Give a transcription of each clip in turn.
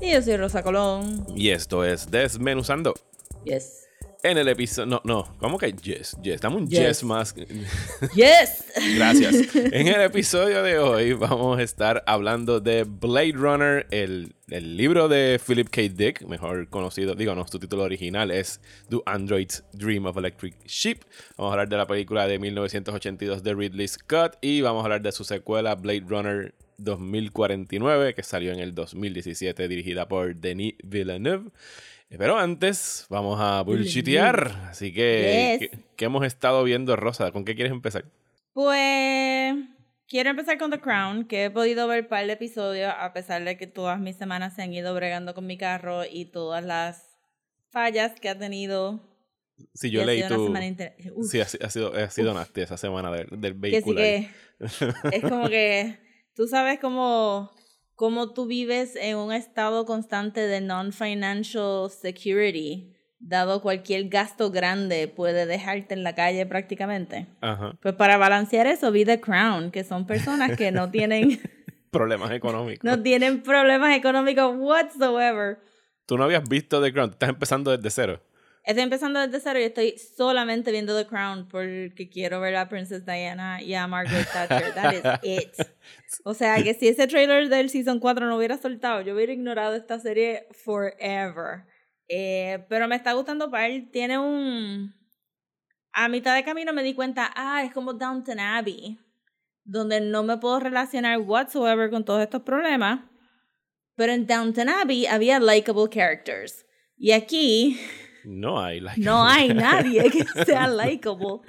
Y yo soy Rosa Colón. y esto es Desmenuzando. Yes. En el episodio... No, no, ¿cómo que yes? Yes, dame un yes, Yes. más. Yes. Gracias. En el episodio de hoy vamos a estar hablando de Blade Runner, el, el libro de Philip K. Dick, mejor conocido, digo, no, su título original es Do Androids Dream of Electric Sheep. Vamos a hablar de la película de 1982 de Ridley Scott y vamos a hablar de su secuela Blade Runner 2049, que salió en el 2017, dirigida por Denis Villeneuve. Pero antes, vamos a bullshitear. Así que, Yes. ¿qué, qué hemos estado viendo, Rosa? ¿Con qué quieres empezar? Pues quiero empezar con The Crown, que he podido ver un par de episodios a pesar de que todas mis semanas se han ido bregando con mi carro y todas las fallas que ha tenido. Si Y yo leí sido tu... Sí, ha, ha sido, ha sido nasty esa semana del, del que sí vehículo. que es como que tú sabes cómo, cómo tú vives en un estado constante de non-financial security, dado cualquier gasto grande puede dejarte en la calle prácticamente. Ajá. Pues para balancear eso vi The Crown, que son personas que no tienen, Problemas económicos. no tienen problemas económicos whatsoever. Tú no habías visto The Crown, estás empezando desde cero. Estoy empezando desde cero y estoy solamente viendo The Crown porque quiero ver a Princess Diana y a Margaret Thatcher. That is it. O sea, que si ese trailer del Season 4 no hubiera soltado, yo hubiera ignorado esta serie forever. Eh, pero me está gustando para él. Tiene un... A mitad de camino me di cuenta, ah, es como Downton Abbey, donde no me puedo relacionar whatsoever con todos estos problemas. Pero en Downton Abbey había likable characters. Y aquí No hay. like- no hay nadie que sea likable.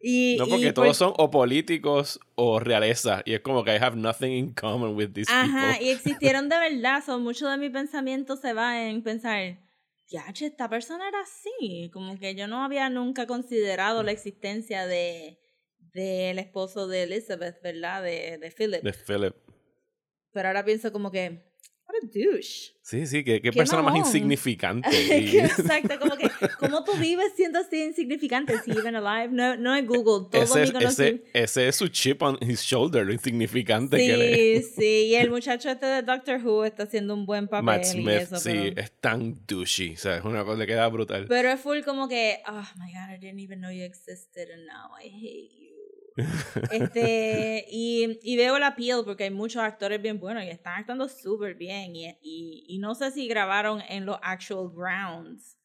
Y, No, y porque por- todos son o políticos o realeza. Y es como que I have nothing in common with these Ajá, people. y existieron de verdad. Son mucho de mi pensamiento se va en pensar, ya, esta persona era así. Como que yo no había nunca considerado la existencia de del esposo de Elizabeth, ¿verdad? De, de Philip. De Philip. Pero ahora pienso como que, what a douche. Sí, sí, qué, qué Qué persona más mamón. insignificante. Que Y- Exacto, como que, ¿cómo tú vives siendo así insignificante? Si even alive, no, no es Google, todo ese, mi ese, ese es su chip on his shoulder, lo insignificante que le Sí, sí, y el muchacho este de Doctor Who está haciendo un buen papel Matt y Smith, eso, sí, pero, es tan douchey. O sea, es una cosa que queda brutal. pero es full como que, oh my god, I didn't even know you existed and now I hate you. Este, y, y veo el appeal porque hay muchos actores bien buenos y están actuando súper bien y, y, y no sé si grabaron en los actual grounds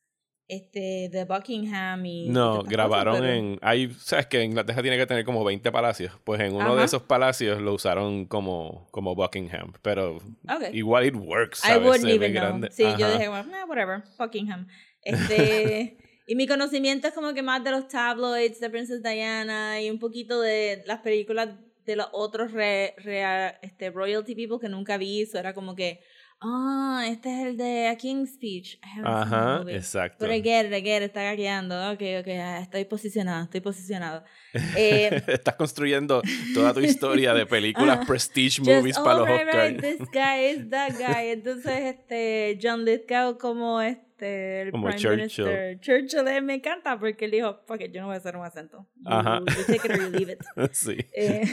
este, de Buckingham y... No, grabaron cosas, pero- en. Hay, sabes que Inglaterra tiene que tener como 20 palacios. Pues en uno de Ajá. esos palacios lo usaron como, como Buckingham. Pero Ok. igual it works. I ¿sabes? wouldn't Se ve even know. Sí, yo Ajá. dije, bueno, eh, whatever, Buckingham. Este, y mi conocimiento es como que más de los tabloids de Princess Diana y un poquito de las películas de los otros re, rea- este, royalty people que nunca vi. Eso era como que, ah, este es el de A King's Speech. Ajá, exacto. Pero I get it, I get it, está gagueando. Ok, ok, estoy posicionada, estoy posicionada. Eh, Estás construyendo toda tu historia de películas Ajá. prestige Just, movies oh, para los right, Oscars. right, this guy is that guy. Entonces, este, John Lithgow como este, el Como Prime Churchill. Minister. Churchill eh, me encanta porque él dijo, fuck it, yo no voy a hacer un acento. You, Ajá. you take it or you leave it. sí. Eh,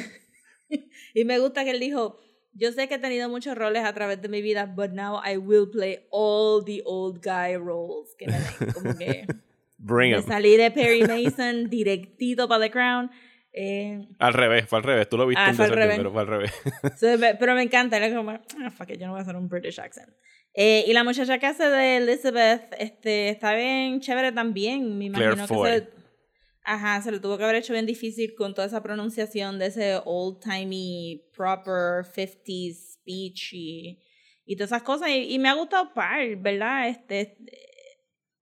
y me gusta que él dijo, yo sé que he tenido muchos roles a través de mi vida, but now I will play all the old guy roles. Que me como que Bring me salí de Perry Mason directito para The Crown. Eh, Al revés, fue al revés. Tú lo viste Ah, en fue al revés. primero, fue al revés. So, pero me encanta, era como, ah, fuck it, yo no voy a hacer un British accent. Eh, y la muchacha que hace de Elizabeth, este, está bien chévere también, me Claire imagino Foy. que se, ajá, se lo tuvo que haber hecho bien difícil con toda esa pronunciación de ese old-timey, proper 50s speech y, y todas esas cosas. Y, y me ha gustado par, ¿verdad? Este,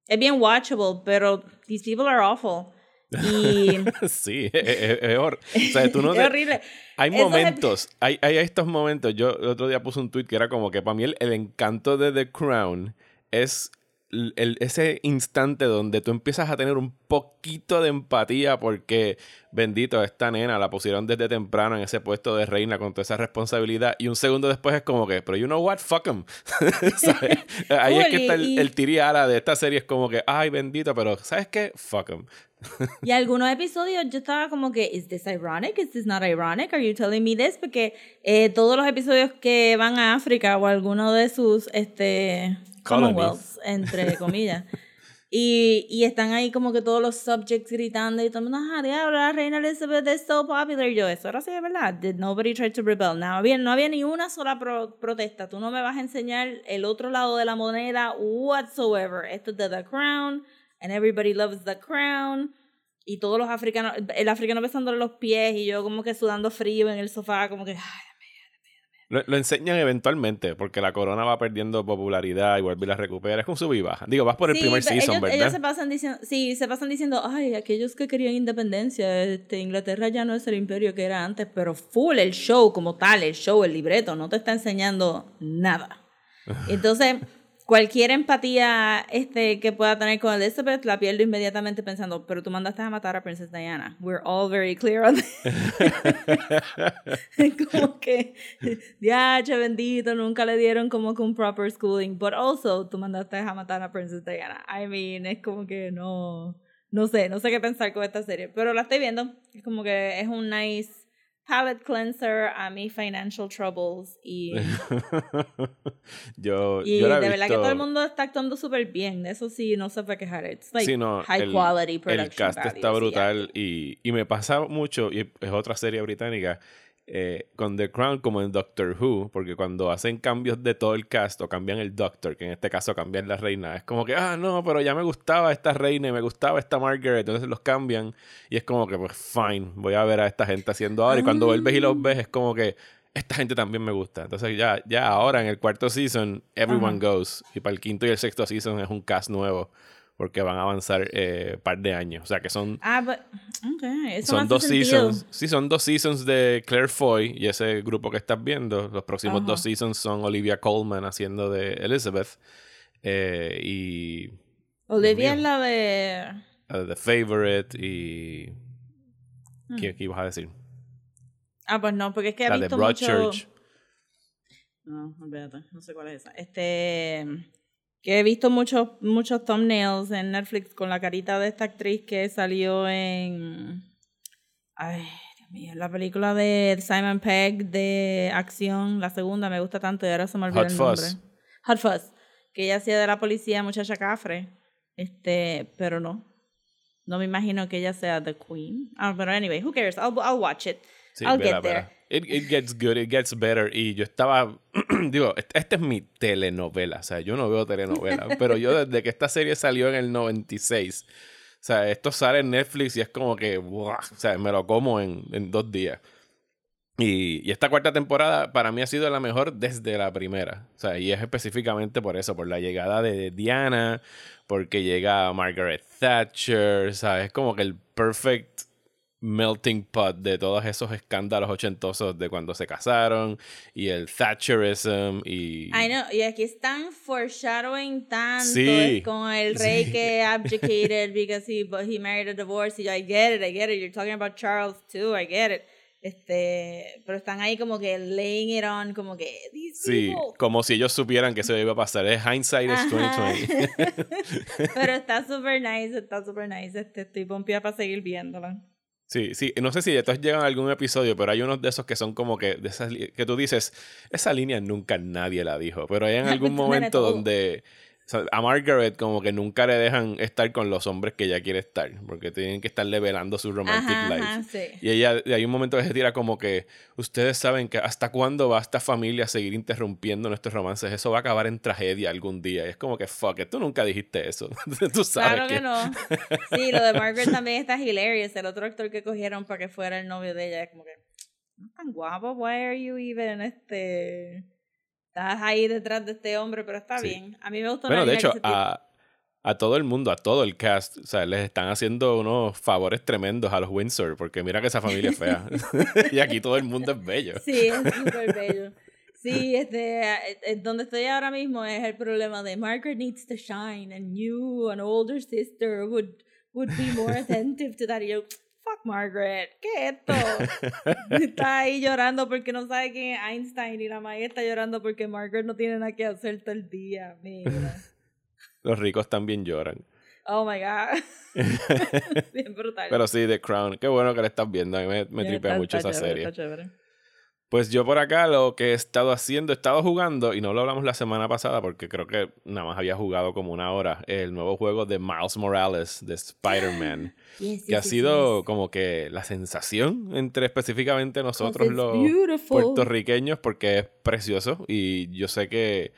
es bien watchable, pero these people are awful. Y sí, es, es- es hor- O sea, tú no es te- horrible. Hay momentos, hay, hay estos momentos. Yo el otro día puse un tweet que era como que para mí el, el encanto de The Crown es el- ese instante donde tú empiezas a tener un poquito de empatía porque, bendito, esta nena la pusieron desde temprano en ese puesto de reina con toda esa responsabilidad y un segundo después es como que, pero you know what, fuck 'em. Ahí es que está el, y- el tiriara de esta serie, es como que, ay, bendito, pero ¿sabes qué? Fuck 'em. Y algunos episodios yo estaba como que, ¿is this ironic? ¿Is this not ironic? ¿Are you telling me this? Porque eh, todos los episodios que van a África o alguno de sus este. Commonwealths, entre comillas, y, y están ahí como que todos los subjects gritando y todo el mundo, ah, diablo, la reina Elizabeth is so popular. Y yo, eso era así de verdad. Did nobody try to rebel? No había, no había ni una sola pro- protesta. Tú no me vas a enseñar el otro lado de la moneda whatsoever. Esto es de The Crown and everybody loves the crown. Y todos los africanos, el africano besándole los pies y yo como que sudando frío en el sofá, como que, ay, Lo, lo enseñan eventualmente porque la corona va perdiendo popularidad y vuelve y la recupera. Es con sub y baja. Digo, vas por el Sí, primer season, ellos, ¿verdad? ellos se pasan diciendo, sí, se pasan diciendo, ay, aquellos que querían independencia, este, Inglaterra ya no es el imperio que era antes, pero full el show como tal, el show, el libreto, no te está enseñando nada. Entonces, cualquier empatía este, que pueda tener con Elizabeth la pierdo inmediatamente pensando, pero tú mandaste a matar a Princess Diana. We're all very clear on como que, diache bendito, nunca le dieron como que un proper schooling, but also tú mandaste a matar a Princess Diana. I mean, es como que no, no sé, no sé qué pensar con esta serie, pero la estoy viendo, es como que es un nice palate cleanser a mis financial troubles y, yo, y yo la de verdad que todo el mundo está actuando súper bien, eso sí, no se puede quejar, it's like Sí, no, high el- quality production El cast está brutal y, y me pasa mucho, y es otra serie británica, eh, con The Crown como en Doctor Who, porque cuando hacen cambios de todo el cast o cambian el Doctor, que en este caso cambian la reina, es como que, ah, no, pero ya me gustaba esta reina y me gustaba esta Margaret, entonces los cambian y es como que, pues, fine, voy a ver a esta gente haciendo ahora y cuando vuelves y los ves es como que... Esta gente también me gusta. Entonces ya, ya ahora en el cuarto season, everyone goes. Y para el quinto y el sexto season es un cast nuevo. Porque van a avanzar eh, par de años. O sea que son, Ah, but, okay, eso me son dos sentido. seasons. Sí, son dos seasons de Claire Foy y ese grupo que estás viendo. Los próximos dos seasons son Olivia Colman haciendo de Elizabeth. eh, y Olivia es la de... uh, The Favorite y... Hmm. ¿Qué, qué ibas a decir? Ah, pues no, porque es que he La de visto mucho... Broadchurch. No, olvídate, no sé cuál es esa. Este, que he visto muchos muchos thumbnails en Netflix con la carita de esta actriz que salió en... Ay, Dios mío, la película de Simon Pegg de acción, la segunda, me gusta tanto y ahora se me olvidó Hot el Fuzz. nombre. Hot Fuzz. Que ella hacía de la policía muchacha cafre. Este, pero no. No me imagino que ella sea the queen. Ah, pero anyway, who cares? I'll, I'll watch it. Sí, I'll get there. It, it gets good, it gets better. Y yo estaba, digo, est- esta es mi telenovela. O sea, yo no veo telenovela. pero yo desde que esta serie salió en el 96, o sea, esto sale en Netflix y es como que, ¡buah! o sea, me lo como en, en dos días. Y, y esta cuarta temporada para mí ha sido la mejor desde la primera. O sea, y es específicamente por eso, por la llegada de Diana, porque llega Margaret Thatcher, ¿sabes? Es como que el perfect melting pot de todos esos escándalos ochentosos de cuando se casaron y el Thatcherism y... I know, y aquí están foreshadowing tanto Sí, con el rey sí. que abdicated because he, but he married a divorce. Y yo, I get it, I get it. You're talking about Charles too, I get it. Este, pero están ahí como que laying it on, como que Sí, people. como si ellos supieran que se iba a pasar. Es hindsight is Ajá. 2020. pero está super nice, está super nice. Este, estoy pompeada para seguir viéndola. Sí, sí, no sé si estos llegan a algún episodio, pero hay unos de esos que son como que, de esas, que tú dices, esa línea nunca nadie la dijo, pero hay en algún momento donde sea, a Margaret como que nunca le dejan estar con los hombres que ella quiere estar, porque tienen que estarle velando su romantic Ajá, life. ajá, sí. Y ella, y hay un momento que se tira como que, ustedes saben que hasta cuándo va esta familia a seguir interrumpiendo nuestros romances, eso va a acabar en tragedia algún día. Y es como que, fuck it, tú nunca dijiste eso. tú sabes Claro que no. Sí, lo de Margaret también está hilarious. El otro actor que cogieron para que fuera el novio de ella es como que, no tan guapo, why are you even este... Estás ahí detrás de este hombre, pero está Sí. bien. A mí me gustó Bueno, de hecho, a, a todo el mundo, a todo el cast, o sea, les están haciendo unos favores tremendos a los Windsor, porque mira que esa familia es fea. y aquí todo el mundo es bello. Sí, es súper bello. Sí, este, eh, eh, donde estoy ahora mismo es el problema de Margaret needs to shine and you, an older sister, would, would be more attentive to that. Y yo, fuck Margaret, ¿qué es esto? está ahí llorando porque no sabe quién es Einstein y la maestra está llorando porque Margaret no tiene nada que hacer todo el día. Mira. Los ricos también lloran. Oh my god. Bien brutal. Pero sí, The Crown. Qué bueno que la estás viendo. A mí me, me Yeah, tripea mucho esa chévere, serie. está chévere. Pues yo por acá lo que he estado haciendo, he estado jugando, y no lo hablamos la semana pasada porque creo que nada más había jugado como una hora, el nuevo juego de Miles Morales, de Spider-Man, Yes, que ha yes, sido yes. como que la sensación entre específicamente nosotros los beautiful. puertorriqueños porque es precioso y yo sé que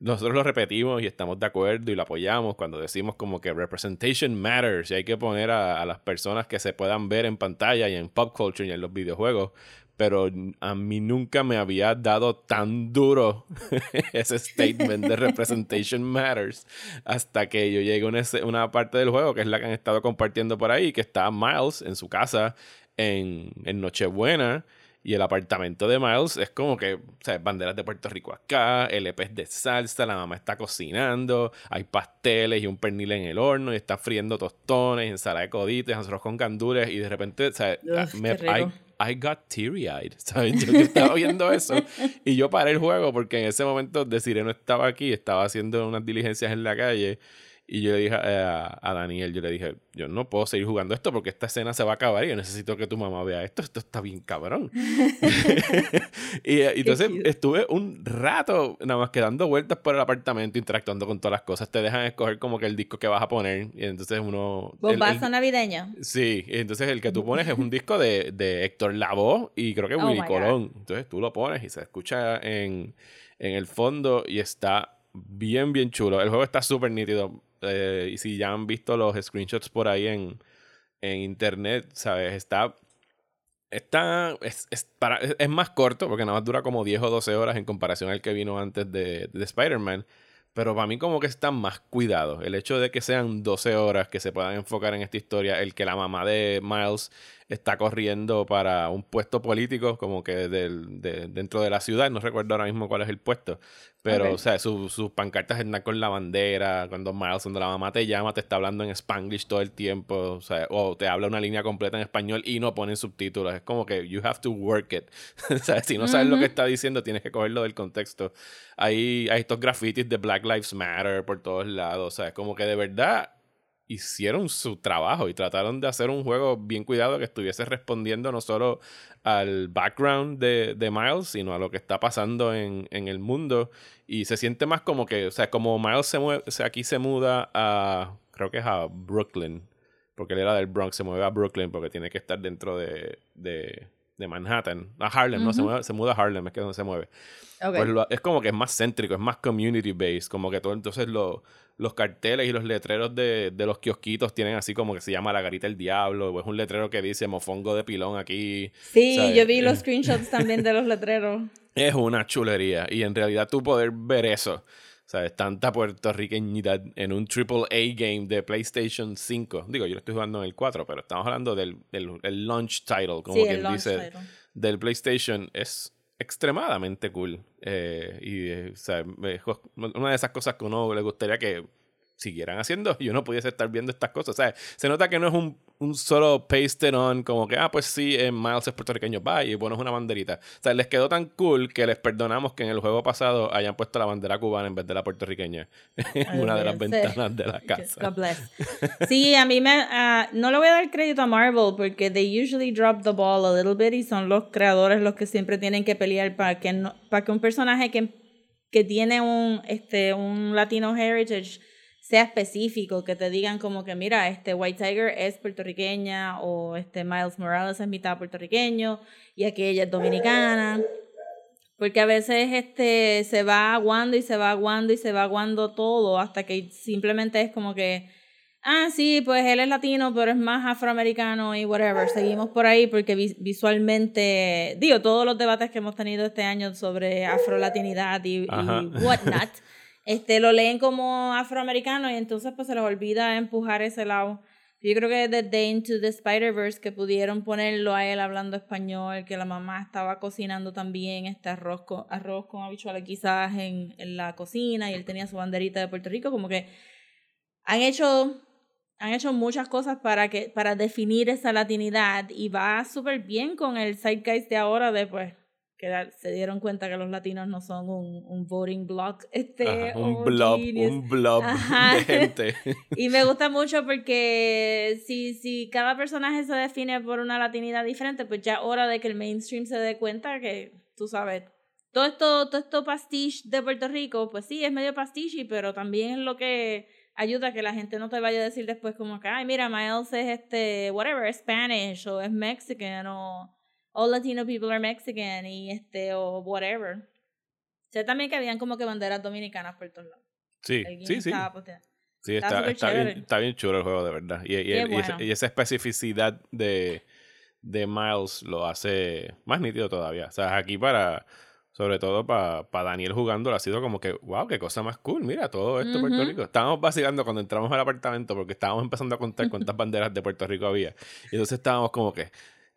nosotros lo repetimos y estamos de acuerdo y lo apoyamos cuando decimos como que representation matters y hay que poner a, a las personas que se puedan ver en pantalla y en pop culture y en los videojuegos. Pero a mí nunca me había dado tan duro ese statement de representation matters hasta que yo llegué a una, una parte del juego que es la que han estado compartiendo por ahí, que está Miles en su casa en, en Nochebuena y el apartamento de Miles es como que, o sea, banderas de Puerto Rico acá, LPs de salsa, la mamá está cocinando, hay pasteles y un pernil en el horno y está friendo tostones, ensalada de coditos, arroz con gandules y de repente, o sea, Uf, me, rico. I, got teary-eyed, ¿sabes? Yo, yo estaba viendo eso y yo paré el juego porque en ese momento Desiree no estaba aquí, estaba haciendo unas diligencias en la calle y yo le dije a, a Daniel, yo le dije, yo no puedo seguir jugando esto porque esta escena se va a acabar y yo necesito que tu mamá vea esto, esto está bien cabrón. y eh, entonces cute. estuve un rato nada más que dando vueltas por el apartamento, interactuando con todas las cosas. Te dejan escoger como que el disco que vas a poner y entonces uno... el- el- Bombazo navideño. Sí, y entonces el que tú pones es un disco de, de Héctor Lavoe y creo que Oh Willy my Colón. Entonces tú lo pones y se escucha en, en el fondo y está bien, bien chulo. El juego está súper nítido. Eh, y si ya han visto los screenshots por ahí en, en internet, ¿sabes? Está... Está, es, es, para, es, más corto porque nada más dura como 10 o 12 horas en comparación al que vino antes de, de Spider-Man. Pero para mí como que está más cuidado. El hecho de que sean 12 horas que se puedan enfocar en esta historia, el que la mamá de Miles está corriendo para un puesto político como que del, de, dentro de la ciudad, no recuerdo ahora mismo cuál es el puesto, pero Ok. o sea, su- sus pancartas están con la bandera, cuando Miles, cuando la mamá te llama, te está hablando en Spanglish todo el tiempo, o sea, o te habla una línea completa en español y no ponen subtítulos, es como que you have to work it, o sea, si no sabes lo que está diciendo, tienes que cogerlo del contexto. Hay, hay estos grafitis de Black Lives Matter por todos lados, o sea, es como que de verdad hicieron su trabajo y trataron de hacer un juego bien cuidado que estuviese respondiendo no solo al background de, de Miles, sino a lo que está pasando en, en el mundo. Y se siente más como que, o sea, como Miles se mueve, aquí se muda a, creo que es a Brooklyn, porque él era del Bronx, se mueve a Brooklyn porque tiene que estar dentro de, de, de Manhattan. A Harlem, no, se, mueve- se muda a Harlem, es que es donde se mueve. Ok. Pues lo- es como que es más céntrico, es más community based, como que todo, entonces lo- los carteles y los letreros de, de los kiosquitos tienen así como que se llama La Garita del Diablo, o es un letrero que dice mofongo de pilón aquí. sí, ¿sabes? yo vi los screenshots también de los letreros. Es una chulería y en realidad tú poder ver eso, ¿sabes? Tanta puertorriqueñidad en un AAA game de PlayStation 5. Digo, yo lo estoy jugando en el 4, pero estamos hablando del, del el launch title, como sí, quien dice title. del PlayStation es extremadamente cool. Eh, y eh, o sea, una de esas cosas que uno le gustaría que siguieran haciendo y uno pudiese estar viendo estas cosas. O sea, se nota que no es un, un solo pasted on, como que, ah, pues sí, eh, Miles es puertorriqueño, bye, y bueno, es una banderita. O sea, les quedó tan cool que les perdonamos que en el juego pasado hayan puesto la bandera cubana en vez de la puertorriqueña en una de las ventanas de la casa. God bless. Sí, a mí me. ah, no le voy a dar crédito a Marvel porque they usually drop the ball a little bit y son los creadores los que siempre tienen que pelear para que, no, para que un personaje que, que tiene un, este, un latino heritage sea específico, que te digan como que mira, este White Tiger es puertorriqueña o este Miles Morales es mitad puertorriqueño y aquella es dominicana. Porque a veces este se va aguando y se va aguando y se va aguando todo hasta que simplemente es como que, ah, sí, pues él es latino, pero es más afroamericano y whatever. Seguimos por ahí porque vi- visualmente, digo, todos los debates que hemos tenido este año sobre afrolatinidad y, y whatnot, este, lo leen como afroamericano y entonces pues se les olvida empujar ese lado. Yo creo que desde Into the Spider-Verse que pudieron ponerlo a él hablando español, que la mamá estaba cocinando también este arroz con, arroz con habichuelas quizás en, en la cocina y él tenía su banderita de Puerto Rico, como que han hecho han hecho muchas cosas para que para definir esa latinidad y va súper bien con el zeitgeist de ahora de pues que se dieron cuenta que los latinos no son un, un voting block este Ajá, un blob, un blob Ajá. de gente. y me gusta mucho porque si, si cada personaje se define por una latinidad diferente, pues ya hora de que el mainstream se dé cuenta que, tú sabes, todo esto, todo esto pastiche de Puerto Rico, pues sí, es medio pastiche, pero también es lo que ayuda a que la gente no te vaya a decir después como que, ay, mira, Miles es este, whatever, es Spanish o es Mexican o all Latino people are Mexican y este, o whatever. Sé también que habían como que banderas dominicanas por todos lados. Sí, Alguien sí, sí. Sí, Está está, bien, está bien chulo el juego, de verdad. Y, y- Qué y- y esa- bueno. y esa especificidad de, de Miles lo hace más nítido todavía. O sea, aquí para, sobre todo para Daniel jugándolo, ha sido como que, wow, qué cosa más cool. Mira, todo esto Puerto Ujú. Rico. Estábamos vacilando cuando entramos al apartamento porque estábamos empezando a contar cuántas banderas de Puerto Rico había. Y entonces estábamos como que...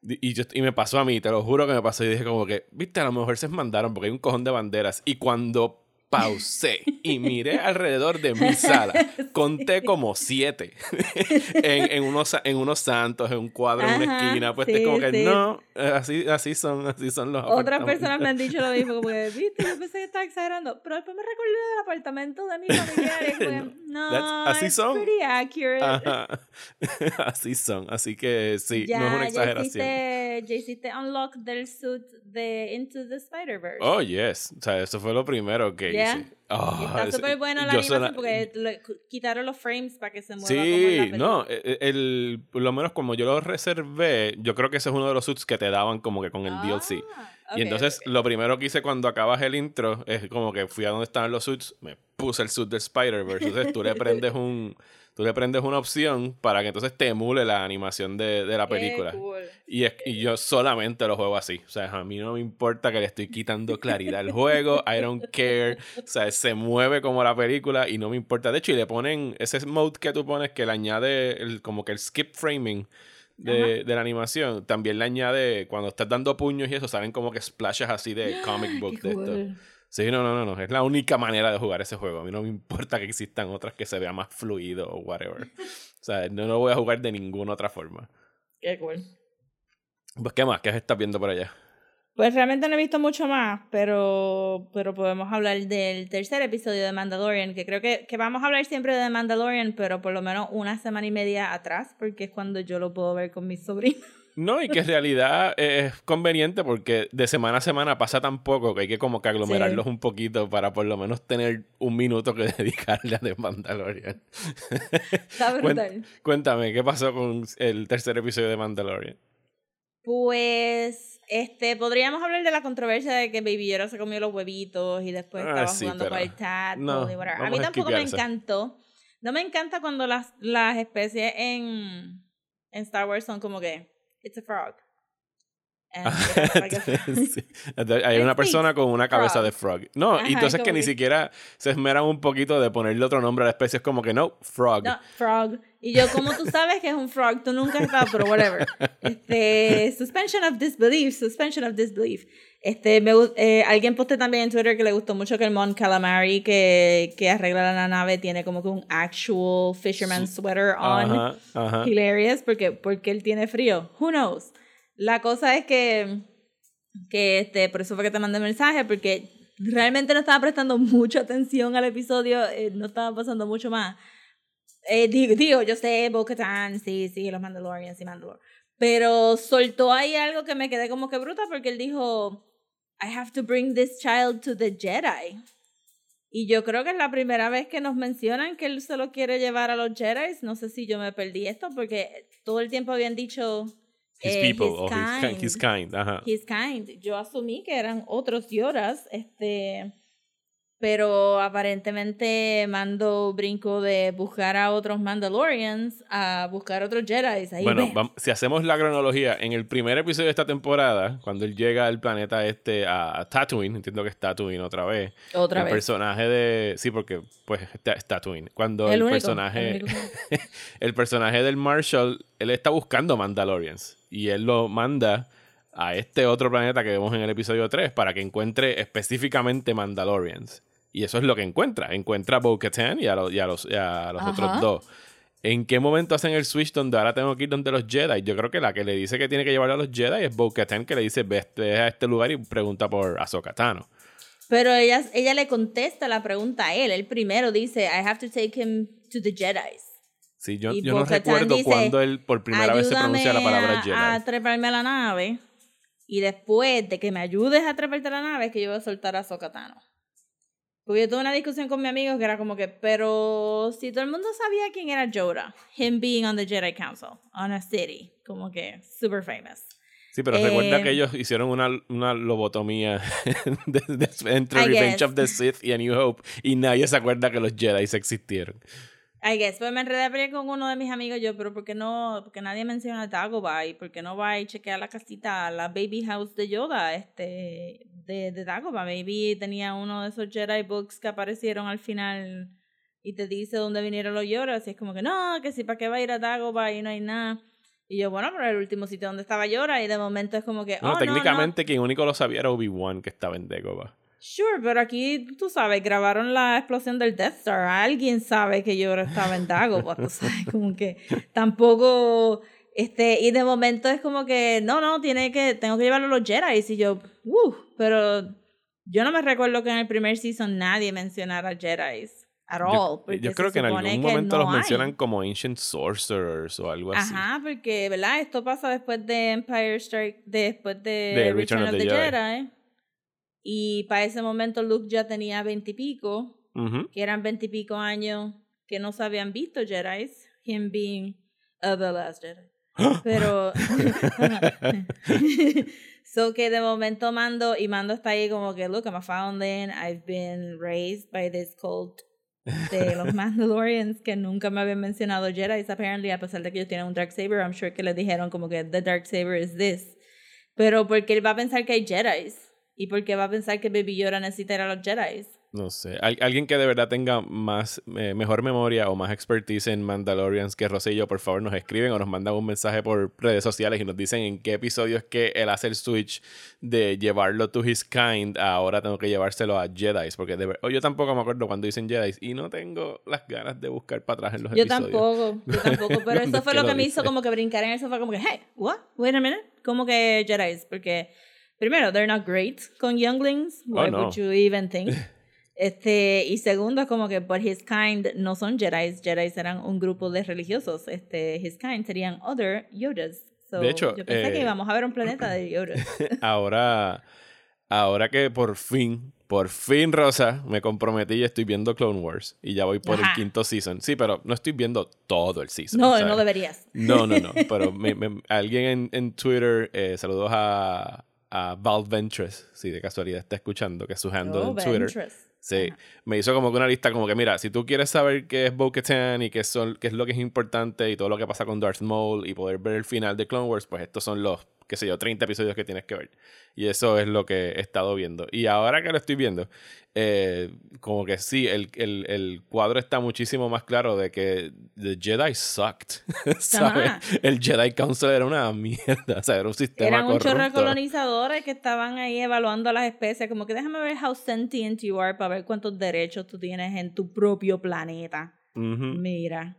Y, yo, y me pasó a mí, te lo juro que me pasó. Y dije como que, viste, a lo mejor se mandaron porque hay un cojón de banderas. Y cuando pausé y miré alrededor de mi sala, conté como siete. en, en, unos, en unos santos, en un cuadro, en una esquina. Pues sí, es como que sí. no, así, así son, así son los Otras personas me han dicho lo mismo, como que, viste, yo pensé que estaba exagerando, pero después me recordé del apartamento de mi familiar y no, así son. pretty accurate. Ajá. así son. Así que sí, ya, no es una ya exageración. ya hiciste unlock del suit de Into the Spider-Verse. Oh, yes. O sea, eso fue lo primero que Yeah. Hice. Oh, y está súper buena la animación sola- porque quitaron los frames para que se mueva como en la Sí, no, película. e- e- el, por lo menos como yo lo reservé, yo creo que ese es uno de los suits que te daban como que con el DLC. Ah, Y entonces ok. lo primero que hice cuando acabas el intro es como que fui a donde estaban los suits, me puse el suit de Spider-Verse. Entonces tú le prendes un tú le prendes una opción para que entonces te emule la animación de, de la película. cool. Y, es, y yo solamente lo juego así. O sea, a mí no me importa que le estoy quitando claridad al juego. I don't care. O sea, se mueve como la película y no me importa. De hecho, y le ponen ese mode que tú pones que le añade el, como que el skip framing de, de la animación. También le añade, cuando estás dando puños y eso, salen como que splashes así de comic book de esto. Sí, no, no, no, no. Es la única manera de jugar ese juego. A mí no me importa que existan otras que se vea más fluido o whatever. O sea, no lo voy a jugar de ninguna otra forma. Qué cool. Pues, ¿qué más? ¿Qué estás viendo por allá? Pues realmente no he visto mucho más, pero, pero podemos hablar del tercer episodio de Mandalorian, que creo que, que vamos a hablar siempre de Mandalorian, pero por lo menos una semana y media atrás, porque es cuando yo lo puedo ver con mis sobrinos. No, y que en realidad es conveniente porque de semana a semana pasa tan poco que hay que como que aglomerarlos un poquito para por lo menos tener un minuto que dedicarle a The Mandalorian. Está brutal. Cuéntame, ¿qué pasó con el tercer episodio de Mandalorian? Pues, este, podríamos hablar de la controversia de que Baby Yoda se comió los huevitos y después Ah, estaba sí, jugando con el tadpole no. A mí tampoco me encantó. No me encanta cuando las, las especies en, en Star Wars son como que, it's a frog. Sí. Hay una persona con una cabeza frog. de frog. No, Ajá, y entonces que ni que- siquiera se esmeran un poquito de ponerle otro nombre a la especie. Es como que no, frog. No, frog. Y yo, como tú sabes que es un frog, tú nunca has estado, pero whatever. Este, suspension of disbelief, suspension of disbelief. Este, me, eh, alguien posté también en Twitter que le gustó mucho que el Mon Calamari que, que arregla la nave tiene como que un actual fisherman sweater on. Ajá, ajá. Hilarious, porque, porque él tiene frío. Who knows? La cosa es que, que este, por eso fue que te mandé el mensaje, porque realmente no estaba prestando mucha atención al episodio, eh, no estaba pasando mucho más. Eh, digo, digo, yo sé, Bo-Katan, sí, sí, los Mandalorians y Mandalore. Pero soltó ahí algo que me quedé como que bruta porque él dijo, I have to bring this child to the Jedi. Y yo creo que es la primera vez que nos mencionan que él se lo quiere llevar a los Jedi. No sé si yo me perdí esto porque todo el tiempo habían dicho His eh, people, his o his, kind. his kind. Ajá. His kind. Yo asumí que eran otros Yodas, este, Pero aparentemente Mando brinco de buscar a otros Mandalorians a buscar a otros Jedi. Ahí Bueno, ven. vam- si hacemos la cronología, en el primer episodio de esta temporada, cuando él llega al planeta este, a, Tatooine, entiendo que es Tatooine otra vez. Otra el vez. personaje de. Sí, porque pues es Tatooine. Cuando el, El único, personaje. el el personaje del Marshall, él está buscando Mandalorians. Y él lo manda a este otro planeta que vemos en el episodio 3 para que encuentre específicamente Mandalorians. Y eso es lo que encuentra. Encuentra a Bo-Katan y a, los- y a los, y a los Ajá. otros dos. ¿En qué momento hacen el switch donde ahora tengo que ir donde los Jedi? Yo creo que la que le dice que tiene que llevar a los Jedi es Bo-Katan, que le dice ve, ve a este lugar y pregunta por Ahsoka Tano. Pero ella, ella le contesta la pregunta a él. Él primero dice, I have to take him to the Jedi's. Sí, yo, yo no recuerdo dice, cuándo él por primera vez se pronuncia la palabra Jedi. a treparme a la nave. Y después de que me ayudes a treparte a la nave, es que yo voy a soltar a Sokatano. Porque yo tuve una discusión con mi amigo que era como que, pero si todo el mundo sabía quién era Yoda, him being on the Jedi Council, on a city, como que super famous. Sí, pero Eh, recuerda que ellos hicieron una, una lobotomía de- de- entre I Revenge guess. of the Sith y A New Hope y nadie se acuerda que los Jedi existieron. I guess, pues me enredé con uno de mis amigos yo, pero ¿por qué no? Porque nadie menciona Dagobah y por qué no va y chequea la casita, la baby house de Yoda, este, de, de Dagobah. Maybe tenía uno de esos Jedi books que aparecieron al final y te dice dónde vinieron los Yodas y es como que no, que si para qué va a ir a Dagobah y no hay nada. Y yo, bueno, pero el último sitio donde estaba Yoda y de momento es como que, oh, no, no. técnicamente quien único lo sabía era Obi-Wan que estaba en Dagobah. Sure, pero aquí, tú sabes, grabaron la explosión del Death Star. Alguien sabe que yo estaba en Dagobah, tú sabes, como que tampoco, este, y de momento es como que, no, no, tiene que, tengo que llevarlo a los Jedi. Y yo, uh, pero yo no me recuerdo que en el primer season nadie mencionara Jedi at all. Yo, creo que en algún momento no los hay. mencionan como Ancient Sorcerers o algo así. Ajá, porque, ¿verdad? Esto pasa después de Empire Strike, después de, De Return, of the, Jedi. Y para ese momento Luke ya tenía veintipico, que eran veintipico años que no se habían visto Jedi, him being uh, the last Jedi. Pero, so que de momento Mando, y Mando está ahí como que, look, I'm a foundling, I've been raised by this cult de los Mandalorians que nunca me habían mencionado Jedi, apparently, a pesar de que ellos tienen un Darksaber, I'm sure que les dijeron como que the Darksaber is this. Pero porque él va a pensar que hay Jedi y porque va a pensar que Baby Yoda necesita ir a los Jedi. No sé. Al- alguien que de verdad tenga más eh, mejor memoria o más expertise en Mandalorians que Rosillo, por favor, nos escriben o nos mandan un mensaje por redes sociales y nos dicen en qué episodio es que él hace el switch de llevarlo to his kind a ahora tengo que llevárselo a Jedi. Porque de ver- o yo tampoco me acuerdo cuando dicen Jedi y no tengo las ganas de buscar para atrás en los Yo episodios. tampoco, yo tampoco, pero ¿Dónde eso fue lo que lo me hizo como que brincar en el sofá como que, hey, what? Wait a minute. Como que Jedi, porque primero, they're not great con younglings. Why Oh, no. would you even think? Este, y segundo, es como que por his kind no son Jedi, Jedi eran un grupo de religiosos. Este, his kind serían other Yodas. So, De hecho, yo pensé eh, que íbamos a ver un planeta de Yodas. ahora, ahora que por fin, por fin, Rosa, me comprometí y estoy viendo Clone Wars. Y ya voy por el Ajá. quinto season. Sí, pero no estoy viendo todo el season. No, no deberías. No, no, no. Pero me- me- alguien en, en Twitter, eh, saludos a, a Val Ventress, si de casualidad está escuchando, que es su handle Oh, en Twitter. Ventress. Sí, me hizo como que una lista como que, mira, si tú quieres saber qué es Bo-Katan y qué, son, qué es lo que es importante y todo lo que pasa con Darth Maul y poder ver el final de Clone Wars, pues estos son los, qué sé yo, 30 episodios que tienes que ver. Y eso es lo que he estado viendo. Y ahora que lo estoy viendo, eh, como que sí, el, el, el cuadro está muchísimo más claro de que The Jedi sucked. ¿sabes? Ajá. El Jedi Council era una mierda, o sea, era un sistema Eran un chorro de corrupto. colonizadores que estaban ahí evaluando a las especies, como que déjame ver how sentient you are para ver cuántos derechos tú tienes en tu propio planeta. Ujú. Mira.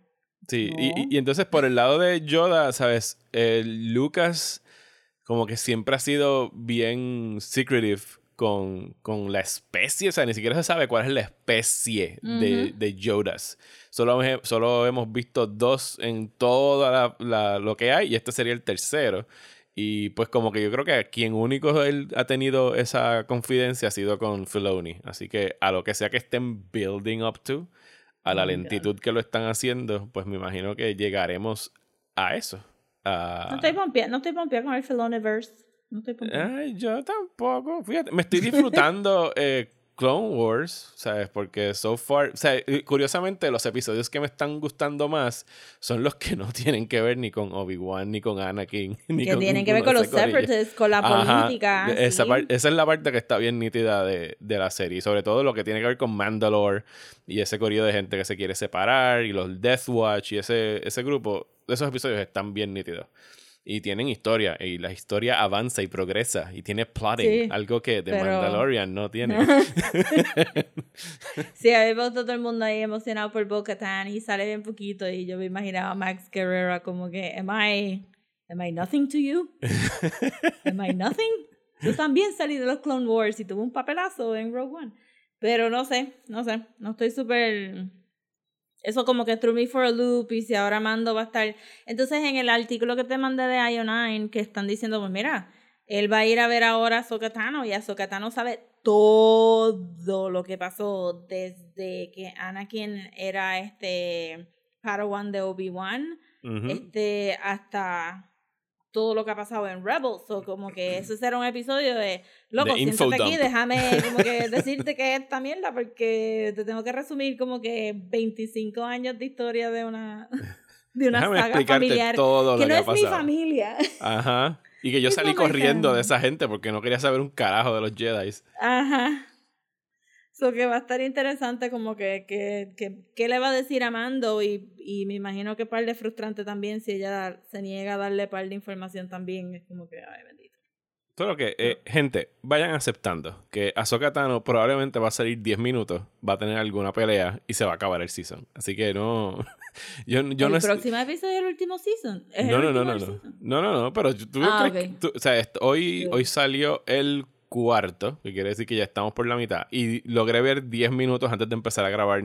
Sí, y- No. y, y entonces por el lado de Yoda, ¿sabes? Eh, Lucas como que siempre ha sido bien secretive con, con la especie, o sea, ni siquiera se sabe cuál es la especie de, de Yodas. Solo, he- solo hemos visto dos en toda la, la- lo que hay y este sería el tercero. Y pues como que yo creo que quien único él ha tenido esa confidencia ha sido con Filoni. Así que a lo que sea que estén building up to, a la Oh God. lentitud que lo están haciendo, pues me imagino que llegaremos a eso. A- No estoy pompeada, no estoy pompeada con el Filoniverse. No estoy pompeada. Ay, yo tampoco. Fíjate, me estoy disfrutando eh, Clone Wars, ¿sabes? Porque so far, o sea, curiosamente los episodios que me están gustando más son los que no tienen que ver ni con Obi-Wan, ni con Anakin, ni que con tienen que ver con los separatists, con la Ajá, política. esa, sí. par- esa es la parte que está bien nítida de, de la serie. Sobre todo lo que tiene que ver con Mandalore y ese corrido de gente que se quiere separar y los Death Watch y ese, ese grupo. Esos episodios están bien nítidos. Y tienen historia. Y la historia avanza y progresa. Y tiene plotting. Sí, algo que The pero- Mandalorian no tiene. Sí, mí me gustó todo el mundo ahí emocionado por Bo-Katan y sale bien poquito y yo me imaginaba a Max Guerrero como que, am I, am I nothing to you? Am I nothing? Yo también salí de los Clone Wars y tuve un papelazo en Rogue One. Pero no sé, no sé, no estoy súper... Eso como que threw me for a loop y si ahora Mando va a estar... Entonces en el artículo que te mandé de Io9 que están diciendo, pues mira, él va a ir a ver ahora a Sokatano y a Sokatano sabe todo lo que pasó desde que Anakin era este Padawan de Obi-Wan este hasta todo lo que ha pasado en Rebels o como que ese será un episodio de loco, info siéntate aquí, déjame como que decirte que es esta mierda porque te tengo que resumir como que 25 años de historia de una de una Déjame saga familiar todo lo que no es mi familia. Ajá. Y que yo salí corriendo de esa gente porque no quería saber un carajo de los Jedi. Ajá. So que va a estar interesante como que, que, que, qué le va a decir a Mando y, y me imagino que par de frustrante también si ella se niega a darle par de información también. Es como que, ay, bendito. Solo que, eh, gente, vayan aceptando que Ahsoka Tano probablemente va a salir 10 minutos, va a tener alguna pelea y se va a acabar el season. Así que no. Yo, yo el no es- próximo episodio es el último season. Es el No, no, no, último no, no. season. No, no, no, pero tú Ah, crees ok. que tú- o sea, hoy, Sí. hoy salió el cuarto, que quiere decir que ya estamos por la mitad, y logré ver 10 minutos antes de empezar a grabar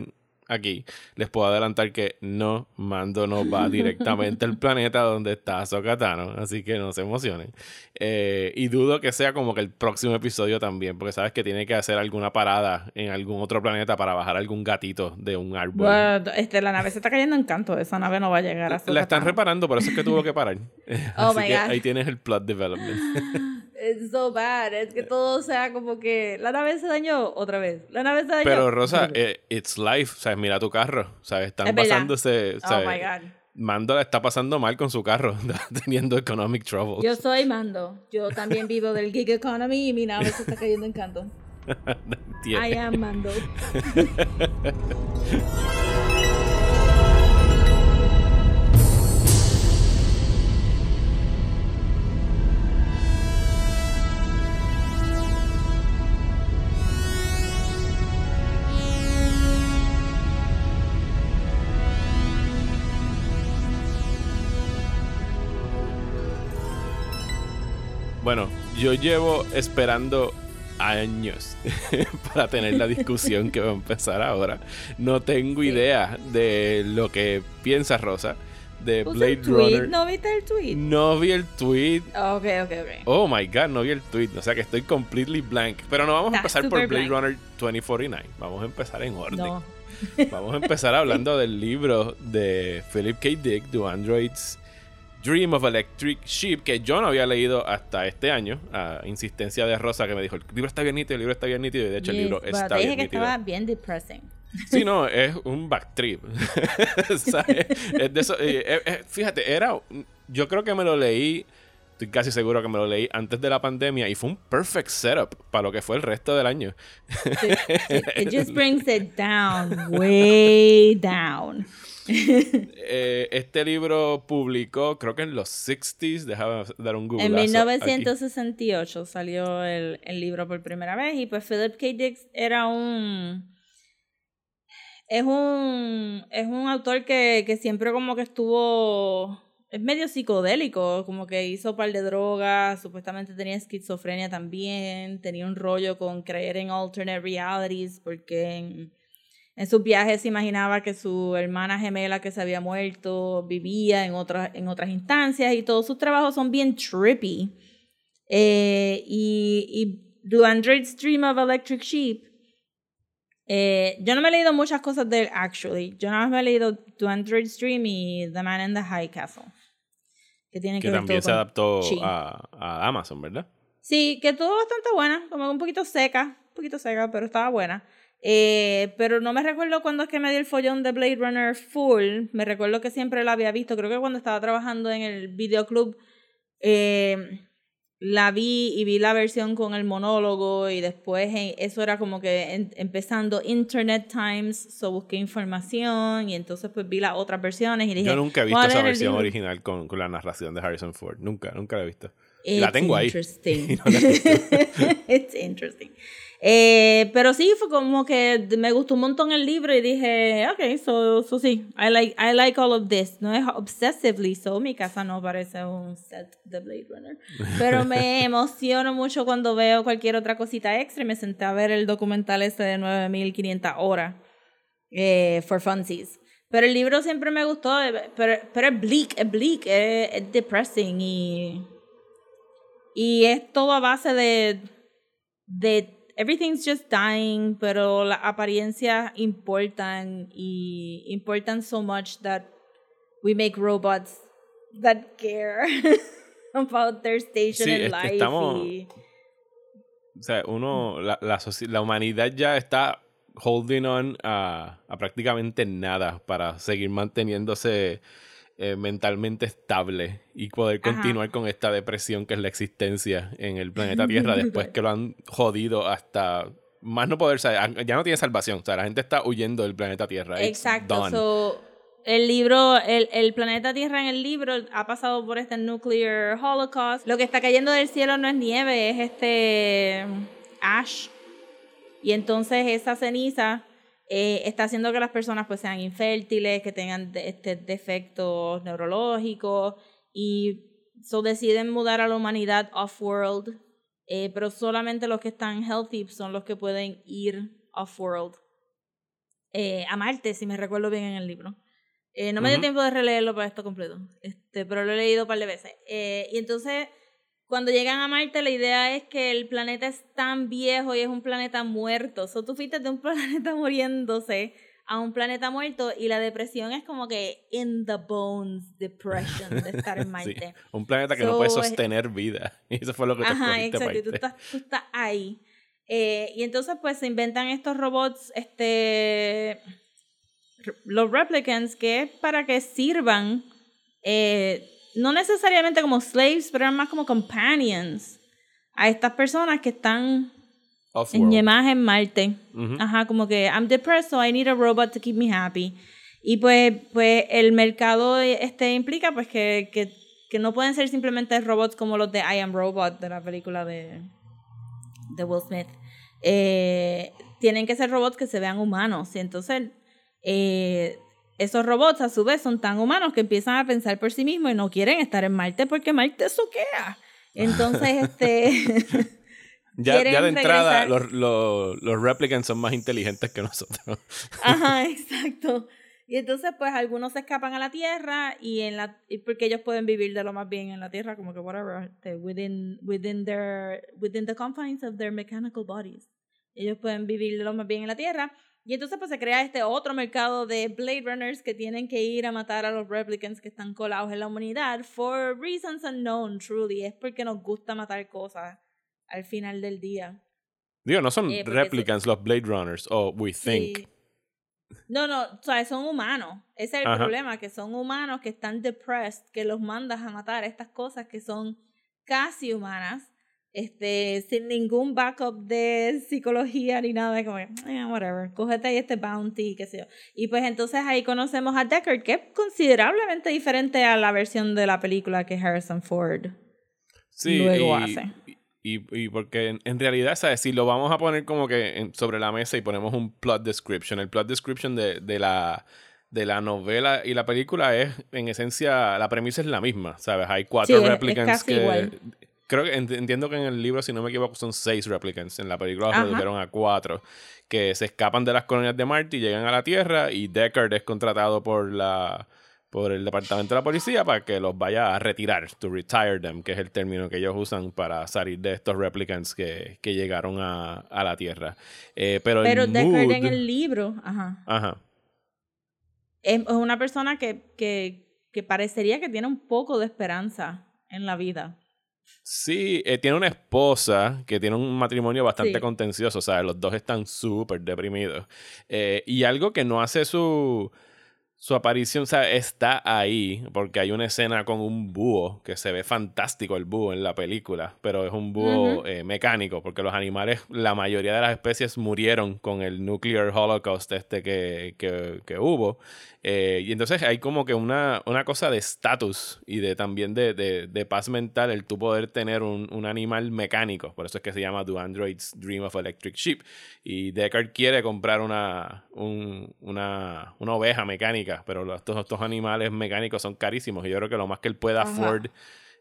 aquí. Les puedo adelantar que no, Mando no va directamente al planeta donde está Ahsoka Tano, así que no se emocionen. Eh, y dudo que sea como que el próximo episodio también, porque sabes que tiene que hacer alguna parada en algún otro planeta para bajar algún gatito de un árbol. Bueno, este, la nave se está cayendo en canto. Esa nave no va a llegar a su La están reparando, por eso es que tuvo que parar. Oh Así my que God. ahí tienes el plot development. Es so bad. Es que todo sea como que la nave se dañó otra vez. La nave se dañó. Pero Rosa, eh, it's life, ¿sabes? Mira tu carro, ¿sabes? Están Es pasándose, Oh my God. Mando la está pasando mal con su carro, teniendo economic trouble. Yo soy Mando. Yo también vivo del gig economy y mi nave se está cayendo en canto. Tiene. I am Mando. Bueno, yo llevo esperando años para tener la discusión que va a empezar ahora. No tengo idea de lo que piensa Rosa de Blade el tweet. Runner. ¿No viste el tweet? No vi el tweet. Ok, ok, ok. Oh my god, no vi el tweet. O sea que estoy completely blank. Pero no vamos a empezar por Blade blank. Runner 2049. Vamos a empezar en orden. No. Vamos a empezar hablando del libro de Philip K. Dick, Do Androids Dream of Electric Sheep, que yo no había leído hasta este año, a insistencia de Rosa, que me dijo: el libro está bien nítido, el libro está bien nítido, y de hecho el libro está te dije bien que nítido. estaba bien depressing. Sí, no, es un backtrip. O sea, es, es de eso. eh, eh, eh, fíjate, era. Yo creo que me lo leí. Estoy casi seguro que me lo leí antes de la pandemia y fue un perfect setup para lo que fue el resto del año. It just brings it down, way down. Eh, este libro publicó, creo que en los 60s, déjame dar un Google. En 1968 salió el, el libro por primera vez y pues Philip K. Dick era un... Es un, es un autor que, que siempre como que estuvo... Es medio psicodélico, como que hizo un par de drogas, supuestamente tenía esquizofrenia también, tenía un rollo con creer en alternate realities, porque en, en sus viajes se imaginaba que su hermana gemela que se había muerto vivía en otras, en otras instancias y todos sus trabajos son bien trippy. Eh, y, y Do Androids Dream of Electric Sheep. Eh, yo no me he leído muchas cosas de él, actually. Yo nada más me he leído Do Androids Dream y The Man in the High Castle. Que tienen que, Que también se adaptó a, a Amazon, ¿verdad? Sí, que todo bastante buena, como un poquito seca, un poquito seca, pero estaba buena. Eh, pero no me recuerdo cuándo es que me dio el follón de Blade Runner full. Me recuerdo que siempre la había visto. Creo que cuando estaba trabajando en el videoclub eh, la vi y vi la versión con el monólogo y después eh, eso era como que en- empezando Internet Times, so busqué información y entonces pues vi las otras versiones y dije... Yo nunca he "Voy a visto esa versión libro". original con, con la narración de Harrison Ford. Nunca, nunca la he visto. Y la It's tengo ahí. Interesting. No la. It's interesting. Eh, pero sí, fue como que me gustó un montón el libro y dije, ok, so, so sí, I like, I like all of this. No es obsessively so, mi casa no parece un set de Blade Runner. Pero me emociono mucho cuando veo cualquier otra cosita extra y me senté a ver el documental ese de 9500 horas eh, for funsies. Pero el libro siempre me gustó, pero, pero es bleak, es bleak, es, es depressing y, y es todo a base de, de everything's just dying, pero las apariencias importan y importan so much that we make robots that care about their station Sí, in life. estamos- y- O sea, uno, la, la, la humanidad ya está holding on a, a prácticamente nada para seguir manteniéndose eh, mentalmente estable y poder Ajá. continuar con esta depresión que es la existencia en el planeta Tierra después que lo han jodido hasta más no poder saber, ya no tiene salvación, o sea, la gente está huyendo del planeta Tierra. Exacto. So, el libro, el, el planeta Tierra en el libro ha pasado por este nuclear holocaust. Lo que está cayendo del cielo no es nieve, es este ash. Y entonces esa ceniza eh, está haciendo que las personas pues sean infértiles, que tengan de- este, defectos neurológicos y so deciden mudar a la humanidad off-world, eh, pero solamente los que están healthy son los que pueden ir off-world eh, a Marte, si me recuerdo bien en el libro. Eh, no me dio Ujú. tiempo de releerlo para esto completo, este, pero lo he leído un par de veces. Eh, y entonces, cuando llegan a Marte, la idea es que el planeta es tan viejo y es un planeta muerto. So, tú fuiste de un planeta muriéndose a un planeta muerto y la depresión es como que in the bones depression de estar en Sí, Marte. un planeta que no puede es- sostener vida. Y eso fue lo que te Ajá, exacto. y Tú estás, tú estás ahí. Eh, y entonces, pues, se inventan estos robots, este, los replicants, que es para que sirvan, eh, no necesariamente como slaves, pero eran más como companions a estas personas que están en llamadas en Marte. Ujú. Ajá, como que I'm depressed, so I need a robot to keep me happy. Y pues, pues el mercado este implica pues que, que, que no pueden ser simplemente robots como los de I Am Robot de la película de, de Will Smith. Eh, tienen que ser robots que se vean humanos. Y entonces, eh, esos robots a su vez son tan humanos que empiezan a pensar por sí mismos y no quieren estar en Marte porque Marte soquea. Entonces, este. Ya, ya de entrada, los, los, los replicants son más inteligentes que nosotros. Ajá, exacto. Y entonces, pues, algunos se escapan a la Tierra y en la porque ellos pueden vivir de lo más bien en la Tierra, como que whatever, este, within within their within the confines of their mechanical bodies. Ellos pueden vivir de lo más bien en la Tierra. Y entonces, pues, se crea este otro mercado de Blade Runners que tienen que ir a matar a los replicants que están colados en la humanidad for reasons unknown, truly. Es porque nos gusta matar cosas al final del día. Digo, no son Eh, replicants los Blade Runners, o we think. Sí. No, no, o sea, son humanos. Ese es el Ajá. problema, que son humanos que están depressed, que los mandas a matar estas cosas que son casi humanas, este, sin ningún backup de psicología ni nada, como, "Eh, whatever, cógete ahí este bounty, qué sé yo. Y pues entonces ahí conocemos a Deckard, que es considerablemente diferente a la versión de la película que Harrison Ford Sí, luego y, hace. Y, y porque en, en realidad, ¿sabes? Si lo vamos a poner como que en- sobre la mesa y ponemos un plot description, el plot description de, de la de la novela y la película es, en esencia, la premisa es la misma, ¿sabes? Hay cuatro Sí, replicants que... igual. Creo que ent- entiendo que en el libro, si no me equivoco, son seis replicants. En la película redujeron a cuatro. Que se escapan de las colonias de Marte y llegan a la Tierra. Y Deckard es contratado por la por el departamento de la policía para que los vaya a retirar, to retire them, que es el término que ellos usan para salir de estos replicants que, que llegaron a, a la Tierra. Eh, pero Pero el Deckard mood- en el libro, ajá. Ajá. es es una persona que, que, que parecería que tiene un poco de esperanza en la vida. Sí, eh, tiene una esposa que tiene un matrimonio bastante Sí. contencioso, o sea, los dos están súper deprimidos. Eh, y algo que no hace su, su aparición, o sea, está ahí, porque hay una escena con un búho, que se ve fantástico el búho en la película, pero es un búho eh, mecánico, porque los animales, la mayoría de las especies murieron con el nuclear holocaust este que, que, que hubo. Eh, y entonces hay como que una, una cosa de estatus y de también de, de, de paz mental el tú poder tener un, un animal mecánico. Por eso es que se llama Do Androids Dream of Electric Sheep. Y Deckard quiere comprar una, un- una, una oveja mecánica, pero los- estos, estos animales mecánicos son carísimos. Y yo creo que lo más que él pueda Ajá. afford,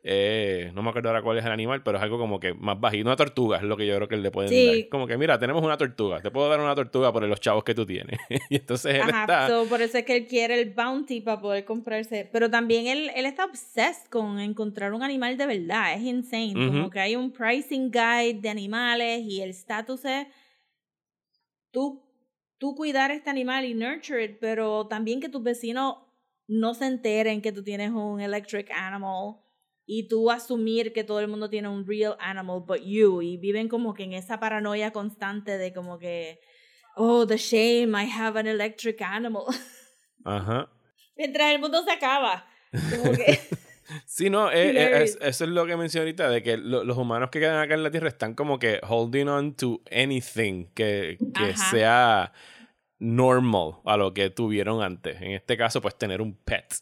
eh, no me acuerdo ahora cuál es el animal, pero es algo como que más bajito. Una tortuga es lo que yo creo que él le puede Sí. dar. Como que, mira, tenemos una tortuga, te puedo dar una tortuga por los chavos que tú tienes. y entonces él Ajá, está... so, por eso es que él quiere el bounty para poder comprarse. Pero también él, él está obsessed con encontrar un animal de verdad. Es insane. Como que hay un pricing guide de animales y el status es tú, tú cuidar este animal y nurture it, pero también que tus vecinos no se enteren que tú tienes un electric animal y tú asumir que todo el mundo tiene un real animal but you y viven como que en esa paranoia constante de como que oh the shame I have an electric animal Ajá. mientras el mundo se acaba como que Sí, no, eh, eh, es- eso es lo que mencioné ahorita, de que lo- los humanos que quedan acá en la Tierra están como que holding on to anything que, que sea normal a lo que tuvieron antes. En este caso, pues tener un pet.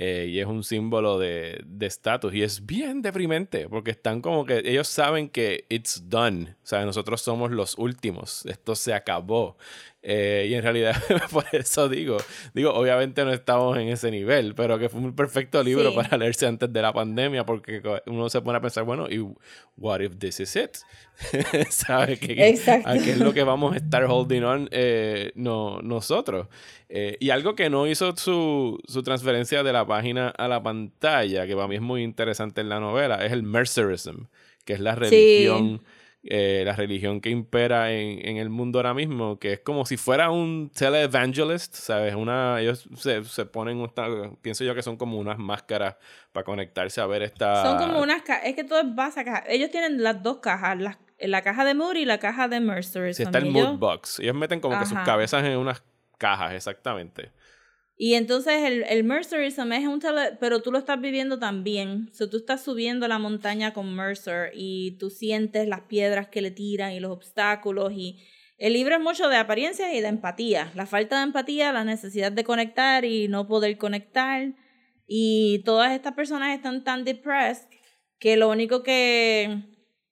Eh, y es un símbolo de de estatus. y es bien deprimente, porque están como que ellos saben que it's done. O sea, nosotros somos los últimos. Esto se acabó. Eh, y en realidad, por eso digo, digo, obviamente no estamos en ese nivel, pero que fue un perfecto libro Sí. para leerse antes de la pandemia, porque uno se pone a pensar, bueno, ¿y what if this is it? ¿Sabes? ¿Qué. ¿A qué es lo que vamos a estar holding on eh, no, nosotros? Eh, y algo que no hizo su, su transferencia de la página a la pantalla, que para mí es muy interesante en la novela, es el mercerism, que es la Sí. Eh, la religión que impera en, en el mundo ahora mismo, que es como si fuera un televangelist, ¿sabes? Una, ellos se, se ponen, esta- pienso yo que son como unas máscaras para conectarse a ver esta... son como unas cajas es que todo es base a caja ellos tienen las dos cajas la, la caja de Moody y la caja de Mercer Si está el mood box. Ellos meten como que sus cabezas en unas cajas, exactamente. Y entonces el, el Mercerism es un tele, pero tú lo estás viviendo también. O sea, tú estás subiendo la montaña con Mercer y tú sientes las piedras que le tiran y los obstáculos y el libro es mucho de apariencias y de empatía. La falta de empatía, la necesidad de conectar y no poder conectar. Y todas estas personas están tan depressed que lo único que,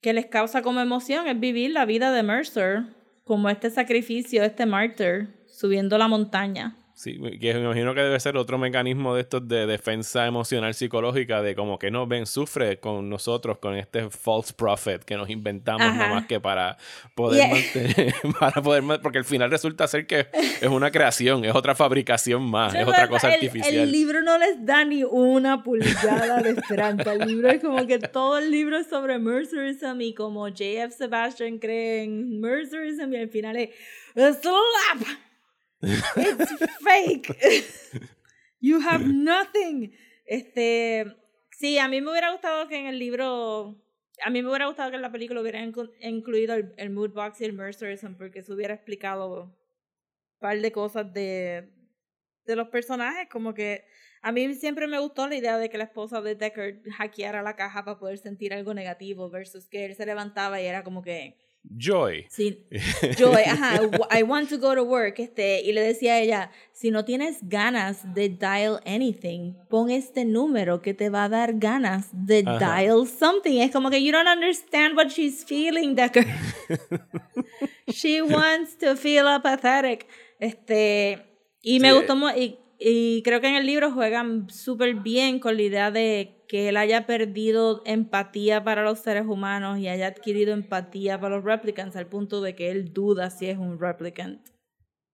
que les causa como emoción es vivir la vida de Mercer, como este sacrificio, este martyr, subiendo la montaña. Sí, que me imagino que debe ser otro mecanismo de estos de defensa emocional psicológica, de como que no ven, sufre con nosotros, con este false prophet que nos inventamos Ajá. nada más que para poder Yeah. mantener, para poder porque al final resulta ser que es una creación, es otra fabricación más, es otra cosa el- artificial. El libro no les da ni una pulgada de esperanza. El libro es como que todo el libro es sobre Mercerism y como J.F. Sebastian cree en Mercerism y al final es Slap! It's fake. You have nothing. Este, sí, a mí me hubiera gustado que en el libro, a mí me hubiera gustado que en la película hubieran inclu- incluido el, el mood box y el Mercerism porque se hubiera explicado un par de cosas de, de los personajes, como que a mí siempre me gustó la idea de que la esposa de Deckard hackeara la caja para poder sentir algo negativo versus que él se levantaba y era como que Joy. Sí, yo, ajá, I want to go to work, este, y le decía a ella, si no tienes ganas de dial anything, pon este número que te va a dar ganas de Ajá. dial something. Es como que you don't understand what she's feeling, Decker. She wants to feel apathetic. Este, y me Sí. gustó y, y creo que en el libro juegan súper bien con la idea de que él haya perdido empatía para los seres humanos y haya adquirido empatía para los replicants al punto de que él duda si es un replicant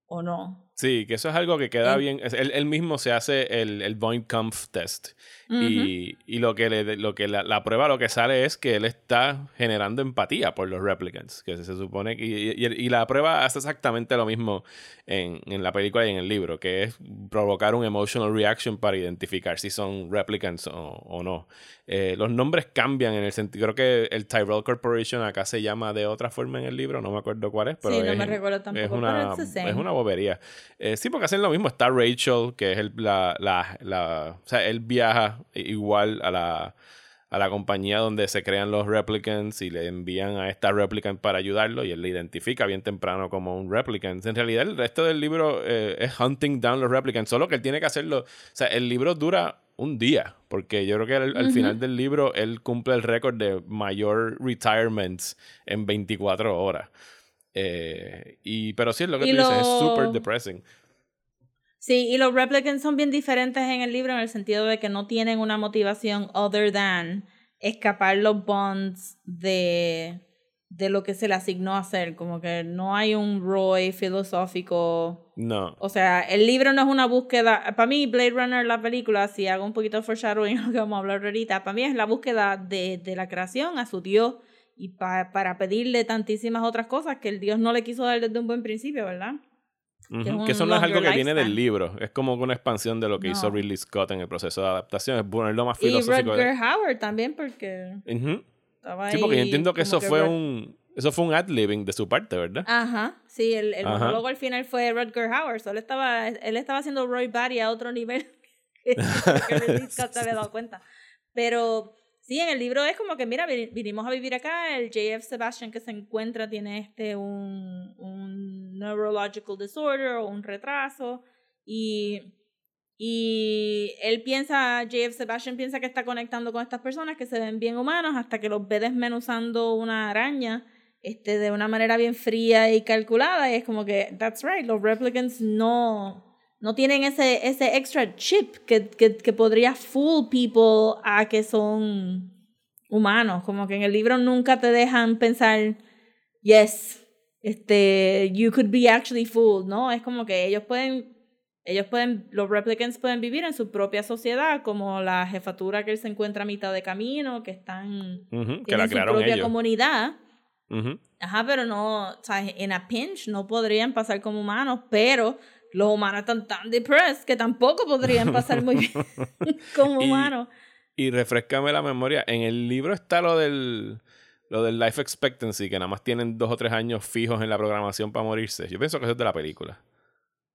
o no. Sí, que eso es algo que queda En- bien. Él, él mismo se hace el, el Kampf test. y, y lo que, le- lo que la, la prueba lo que sale es que él está generando empatía por los replicants. Que se, se supone que. Y, y- y la prueba hace exactamente lo mismo en, en la película y en el libro, que es provocar un emotional reaction para identificar si son replicants o, o no. Eh, los nombres cambian en el sentido. Creo que el Tyrell Corporation acá se llama de otra forma en el libro, no me acuerdo cuál es, pero Sí, no es, me recuerdo tampoco, es una, es una bobería. Eh, sí, porque hacen lo mismo. Está Rachel, que es el, la, la, la- O sea, él viaja igual a la, a la compañía donde se crean los replicants y le envían a esta replicant para ayudarlo y él le identifica bien temprano como un replicant. En realidad, el resto del libro eh, es hunting down los replicants, solo que él tiene que hacerlo. O sea, el libro dura un día, porque yo creo que al, final del libro él cumple el récord de mayor retirements en 24 horas. Eh, y, pero sí, es lo que Y tú dices, es lo- súper depressing. Sí, y los replicants son bien diferentes en el libro en el sentido de que no tienen una motivación other than escapar los bonds de, de lo que se le asignó a hacer. Como que no hay un Roy filosófico. No. O sea, el libro no es una búsqueda. Para mí, Blade Runner, la película, si hago un poquito de foreshadowing lo que vamos a hablar ahorita, para mí es la búsqueda de, de la creación a su Dios y pa- para pedirle tantísimas otras cosas que el Dios no le quiso dar desde un buen principio, ¿verdad? Que es Que, eso no es algo que viene del libro. Es como una expansión de lo que hizo No. Ridley Scott en el proceso de adaptación. Es ponerlo más Y filosófico. de- Rutger Howard también, porque Ujú. estaba Sí, porque yo ahí entiendo que eso fue Rut- un. Eso fue un ad-libbing de su parte, ¿verdad? Ajá, sí, el, el monólogo al final fue Rutger Howard. Solo estaba, él estaba haciendo Roy Batty a otro nivel que Ridley Scott se había dado cuenta. Pero sí, en el libro es como que, mira, vin- vinimos a vivir acá, el JF Sebastian que se encuentra tiene este un, un neurological disorder o un retraso y, y él piensa, JF Sebastian piensa que está conectando con estas personas que se ven bien humanos hasta que los ve desmenuzando una araña este, de una manera bien fría y calculada y es como que, that's right, los replicants no, no tienen ese, ese extra chip que, que, que podría fool people a que son humanos. Como que en el libro nunca te dejan pensar, yes, este, you could be actually fooled, ¿no? Es como que ellos pueden, ellos pueden, los replicants pueden vivir en su propia sociedad, como la jefatura que él se encuentra a mitad de camino, que están, Que tienen la su propia ellos. comunidad. Ujú. Ajá, pero no, o sea, en a pinch no podrían pasar como humanos, pero los humanos están tan depressed que tampoco podrían pasar muy bien como Y- humanos. Y refrescame la memoria. En el libro está lo del. Lo del life expectancy, que nada más tienen dos o tres años fijos en la programación para morirse. Yo pienso que eso es de la película.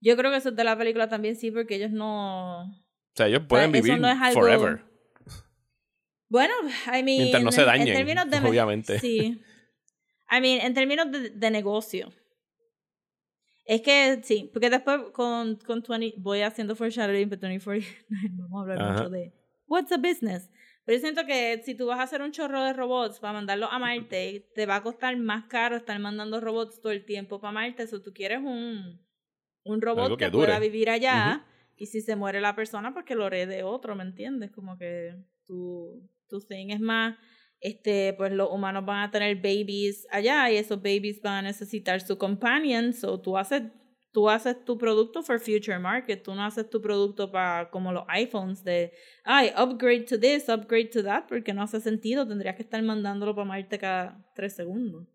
Yo creo que eso es de la película también, sí, porque ellos no... O sea, ellos pueden vivir no es algo- forever. Bueno, I mean... Mientras no se en dañen, términos de obviamente. Sí. I mean, en términos de, de negocio. Es que sí, porque después con, con 20, voy haciendo foreshadowing para 2049, vamos a hablar Ajá. mucho de what's a business. Pero yo siento que si tú vas a hacer un chorro de robots para mandarlos a Marte, te va a costar más caro estar mandando robots todo el tiempo para Marte. Si tú quieres un, un robot que, pueda vivir allá, y si se muere la persona, pues que lo herede otro, ¿me entiendes? Como que tu, tu thing es más este, pues los humanos van a tener babies allá y esos babies van a necesitar su companion, so tú haces, tú haces tu producto for future market, tú no haces tu producto para como los iPhones de, ay, upgrade to this, upgrade to that, porque no hace sentido, tendrías que estar mandándolo para Marte cada tres segundos.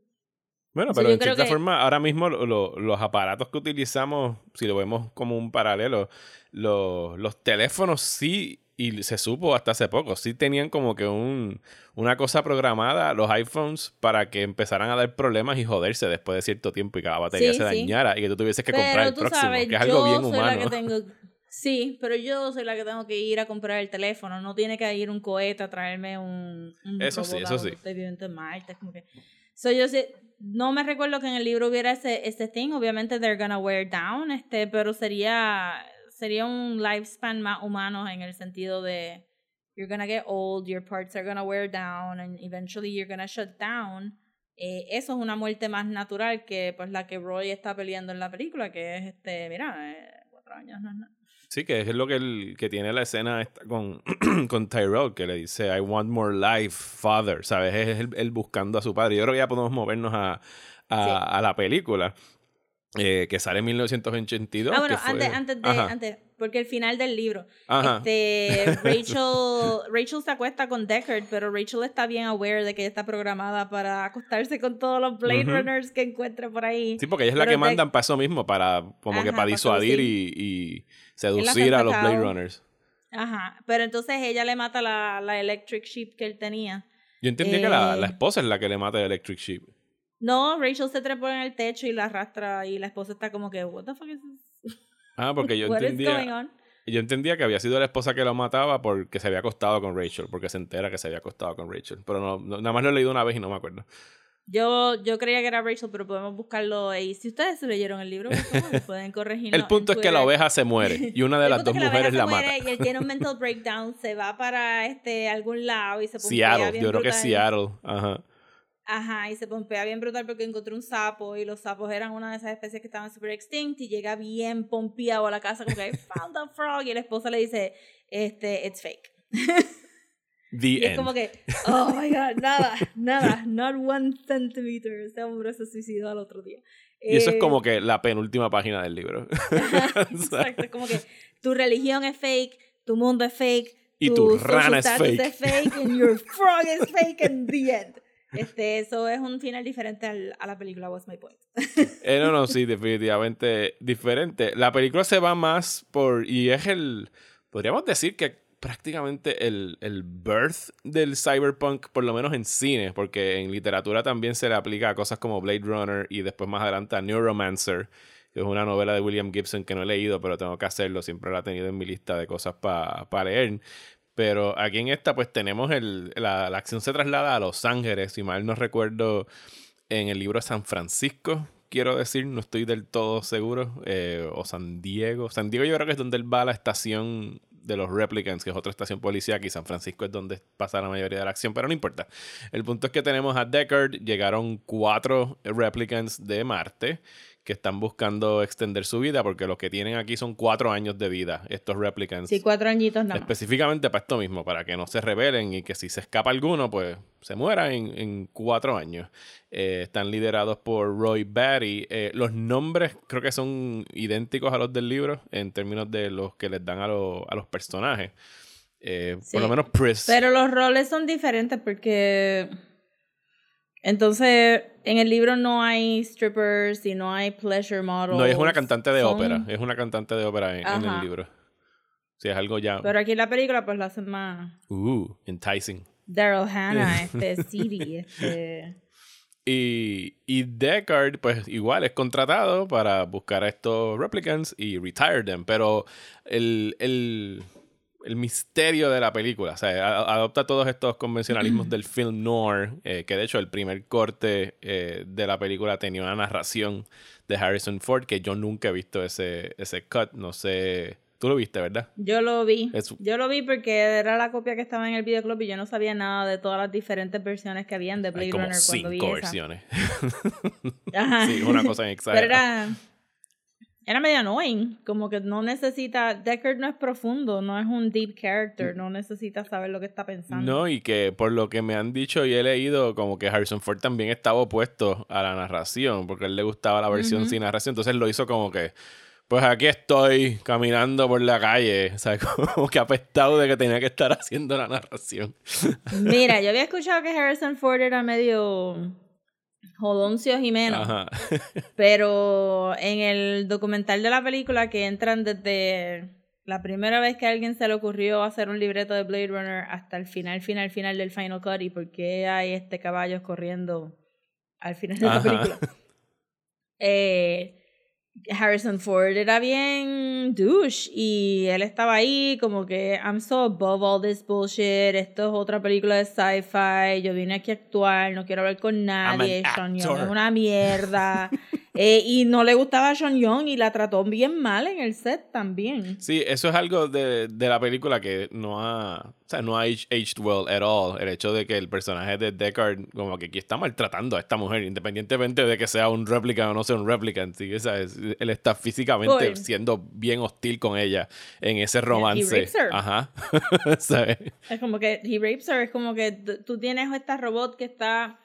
Bueno, pero en cierta que- forma, ahora mismo lo- lo- los aparatos que utilizamos, si lo vemos como un paralelo, lo- los teléfonos sí, y se supo hasta hace poco, sí tenían como que un, una cosa programada, los iPhones, para que empezaran a dar problemas y joderse después de cierto tiempo y que la batería Sí, se sí. dañara y que tú tuvieses que comprar el próximo, sabes, que es algo bien humano. que tengo... Sí, pero yo soy la que tengo que ir a comprar el teléfono. No tiene que ir un cohete a traerme un, un Eso sí, eso sí. en Marte. Como que... So, yo sé, no me recuerdo que en el libro hubiera ese, ese thing. Obviamente, they're gonna wear down, este, pero sería, sería un lifespan más humano en el sentido de you're gonna get old, your parts are gonna wear down, and eventually you're gonna shut down. Eh, eso es una muerte más natural que pues la que Roy está peleando en la película, que es este, mira, eh, cuatro años no es nada. Sí, que es lo que, el, que tiene la escena esta con, con Tyrell, que le dice, I want more life, father, ¿sabes? Es él, buscando a su padre. Yo creo que ya podemos movernos a, a, Sí. a la película. Eh, que sale en 1982. Ah, bueno, que fue- antes, antes de, antes, porque el final del libro, ajá. este, Rachel, Rachel se acuesta con Deckard, pero Rachel está bien aware de que ella está programada para acostarse con todos los Blade. Runners que encuentre por ahí. Sí, porque ella es la Pero que mandan para eso mismo, para como que Ajá, para para disuadir y, y seducir a los. Blade Runners. Ajá, pero entonces ella le mata la, la electric sheep que él tenía. Yo entendí que la, Eh. la esposa es la que le mata el Electric Sheep. No, Rachel se trepó en el techo y la arrastra y la esposa está como que, what the fuck is this? Ah, porque yo entendía, yo entendía que había sido la esposa que lo mataba porque se había acostado con Rachel, porque se entera que se había acostado con Rachel. Pero no, no- nada más lo he leído una vez y no me acuerdo. Yo, yo creía que era Rachel, pero podemos buscarlo ahí. Si ustedes se leyeron el libro, favor, pueden corregirlo. el punto es que la oveja se muere y una de las dos mujeres la mata. Y él tiene un mental breakdown, se va para este algún lado y se pompea Seattle, bien yo creo que es brutal. Seattle. Ajá. Ajá, y se pompea bien brutal porque encontró un sapo y los sapos eran una de esas especies que estaban super extinct y llega bien pompeado a la casa como que I found a frog y la esposa le dice, este, it's fake. The Y es end. como que, oh my god, nada, nada, not one centimeter. Ese hombre se suicidó al otro día. Y eso es Eh, como que la penúltima página del libro. Exacto, es como que tu religión es fake, tu mundo es fake, Y tu social rana es fake. es fake, and your frog is fake and the end. Este, eso es un final diferente al- a la película What's My Point. Eh, no, no, sí, definitivamente diferente. La película se va más por. Y es el. Podríamos decir que prácticamente el, el birth del cyberpunk, por lo menos en cine, porque en literatura también se le aplica a cosas como Blade Runner y después más adelante a Neuromancer, que es una novela de William Gibson que no he leído, pero tengo que hacerlo, siempre la he tenido en mi lista de cosas para leer. Pero aquí en esta, pues tenemos el, la, la acción se traslada a Los Ángeles, si mal no recuerdo, en el libro San Francisco, quiero decir, no estoy del todo seguro, eh, o San Diego. San Diego yo creo que es donde él va a la estación de los Replicants, que es otra estación policíaca, y San Francisco es donde pasa la mayoría de la acción, pero no importa. El punto es que tenemos a Deckard, llegaron cuatro Replicants de Marte que están buscando extender su vida, porque lo que tienen aquí son cuatro años de vida, estos Replicants. Sí, cuatro añitos nada más. Específicamente para esto mismo, para que no se rebelen y que si se escapa alguno, pues se muera en, en cuatro años. Eh, están liderados por Roy Batty. Eh, los nombres creo que son idénticos a los del libro en términos de los que les dan a, los- a los personajes. Eh, Sí. Por lo menos Pris. Pero los roles son diferentes porque. Entonces, en el libro no hay strippers y no hay pleasure models. no, es una cantante de Son- ópera. Es una cantante de ópera en, en el libro. Sí, es algo ya. Pero aquí en la película, pues lo hacen más. Uh, enticing. Daryl Hannah, este, City, este. Y, y Deckard, pues igual es contratado para buscar a estos replicants y retire them. Pero el, el, el misterio de la película, o sea, a- adopta todos estos convencionalismos del film noir, eh, que de hecho el primer corte eh, de la película tenía una narración de Harrison Ford, que yo nunca he visto ese, ese cut, no sé, tú lo viste, ¿verdad? Yo lo vi. Es- Yo lo vi porque era la copia que estaba en el videoclub y yo no sabía nada de todas las diferentes versiones que habían de Blade Hay como Runner cuando vi cinco esa. versiones. Ajá. sí, una cosa en Pero era, era medio annoying. Como que no necesita. Deckard no es profundo, no es un deep character, no necesita saber lo que está pensando. No, y que por lo que me han dicho y he leído, como que Harrison Ford también estaba opuesto a la narración, porque a él le gustaba la versión sin narración, entonces lo hizo como que, pues aquí estoy caminando por la calle, o sea, como que apestado de que tenía que estar haciendo la narración. Mira, yo había escuchado que Harrison Ford era medio jodoncio Jimeno, Ajá. pero en el documental de la película que entran desde la primera vez que a alguien se le ocurrió hacer un libreto de Blade Runner hasta el final, final, final del Final Cut y por qué hay este caballos corriendo al final de la Ajá. película. Eh, Harrison Ford era bien douche y él estaba ahí como que I'm so above all this bullshit, esto es otra película de sci-fi, yo vine aquí a actuar, no quiero hablar con nadie, an Sean Young es una mierda. Eh, y no le gustaba a Sean Young y la trató bien mal en el set también. Sí, eso es algo de, de la película que no ha, o sea, no ha age- aged well at all. El hecho de que el personaje de Deckard como que aquí está maltratando a esta mujer, independientemente de que sea un replicant o no sea un replicant. ¿sí? ¿sabes? Él está físicamente Cool. siendo bien hostil con ella en ese romance. rapes her. Ajá. ¿Sabes? Es como que he rapes her, es como que tú tienes esta robot que está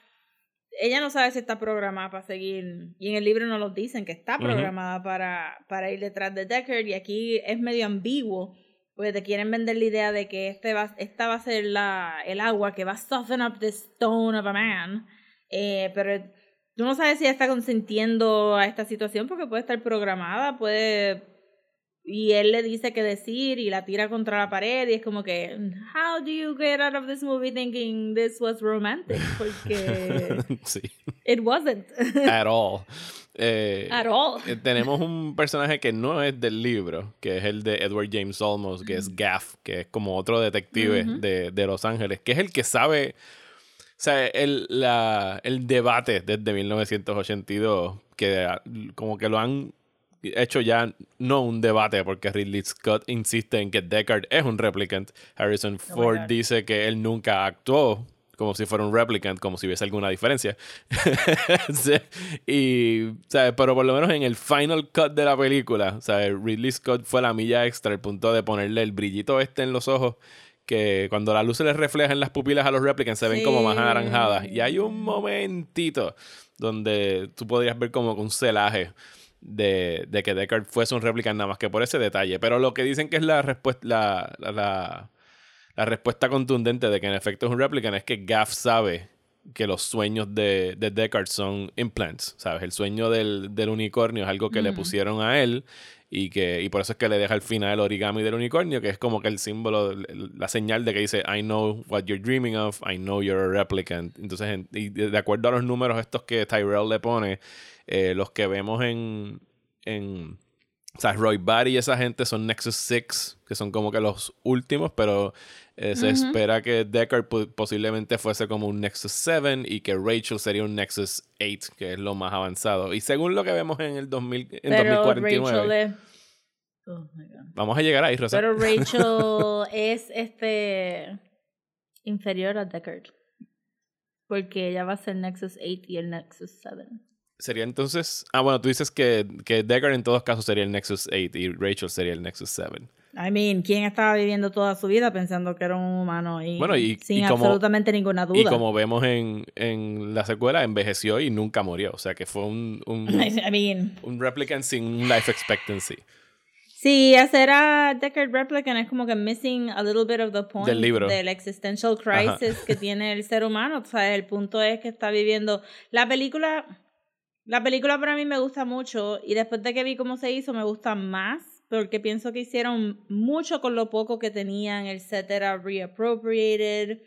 ella no sabe si está programada para seguir, y en el libro no nos dicen que está programada para, para ir detrás de Deckard, y aquí es medio ambiguo, porque te quieren vender la idea de que este va, esta va a ser la, el agua que va a soften up the stone of a man, eh, pero tú no sabes si ella está consintiendo a esta situación porque puede estar programada, puede... Y él le dice qué decir y la tira contra la pared y es como que, how do you get out of this movie thinking this was romantic? Porque sí, it wasn't at all. Eh, at all. eh, tenemos un personaje que no es del libro, que es el de Edward James Olmos, que es Gaff, que es como otro detective de, de Los Ángeles, que es el que sabe, o sea, el, la, el debate desde 1982, que ah, como que lo han hecho ya no un debate, porque Ridley Scott insiste en que Deckard es un replicant. Harrison Ford God. dice que él nunca actuó como si fuera un replicant, como si hubiese alguna diferencia. Sí, y, ¿sabes? Pero por lo menos en el final cut de la película, ¿sabes? Ridley Scott fue la milla extra, el punto de ponerle el brillito este en los ojos, que cuando la luz se les refleja en las pupilas a los replicants se ven como más anaranjadas. Y hay un momentito donde tú podrías ver como un celaje de, de que Deckard fuese un replicant nada más que por ese detalle. Pero lo que dicen que es la respuesta, la, la, la- la respuesta contundente de que en efecto es un replicant es que Gaff sabe que los sueños de, de Deckard son implants, ¿sabes? El sueño del, del unicornio es algo que le pusieron a él y que y por eso es que le deja al final el origami del unicornio, que es como que el símbolo, la señal de que dice I know what you're dreaming of, I know you're a replicant. Entonces, en- y de de acuerdo a los números estos que Tyrell le pone, eh, los que vemos en, en o sea, Roy Batty y esa gente son Nexus 6, que son como que los últimos, pero eh, se espera que Deckard posiblemente fuese como un Nexus 7 y que Rachel sería un Nexus 8, que es lo más avanzado. Y según lo que vemos en el 2000, en Pero 2049, Rachel es... Oh my God. vamos a llegar ahí, Rosa. Pero Rachel es este inferior a Deckard. Porque ella va a ser Nexus 8 y el Nexus 7. Sería entonces... Ah, bueno, tú dices que, que Deckard en todos casos sería el Nexus 8 y Rachel sería el Nexus 7. I mean, ¿quién estaba viviendo toda su vida pensando que era un humano y, Bueno, y- sin y como- absolutamente ninguna duda? Y como vemos en, en la secuela, envejeció y nunca murió. O sea que fue un, un, I mean, un replicant sin life expectancy. sí, hacer a Deckard Replicant es como que missing a little bit of the point Del libro. del existential crisis que tiene el ser humano. O sea, el punto es que está viviendo. La película, la película para mí me gusta mucho y después de que vi cómo se hizo me gusta más porque pienso que hicieron mucho con lo poco que tenían. El set era reappropriated.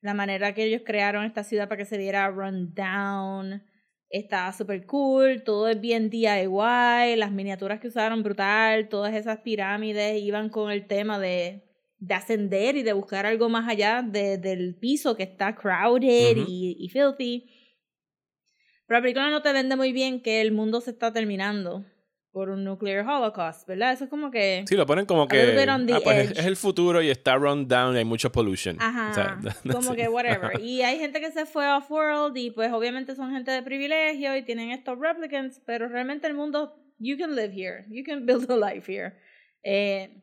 La manera que ellos crearon esta ciudad para que se viera run down. Estaba súper cool, todo es bien DIY, las miniaturas que usaron brutal, todas esas pirámides iban con el tema de, de ascender y de buscar algo más allá de- del piso que está crowded y filthy. Pero la película no te vende muy bien que el mundo se está terminando por un nuclear holocaust, ¿verdad? Eso es como que... Sí, lo ponen como que. ah, pues es, el futuro y está run down y hay mucho pollution. Ajá, O sea, como sí. que whatever. Y hay gente que se fue off-world y pues obviamente son gente de privilegio y tienen estos replicants, pero realmente el mundo, you can live here, you can build a life here. Eh,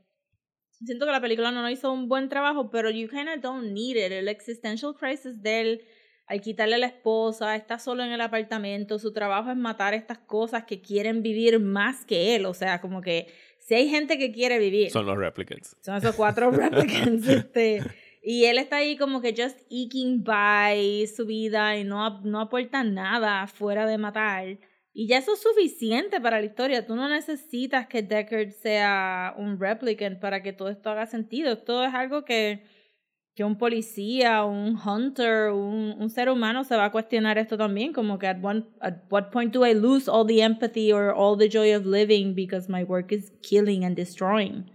siento que la película no hizo un buen trabajo, pero you kind of don't need it. El existential crisis de él, al quitarle a la esposa, está solo en el apartamento, su trabajo es matar estas cosas que quieren vivir más que él. O sea, como que si hay gente que quiere vivir, Son los replicants. son esos cuatro replicants, este. Y él está ahí como que just eking by su vida y no, no aporta nada fuera de matar. Y ya eso es suficiente para la historia. Tú no necesitas que Deckard sea un replicant para que todo esto haga sentido. Esto es algo que, que un policía, un hunter, un, ser humano se va a cuestionar esto también. Como que at, one, at what point do I lose all the empathy or all the joy of living because my work is killing and destroying?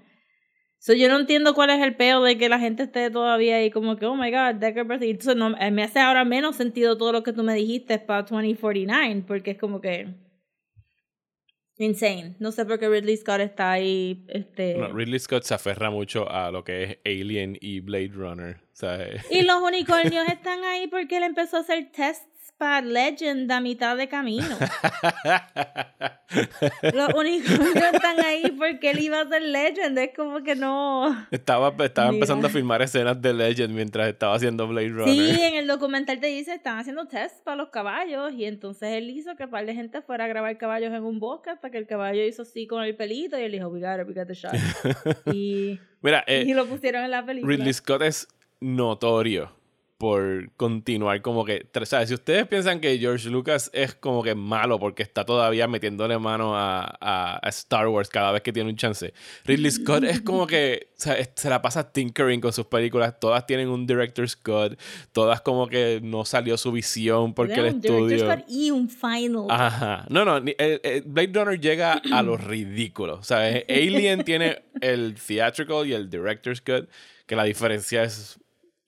So, yo no entiendo cuál es el peo de que la gente esté todavía ahí como que, oh my god, Deckard Bradley. Entonces, me hace ahora menos sentido todo lo que tú me dijiste para 2049, porque es como que. Insane. No sé por qué Ridley Scott está ahí. Este, No, Ridley Scott se aferra mucho a lo que es Alien y Blade Runner. Eh, Y los unicornios están ahí porque él empezó a hacer tests para Legend a mitad de camino. Los unicornios están ahí porque él iba a ser Legend. Es como que no. Estaba, estaba empezando a filmar escenas de Legend mientras estaba haciendo Blade Runner. Sí, en el documental te dice, están haciendo tests para los caballos y entonces él hizo que un par de gente fuera a grabar caballos en un bosque hasta que el caballo hizo así con el pelito y él dijo, we got it, we got the shot. y, Mira, eh, y lo pusieron en la película. Ridley Scott es notorio por continuar como que, sea, si ustedes piensan que George Lucas es como que malo porque está todavía metiéndole mano a, a- a Star Wars cada vez que tiene un chance, Ridley Scott es como que se la pasa tinkering con sus películas, todas tienen un director's cut, todas como que no salió su visión porque el Era un director's estudio... y un final. Ajá. No, no. el- el Blade Runner llega a lo ridículo. Sea, eh, Alien tiene el theatrical y el director's cut, que la diferencia es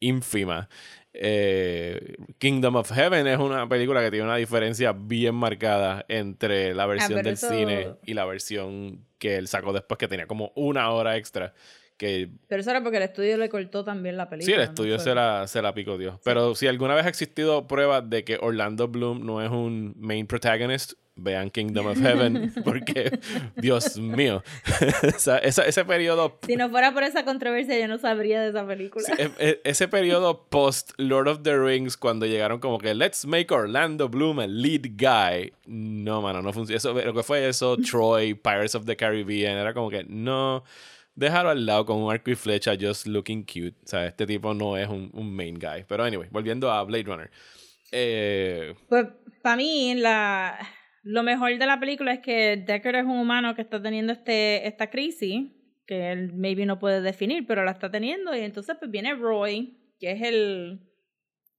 ínfima. Eh, Kingdom of Heaven es una película que tiene una diferencia bien marcada entre la versión del eso- cine y la versión que él sacó después, que tenía como una hora extra. Que Pero eso era porque el estudio le cortó también la Sí, película. el ¿no? estudio se la, se la picó Dios. Pero si alguna vez ha existido pruebas de que Orlando Bloom no es un main protagonist, vean Kingdom of Heaven, porque, Dios mío, Esa- esa- ese periodo Si no fuera por esa controversia, yo no sabría de esa película. e- e- ese periodo post Lord of the Rings, cuando llegaron como que let's make Orlando Bloom el lead guy. No, mano, no funciona. Lo que fue eso, Troy, Pirates of the Caribbean, era como que no. Déjalo al lado con un arco y flecha, just looking cute. O sea, este tipo no es un, un main guy. Pero anyway, volviendo a Blade Runner. Eh, Pues para mí la, lo mejor de la película es que Deckard es un humano que está teniendo este, esta crisis que él maybe no puede definir, pero la está teniendo y entonces pues viene Roy, que es el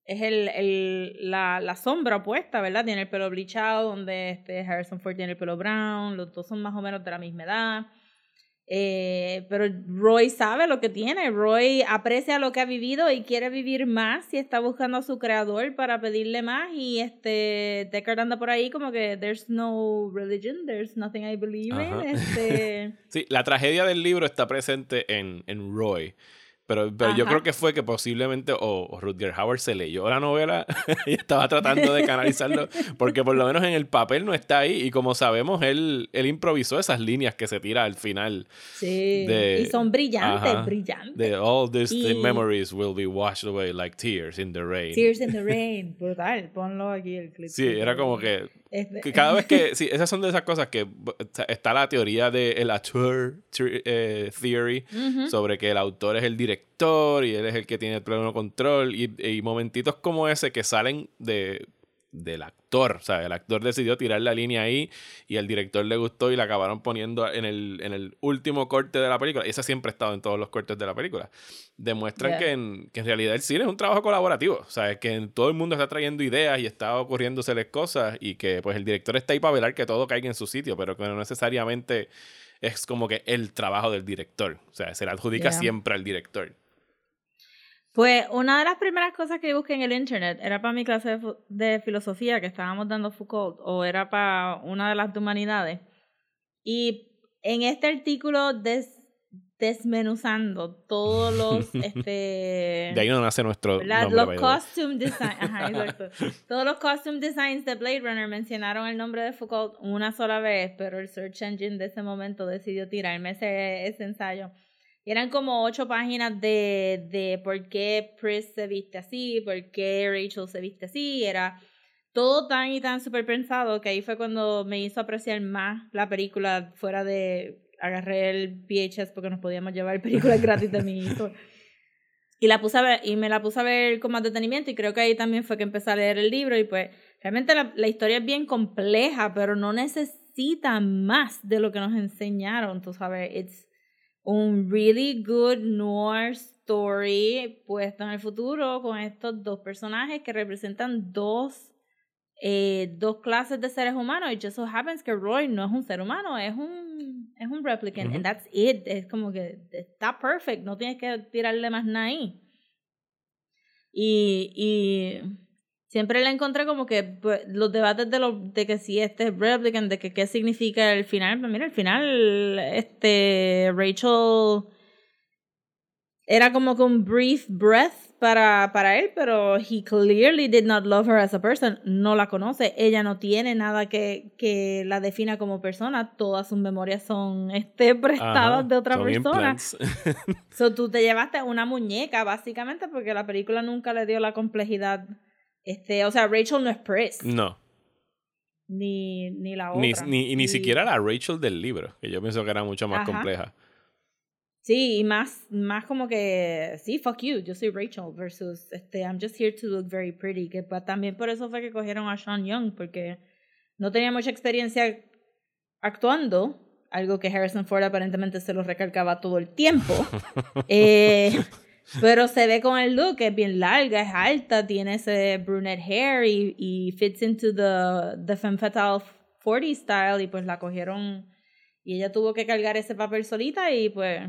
es el, el la, la sombra opuesta, ¿verdad? Tiene el pelo blichado, donde este Harrison Ford tiene el pelo brown, los dos son más o menos de la misma edad. Eh, pero Roy sabe lo que tiene, Roy aprecia lo que ha vivido y quiere vivir más y está buscando a su creador para pedirle más. Y este Deckard anda por ahí como que there's no religion, there's nothing I believe in, este. Sí, la tragedia del libro está presente en, en Roy. Pero, pero yo creo que fue que posiblemente o, o Rutger Hauer se leyó la novela y estaba tratando de canalizarlo, porque por lo menos en el papel no está ahí. Y como sabemos, él, él improvisó esas líneas que se tira al final sí, de- y son brillantes, ajá, brillantes. de all these Y- memories will be washed away like tears in the rain. Tears in the Rain, brutal, ponlo aquí el clip. Sí, era como que que cada vez que, sí, esas son de esas cosas que está- la teoría del auteur tri- eh, theory sobre que el autor es el director y él es el que tiene el pleno control y, y momentitos como ese que salen de del actor, o sea, el actor decidió tirar la línea ahí y el director le gustó y la acabaron poniendo en el, en el último corte de la película. Y esa siempre ha estado en todos los cortes de la película. Demuestran Yeah. que, en, que en realidad el cine es un trabajo colaborativo. O sea, es que todo el mundo está trayendo ideas y está ocurriéndoseles cosas y que pues el director está ahí para velar que todo caiga en su sitio, pero que no necesariamente es como que el trabajo del director. O sea, se le adjudica Yeah. siempre al director. Pues una de las primeras cosas que busqué en el internet era para mi clase de, de filosofía que estábamos dando Foucault o era para una de las de humanidades. Y en este artículo des- desmenuzando todos los este De ahí no nace nuestro ¿verdad? nombre. los costume design, ajá, exacto. Todos los costume designs de Blade Runner mencionaron el nombre de Foucault una sola vez, pero el search engine de ese momento decidió tirarme ese, ese ensayo. Eran como ocho páginas de, de por qué Pris se viste así, por qué Rachel se viste así. Era todo tan y tan súper pensado que ahí fue cuando me hizo apreciar más la película fuera de agarré el VHS porque nos podíamos llevar películas gratis de mi hijo. Y la puse a ver, y me la puse a ver con más detenimiento, y creo que ahí también fue que empecé a leer el libro, y pues realmente la, la historia es bien compleja, pero no necesita más de lo que nos enseñaron, tú sabes, it's un really good noir story puesto en el futuro con estos dos personajes que representan dos eh, dos clases de seres humanos. It just so happens que Roy no es un ser humano, es un, es un replicant. And that's it. Es como que está perfect, no tienes que tirarle más nada ahí. Y, y siempre le encontré como que pues, los debates de, lo, de que si este es replicant, de que qué significa el final. Pues mira, el final, este, Rachel era como que un brief breath para, para él, pero he clearly did not love her as a person. No la conoce, ella no tiene nada que, que la defina como persona. Todas sus memorias son este, prestadas Ajá, de otra son persona. So, tú te llevaste una muñeca, básicamente, porque la película nunca le dio la complejidad. Este, o sea, Rachel no es Pris, no, ni, ni la otra. ni, ni, y ni Y- siquiera la Rachel del libro, que yo pienso que era mucho más Ajá. compleja. Sí, y más, más como que, sí, fuck you, yo soy Rachel versus, este, I'm just here to look very pretty, que también por eso fue que cogieron a Sean Young, porque no tenía mucha experiencia actuando, algo que Harrison Ford aparentemente se lo recalcaba todo el tiempo, eh, pero se ve con el look, es bien larga, es alta, tiene ese brunette hair y, y fits into the, the femme fatale 40 style, y pues la cogieron, y ella tuvo que cargar ese papel solita, y pues...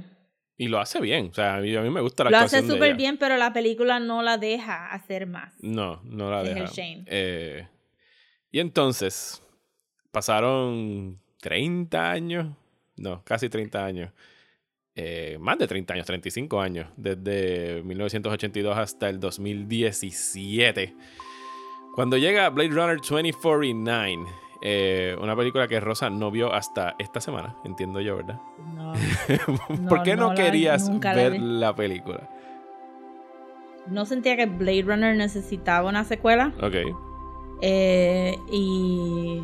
Y lo hace bien, o sea, a mí, a mí me gusta la Lo hace súper bien, pero la película no la deja hacer más. No, no la Es el deja. shame. Eh, y entonces, pasaron 30 años, no, casi 30 años, eh, más de 30 años, 35 años, desde 1982 hasta el 2017. Cuando llega Blade Runner 2049, eh, una película que Rosa no vio hasta esta semana, entiendo yo, ¿verdad? No, ¿Por qué no, no la- querías la ver vi. la película? no sentía que Blade Runner necesitaba una secuela. Ok. eh, y.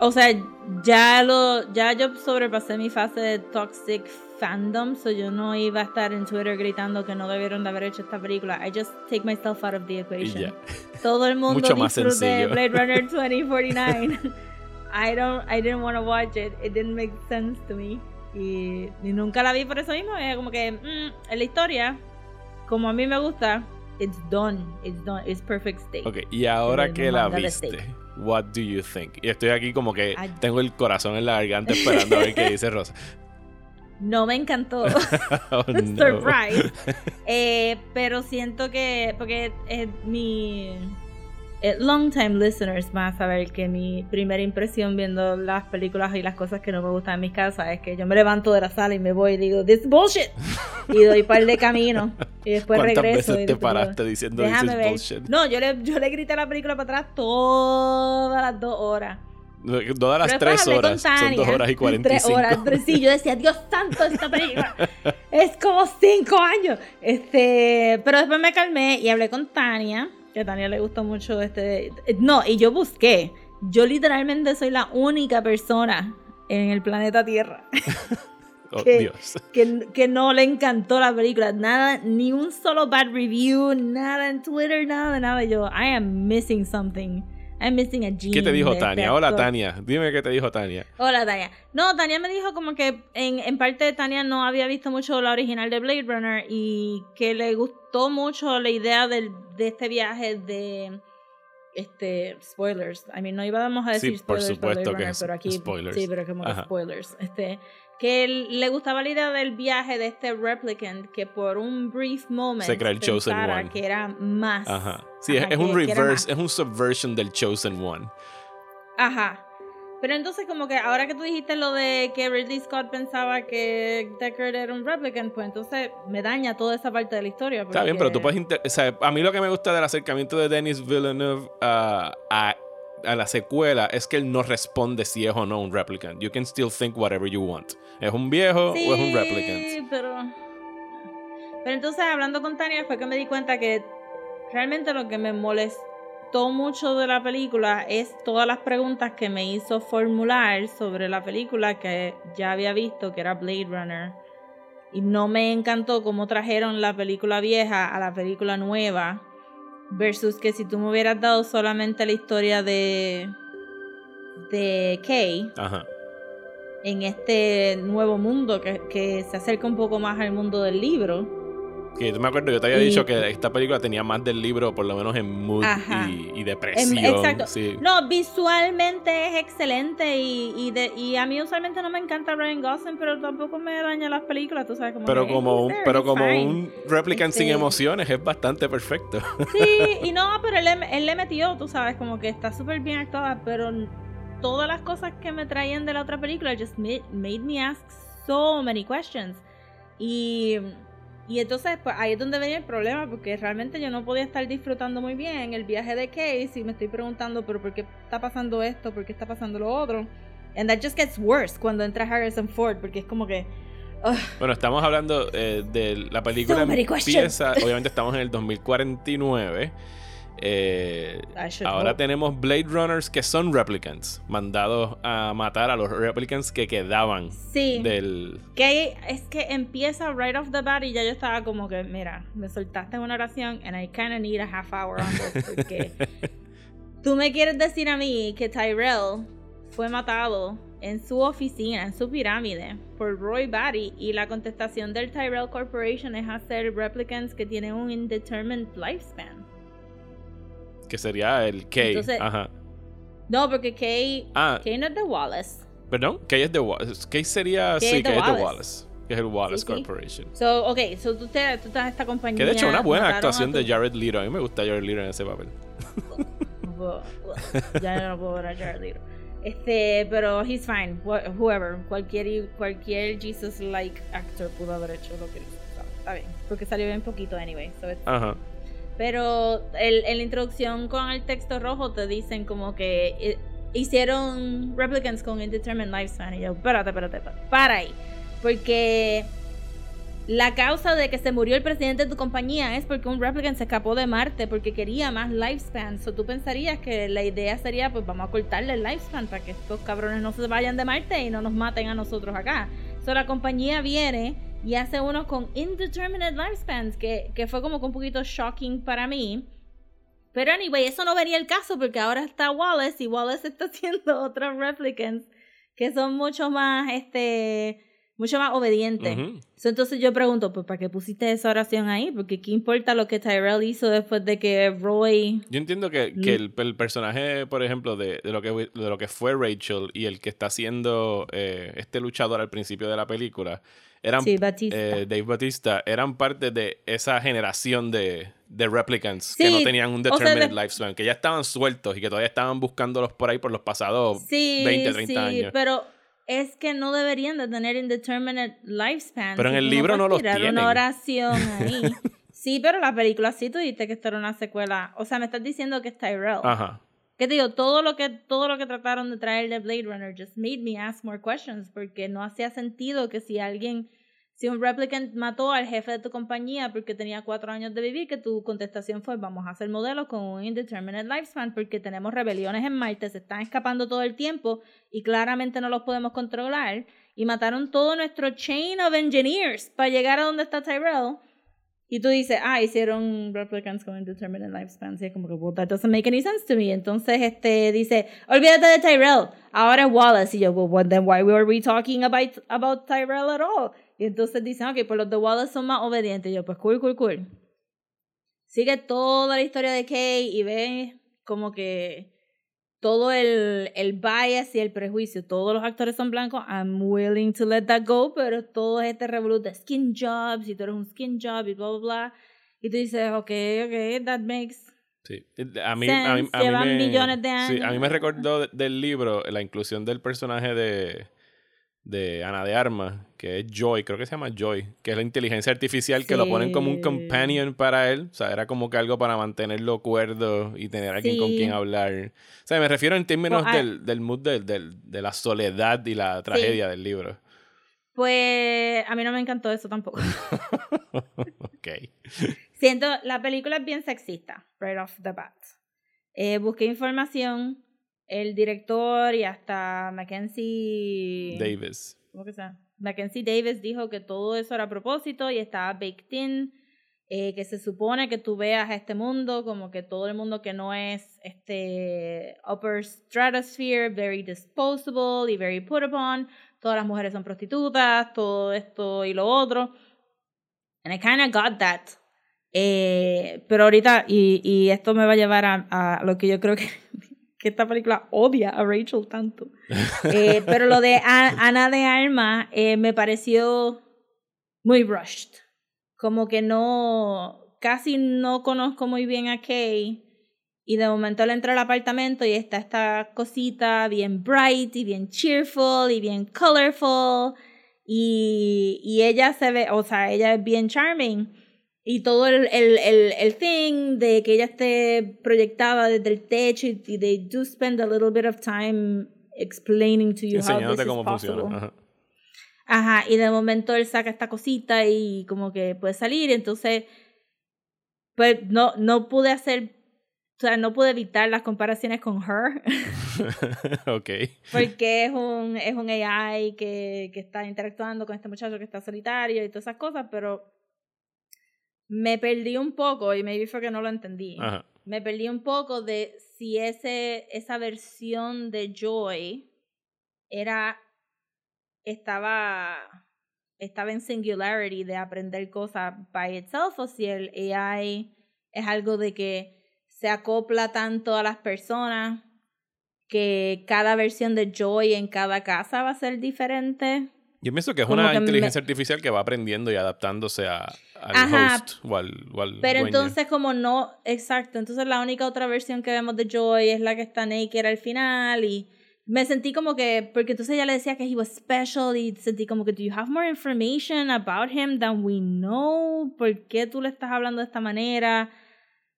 O sea, ya lo. Ya yo sobrepasé mi fase de toxic fandom. So yo no iba a estar en Twitter gritando que no debieron de haber hecho esta película. I just take myself out of the equation. ya. Todo el mundo Mucho más disfrute. Blade Runner 2049. I don't, I didn't want to watch it. It didn't make sense to me. Y, y nunca la vi por eso mismo. Era como que, mm, en la historia, como a mí me gusta, it's done. It's done. It's perfect state. Ok, y ahora que la viste. What do you think? Y estoy aquí como que Ay. tengo el corazón en la garganta esperando a ver qué dice Rosa. No me encantó. Oh. Surprise. Eh, pero siento que, porque eh, mi eh, long time listeners van a saber que mi primera impresión viendo las películas y las cosas que no me gustan en mis casas es que yo me levanto de la sala y me voy y digo, this is bullshit. Y doy par de camino. Y después ¿Cuántas regreso. veces y te después digo, paraste diciendo this Déjame ver. bullshit? No, yo le, yo le grité la película para atrás todas las dos horas. Todas las tres horas, son dos horas y cuarenta Tres horas, tres- sí, yo decía, Dios santo, esta película es como cinco años. Este, pero después me calmé y hablé con Tania, que a Tania le gustó mucho este. No, y yo busqué. Yo literalmente soy la única persona en el planeta Tierra Oh, que- Dios. que, que no le encantó la película. Nada, ni un solo bad review, nada en Twitter, nada de nada. Yo, I am missing something. I'm missing a gene. ¿Qué te dijo Tania? Hola. Tania, dime qué te dijo Tania. Hola, Tania. No, Tania me dijo como que en, en parte Tania no había visto mucho la original de Blade Runner y que le gustó mucho la idea del, de este viaje de este spoilers. I mean, no íbamos a Sí, decir por spoilers para supuesto Blade que Runner, es pero aquí spoilers. sí, pero como que spoilers. Este que le gustaba la idea del viaje de este replicant que por un brief moment Se crea el Chosen One. que era más. Ajá. Sí, Ajá, es, es un reverse, es un subversion del Chosen One. Ajá. Pero entonces como que ahora que tú dijiste lo de que Ridley Scott pensaba que Deckard era un replicant, pues entonces me daña toda esa parte de la historia. Está bien, pero tú puedes... o sea, a mí lo que me gusta del acercamiento de Denis Villeneuve a, a, a la secuela es que él no responde si es o no un replicant. You can still think whatever you want. ¿Es un viejo o es un Sí, replicant? pero... Pero entonces hablando con Tania fue que me di cuenta que realmente lo que me molestó mucho de la película es todas las preguntas que me hizo formular sobre la película que ya había visto, que era Blade Runner. Y no me encantó cómo trajeron la película vieja a la película nueva. Versus que si tú me hubieras dado solamente la historia de. de Kay Ajá. en este nuevo mundo que, que se acerca un poco más al mundo del libro. Que yo me acuerdo, yo te había Y- dicho que esta película tenía más del libro, por lo menos en mood y, y Em, depresión. exacto. sí. No, visualmente es excelente y, y, de, y a mí usualmente no me encanta Ryan Gosling, pero tampoco me daña las películas, tú sabes. Como Pero que, como he's un, there, pero como fine. un replicant sin Este- emociones es bastante perfecto. Sí, y no, pero él, él le metió, tú sabes, como que está súper bien actuada, pero todas las cosas que me traían de la otra película just made, made me ask so many questions. Y Y entonces, pues ahí es donde venía el problema, porque realmente yo no podía estar disfrutando muy bien el viaje de Case y me estoy preguntando, pero ¿por qué está pasando esto? ¿Por qué está pasando lo otro? And that just gets worse cuando entra Harrison Ford, porque es como que. Bueno, estamos hablando eh, de la película So empieza, obviamente estamos en el 2049. Eh, ahora hope. tenemos Blade Runners que son replicants, mandados a matar a los replicants que quedaban sí. del... Que es que empieza right off the bat y ya yo estaba como que, mira, me soltaste en una oración and I kinda need a half hour on this porque tú me quieres decir a mí que Tyrell fue matado en su oficina, en su pirámide, por Roy Batty y la contestación del Tyrell Corporation es hacer replicants que tienen un indeterminate lifespan. Que sería el K. Entonces- Ajá. No, porque Kay, Ah, Kay no es de Wallace. perdón, K es de Wallace. K sería, Kay sí, es de K es de Wallace. Wallace. Que es el Wallace Sí, sí. Corporation. So, ok, so tú, te, tú estás en esta compañía. Que de hecho una buena actuación tu- de Jared Leto. A mí me gusta Jared Leto en ese papel. No puedo- ya no puedo ver a Jared Leto. Este, pero he's fine. Wh- Whoever, cualquier cualquier Jesus like actor pudo haber hecho lo que hizo. Está- Está bien, porque salió bien poquito anyway. so it's- Ajá. Pero el, en la introducción con el texto rojo te dicen como que eh, hicieron replicants con indeterminate lifespan y yo, espérate, espérate, espérate, para ahí. Porque la causa de que se murió el presidente de tu compañía es porque un replicant se escapó de Marte porque quería más lifespan. So tú pensarías que la idea sería, pues vamos a cortarle el lifespan para que estos cabrones no se vayan de Marte y no nos maten a nosotros acá. So la compañía viene y hace unos con indeterminate lifespans, que, que fue como que un poquito shocking para mí. Pero anyway, eso no venía el caso porque ahora está Wallace y Wallace está haciendo otros replicants que son mucho más, este, mucho más obedientes. So, entonces yo pregunto, pues ¿para qué pusiste esa oración ahí? Porque qué importa lo que Tyrell hizo después de que Roy... Yo entiendo que, Mm. que el, el personaje, por ejemplo, de, de lo que, de lo que fue Rachel y el que está haciendo eh, este luchador al principio de la película, eran Sí, Batista. eh, Dave Batista, eran parte de esa generación de, de replicants que no tenían un o sea, determinate de- lifespan, que ya estaban sueltos y que todavía estaban buscándolos por ahí por los pasados Sí, 20, 30 sí, años. pero es que no deberían de tener indeterminate lifespan. Pero en el libro no los tienen. una oración ahí. sí, pero la película sí tú dijiste que esto era una secuela. O sea, me estás diciendo que es Tyrell. Ajá. Que te digo, todo lo que, todo lo que trataron de traer de Blade Runner just made me ask more questions porque no hacía sentido que si alguien, si un replicant mató al jefe de tu compañía porque tenía cuatro años de vivir, que tu contestación fue vamos a hacer modelos con un indeterminate lifespan porque tenemos rebeliones en Marte, se están escapando todo el tiempo y claramente no los podemos controlar y mataron todo nuestro chain of engineers para llegar a donde está Tyrell. Y tú dices, ah, hicieron replicants con indeterminate lifespans. Y es como que, well, that doesn't make any sense to me. Entonces, este, dice, olvídate de Tyrell, ahora Wallace. Y yo, well, then why were we talking about, about Tyrell at all? Y entonces dicen, ok, pues los de Wallace son más obedientes. Y yo, pues cool, cool, cool. Sigue toda la historia de Kay y ve como que todo el, el bias y el prejuicio. Todos los actores son blancos. I'm willing to let that go, pero todo este revoluto de skin jobs y tú eres un skin job y bla, bla, bla. Y tú dices, ok, ok, that makes Sí. A mí, a mí, sense. a mí Llevan me, millones de Sí, a mí me años. recordó de- del libro la inclusión del personaje de, de Ana de Armas, que es Joy, creo que se llama Joy, que es la inteligencia artificial que lo ponen como un companion para él. O sea, era como que algo para mantenerlo cuerdo y tener alguien con quien hablar. O sea, me refiero en términos Pues, ah- del, del mood del- del- de la soledad y la tragedia del libro. Pues a mí no me encantó eso tampoco. ok. Siento, la película es bien sexista, right off the bat. Eh, busqué información, el director y hasta Mackenzie... Davis. Mackenzie Davis dijo que todo eso era a propósito y estaba baked in, eh, que se supone que tú veas a este mundo como que todo el mundo que no es este upper stratosphere, very disposable y very put upon, todas las mujeres son prostitutas, todo esto y lo otro. And I kind of got that. Eh, pero ahorita, y, y esto me va a llevar a, a lo que yo creo que, que esta película odia a Rachel tanto. Eh, pero lo de A- Ana de Alma eh, me pareció muy rushed. Como que no, casi no conozco muy bien a Kay. Y de momento le entra al apartamento y está esta cosita bien bright y bien cheerful y bien colorful. y, y ella se ve, o sea, ella es bien charming. Y todo el, el, el, el thing de que ella esté proyectada desde el techo y, y they do spend a little bit of time explaining to you how this Enseñándote is cómo possible. funciona. Ajá. Ajá, y de momento él saca esta cosita y como que puede salir, entonces pues no, no pude hacer, o sea, no pude evitar las comparaciones con Her, ok. porque es un, es un AI que, que está interactuando con este muchacho que está solitario y todas esas cosas, pero me perdí un poco y maybe fue que no lo entendí. Ajá. Me perdí un poco de si ese, esa versión de Joy era estaba estaba en singularity de aprender cosas by itself o si el AI es algo de que se acopla tanto a las personas que cada versión de Joy en cada casa va a ser diferente. Yo pienso que es Como una que me- inteligencia artificial que va aprendiendo y adaptándose a, al Ajá. host o al, o al Pero dueño. entonces como no, exacto, entonces la única otra versión que vemos de Joy es la que está naked al final y me sentí como que, porque entonces ella le decía que he was special y sentí como que, do you have more information about him than we know? ¿Por qué tú le estás hablando de esta manera?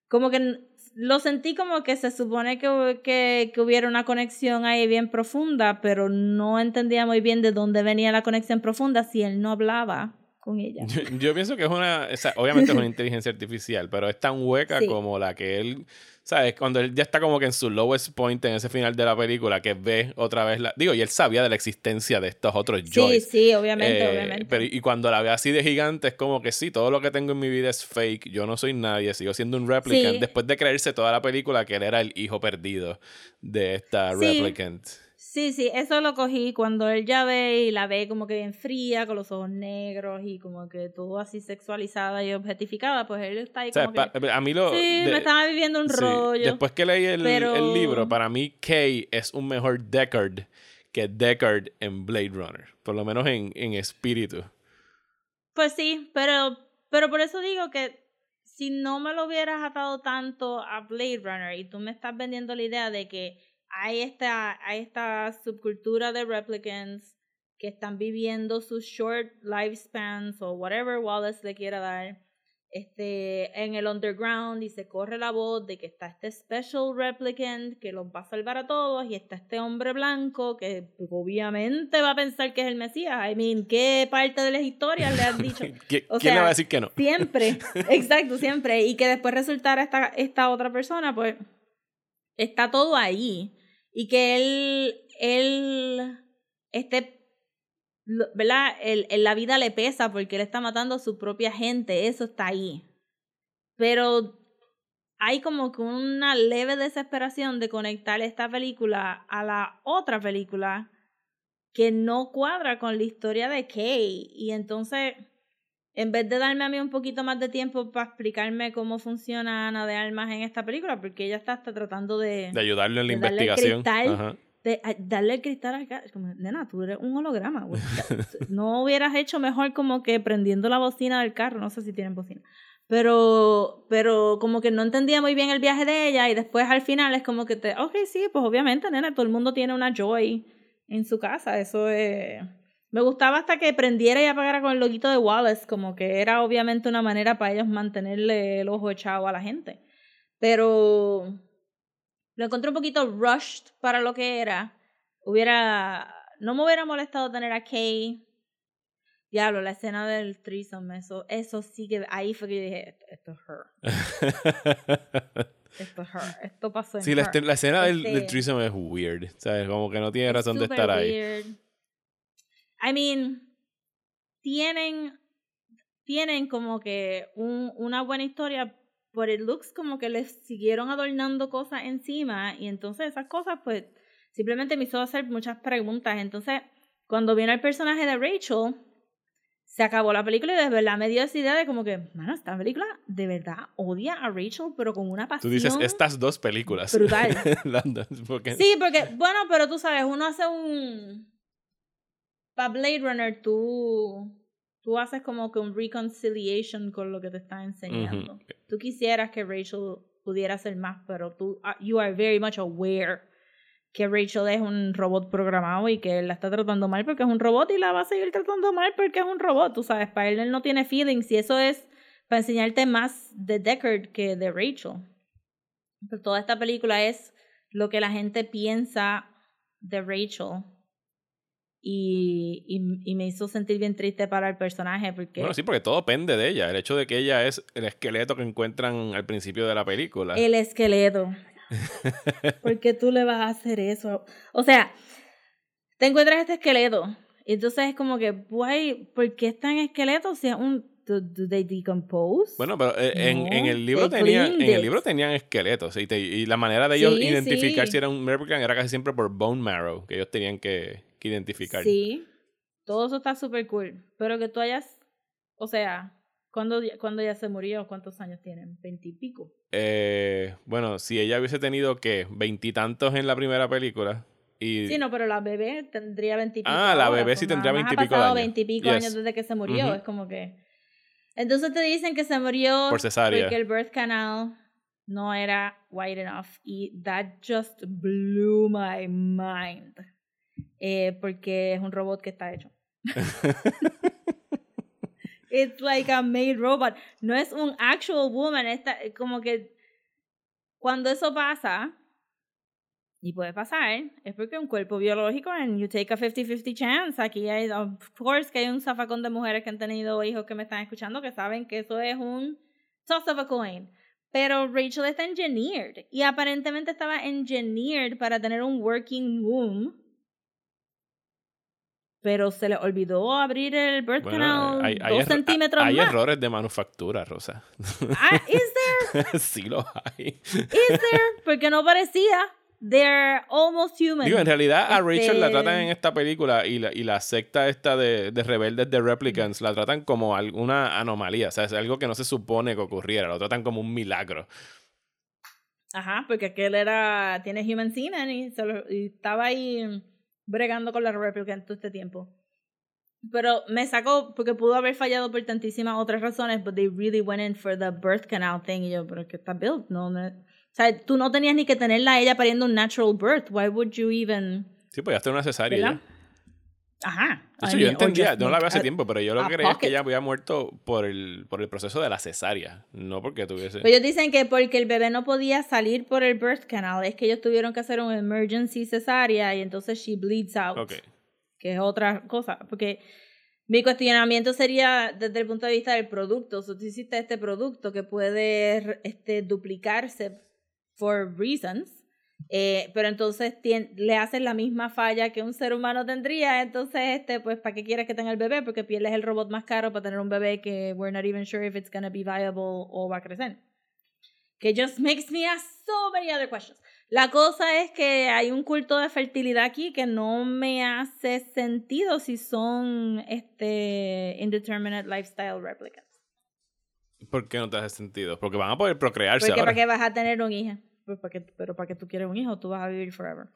Como que lo sentí como que se supone que, que, que hubiera una conexión ahí bien profunda, pero no entendía muy bien de dónde venía la conexión profunda si él no hablaba con ella. Yo, yo pienso que es una, o sea, obviamente es una inteligencia artificial, pero es tan hueca Sí. como la que él, ¿sabes? Cuando él ya está como que en su lowest point en ese final de la película, que ve otra vez la, digo, y él sabía de la existencia de estos otros Sí, Joys. sí, obviamente, Eh, obviamente. Pero, y cuando la ve así de gigante, es como que sí, todo lo que tengo en mi vida es fake, yo no soy nadie, sigo siendo un replicant. Sí. Después de creerse toda la película que él era el hijo perdido de esta Sí. replicant. Sí, sí, eso lo cogí cuando él ya ve y la ve como que bien fría, con los ojos negros y como que todo así sexualizada y objetificada, pues él está ahí O sea, como que... a mí lo... sí, de- me estaba viviendo un sí, rollo. Después que leí el, pero- el libro, para mí Kay es un mejor Deckard que Deckard en Blade Runner. Por lo menos en, en espíritu. Pues sí, pero, pero por eso digo que si no me lo hubieras atado tanto a Blade Runner y tú me estás vendiendo la idea de que hay esta, hay esta subcultura de replicants que están viviendo sus short lifespans o whatever Wallace le quiera dar este, en el underground y se corre la voz de que está este special replicant que los va a salvar a todos y está este hombre blanco que obviamente va a pensar que es el Mesías. I mean, ¿qué parte de las historias le han dicho? ¿Qui- O ¿Quién le va a decir que no? Siempre, exacto, siempre. Y que después resultara esta, esta otra persona, pues está todo ahí. Y que él, él, lo- ¿verdad? El- la vida le pesa porque él está matando a su propia gente, eso está ahí. Pero hay como que una leve desesperación de conectar esta película a la otra película que no cuadra con la historia de Kay. Y entonces en vez de darme a mí un poquito más de tiempo para explicarme cómo funciona Ana de Almas en esta película, porque ella está hasta tratando de, De ayudarlo en la de darle el investigación. cristal. De darle el cristal acá. Como, nena, tú eres un holograma. güey. No hubieras hecho mejor como que prendiendo la bocina del carro. No sé si tienen bocina. Pero, pero como que no entendía muy bien el viaje de ella y después al final es como que te, ok, sí, pues obviamente, nena, todo el mundo tiene una Joy en su casa. Eso es... Me gustaba hasta que prendiera y apagara con el loguito de Wallace, como que era obviamente una manera para ellos mantenerle el ojo echado a la gente. Pero lo encontré un poquito rushed para lo que era. Hubiera, no me hubiera molestado tener a Kay. Diablo, la escena del threesome, eso, eso sí que, ahí fue que yo dije, esto, esto es her, esto es her, esto pasó en sí, la, her. este- la escena del, del Este- threesome es weird. ¿Sabes? Como que no tiene razón de estar ahí. I mean, tienen, tienen como que un, una buena historia, pero it looks como que les siguieron adornando cosas encima y entonces esas cosas pues simplemente me hizo hacer muchas preguntas. Entonces, cuando viene el personaje de Rachel, se acabó la película y de verdad me dio esa idea de como que, mano, esta película de verdad odia a Rachel, pero con una Tú pasión. dices estas dos películas. brutal. Porque- Sí, porque, bueno, pero tú sabes, uno hace un. Para Blade Runner, tú. Tú haces como que un reconciliation con lo que te está enseñando. Tú quisieras que Rachel pudiera hacer más, pero tú. ah, You are very much aware que Rachel es un robot programado y que él la está tratando mal porque es un robot y la va a seguir tratando mal porque es un robot, tú sabes, para él él no tiene feelings y eso es para enseñarte más de Deckard que de Rachel. Pero toda esta película es lo que la gente piensa de Rachel y, y, y, me hizo sentir bien triste para el personaje porque... Bueno, sí, porque todo depende de ella. El hecho de que ella es el esqueleto que encuentran al principio de la película. El esqueleto. ¿Por qué tú le vas a hacer eso? O sea, te encuentras este esqueleto. Y entonces es como que, guay, ¿por qué está en esqueleto? O sea, un... Do, they decompose? Bueno, pero eh, en, en, el libro tenían, en el libro tenían esqueletos y, te, y la manera de ellos Sí, identificar sí. si era un replicant era casi siempre por bone marrow, que ellos tenían que, que identificar. Sí, todo eso está súper cool. Pero que tú hayas, o sea, ¿cuándo, cuando ya se murió? ¿Cuántos años tienen? ¿Veintipico? Eh, bueno, si ella hubiese tenido que veintitantos en la primera película y Sí, no, pero la bebé tendría veintipico. Ah, la bebé pues, sí tendría más ha 20 y pico de pasado años. veintipico Yes. años desde que se murió. Es como que. Entonces te dicen que se murió Por cesárea. porque el birth canal no era wide enough. Y that just blew my mind. Eh, porque es un robot que está hecho. It's like a made robot. No es un actual woman. Está, como que cuando eso pasa, y puede pasar, es porque un cuerpo biológico and you take a 50-50 chance. Aquí hay, of course, que hay un zafacón de mujeres que han tenido hijos que me están escuchando que saben que eso es un toss of a coin. Pero Rachel está engineered y aparentemente estaba engineered para tener un working womb. Pero se le olvidó abrir el birth bueno, canal hay, hay dos centímetros hay más. errores de manufactura, Rosa. Ah, is there? sí los hay. Is there? Porque no parecía. They're almost human. Digo, en realidad a Rachel la Este- tratan en esta película y la, y la secta esta de, de rebeldes de replicants la tratan como alguna anomalía, o sea, es algo que no se supone que ocurriera, lo tratan como un milagro. Ajá, porque aquel era. Tiene human semen y, se lo- y estaba ahí bregando con la replicant todo este tiempo. Pero me sacó porque pudo haber fallado por tantísimas otras razones, but they really went in for the birth canal thing. Y yo, pero es que está built, no, O sea, tú no tenías ni que tenerla a ella pariendo un natural birth. Why would you even. Sí, pues ya está una cesárea. Ajá. I hecho, yo mean, or entendía, no la veo hace a- tiempo, pero yo lo que creía es que ella había muerto por el, por el proceso de la cesárea, no porque tuviese... Pues ellos dicen que porque el bebé no podía salir por el birth canal, es que ellos tuvieron que hacer un emergency cesárea y entonces she bleeds out. Ok. Que es otra cosa. Porque mi cuestionamiento sería desde el punto de vista del producto. Sea, tú hiciste este producto que puede este, duplicarse for reasons. Eh, pero entonces le haces la misma falla que un ser humano tendría, entonces, este, pues, ¿para qué quieres que tenga el bebé? Porque pierdes el robot más caro para tener un bebé que we're not even sure if it's gonna be viable o va a crecer. Que just makes me ask so many other questions. La cosa es que hay un culto de fertilidad aquí que no me hace sentido si son este indeterminate lifestyle replicants. ¿Por qué no te hace sentido? Porque van a poder procrearse Porque ahora. para qué vas a tener un hijo. Pues para qué- pero para que tú quieres un hijo, tú vas a vivir forever.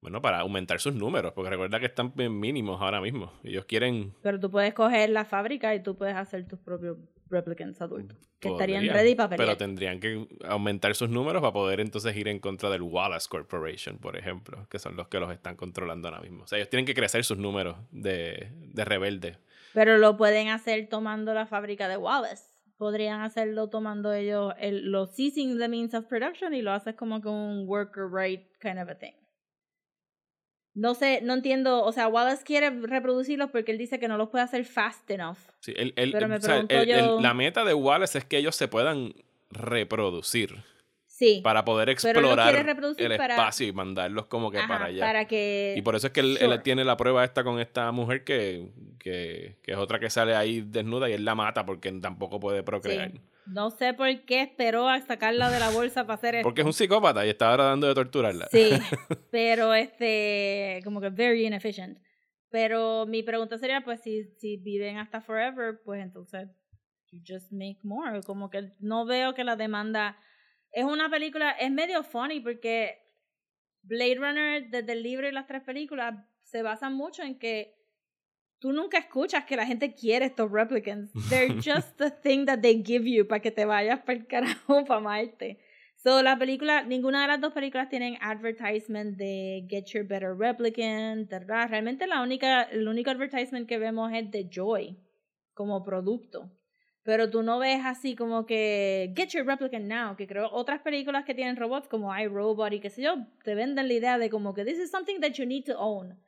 Bueno, para aumentar sus números, porque recuerda que están mínimos ahora mismo. Ellos quieren... Pero tú puedes coger la fábrica y tú puedes hacer tus propios replicants adultos. Que estarían ready para pelear. Pero tendrían que aumentar sus números para poder entonces ir en contra del Wallace Corporation, por ejemplo, que son los que los están controlando ahora mismo. O sea, ellos tienen que crecer sus números de, de rebelde. Pero lo pueden hacer tomando la fábrica de Wallace. Podrían hacerlo tomando ellos el, los seizing the means of production y lo haces como con un worker right kind of a thing. No sé, no entiendo. O sea, Wallace quiere reproducirlos porque él dice que no los puede hacer fast enough. Sí, el- el- Pero me o sea, pregunto el- yo- la meta de Wallace es que ellos se puedan reproducir Sí. para poder explorar el para- espacio y mandarlos como que Ajá, para allá. para que. Y por eso es que él, Sure. él tiene la prueba esta con esta mujer que, que, que es otra que sale ahí desnuda y él la mata porque tampoco puede procrear. Sí. No sé por qué esperó a sacarla de la bolsa para hacer esto. Porque es un psicópata y está ahora dando de torturarla. Sí, pero este, como que very inefficient. Pero mi pregunta sería, pues, si, si viven hasta forever, pues entonces, you just make more. Como que no veo que la demanda... Es una película, es medio funny porque Blade Runner, desde el libro y las tres películas, se basan mucho en que tú nunca escuchas que la gente quiere estos replicants. They're just the thing that they give you para que te vayas para el carajo, para Marte. So, la película, ninguna de las dos películas tienen advertisement de Get Your Better Replicant, ¿verdad? Realmente la única, el único advertisement que vemos es de Joy como producto. Pero tú no ves así como que Get Your Replicant Now, que creo otras películas que tienen robots como iRobot y qué sé yo, te venden la idea de como que this is something that you need to own.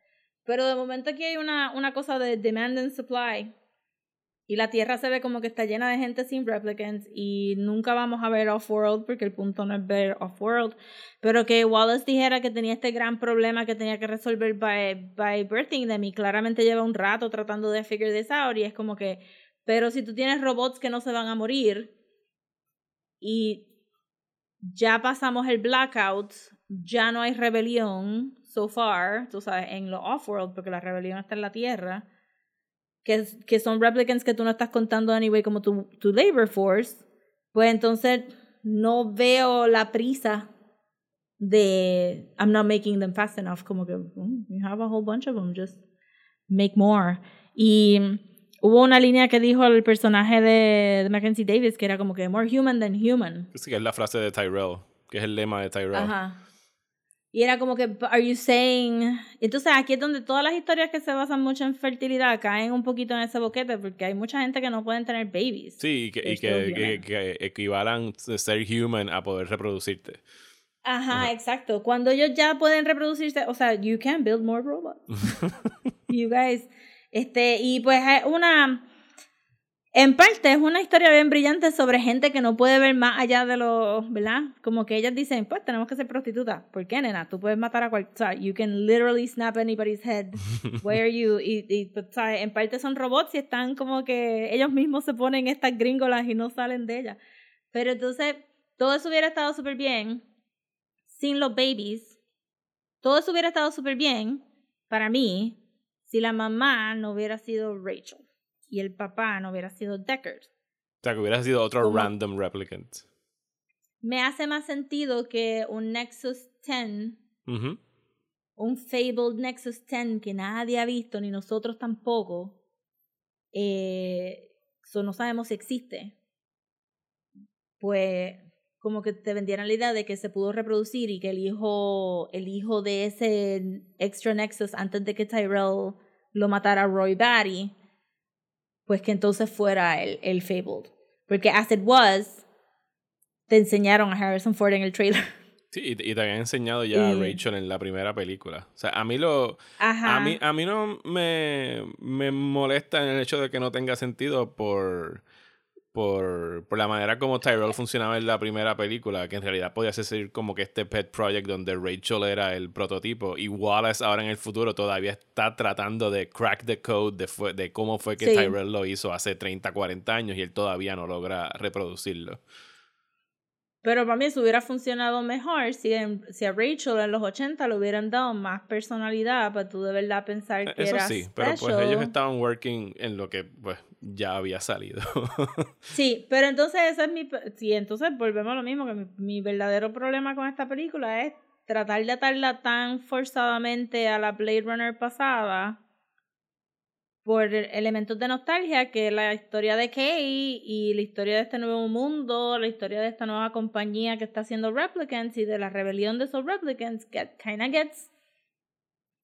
Pero de momento aquí hay una, una cosa de demand and supply y la Tierra se ve como que está llena de gente sin replicants y nunca vamos a ver Off-World porque el punto no es ver Off-World. Pero que Wallace dijera que tenía este gran problema que tenía que resolver by, by birthing them y claramente lleva un rato tratando de figure this out y es como que, pero si tú tienes robots que no se van a morir y ya pasamos el blackout, ya no hay rebelión so far, tú sabes, en lo Off-World porque la rebelión está en la Tierra que, que son replicants que tú no estás contando anyway como tu, tu labor force, pues entonces no veo la prisa de I'm not making them fast enough, como que mm, you have a whole bunch of them, just make more. Y hubo una línea que dijo el personaje de, de Mackenzie Davis que era como que more human than human. Sí, que es la frase de Tyrell, que es el lema de Tyrell. Ajá. Y era como que, are you saying? Entonces aquí es donde todas las historias que se basan mucho en fertilidad caen un poquito en ese boquete porque hay mucha gente que no pueden tener babies. Sí, y que, y que, que, que equivalan ser human a poder reproducirte. Ajá, Ajá, exacto. Cuando ellos ya pueden reproducirse, o sea, you can build more robots. you guys. Este, y pues una en parte es una historia bien brillante sobre gente que no puede ver más allá de lo, ¿verdad? Como que ellas dicen, pues tenemos que ser prostitutas. ¿Por qué, nena? Tú puedes matar a cualquiera. You can literally snap anybody's head. Where are you? Y, y pues, ¿sabes? en parte son robots y están como que ellos mismos se ponen estas gringolas y no salen de ellas. Pero entonces, todo eso hubiera estado súper bien sin los babies. Todo eso hubiera estado súper bien para mí si la mamá no hubiera sido Rachel y el papá no hubiera sido Deckard. O sea, que hubiera sido otro random replicant. Me hace más sentido que un Nexus 10, un Fabled Nexus 10 que nadie ha visto, ni nosotros tampoco. Eh, no sabemos si existe. Pues como que te vendieran la idea de que se pudo reproducir y que el hijo, el hijo de ese extra Nexus antes de que Tyrell lo matara a Roy Batty pues que entonces fuera el, el Fabled. Porque As It Was, te enseñaron a Harrison Ford en el trailer. Sí, y, te habían enseñado ya a Rachel en la primera película. O sea, a mí lo. A mí, a mí no me, me molesta en el hecho de que no tenga sentido por por, por, la manera como Tyrell funcionaba en la primera película, que en realidad podía ser como que este pet project donde Rachel era el prototipo y Wallace ahora en el futuro todavía está tratando de crack the code de, de cómo fue que Tyrell lo hizo hace 30, 40 años y él todavía no logra reproducirlo. Pero para mí eso hubiera funcionado mejor si, si a Rachel en los 80 le hubieran dado más personalidad para tú de verdad pensar e, que eso era sí, pero pues ellos estaban working en lo que pues ya había salido. sí, pero entonces ese es mi... Sí, entonces volvemos a lo mismo, que mi, mi verdadero problema con esta película es tratar de atarla tan forzadamente a la Blade Runner pasada por elementos de nostalgia, que la historia de Kay y la historia de este nuevo mundo, la historia de esta nueva compañía que está haciendo replicants y de la rebelión de esos replicants, get, kinda gets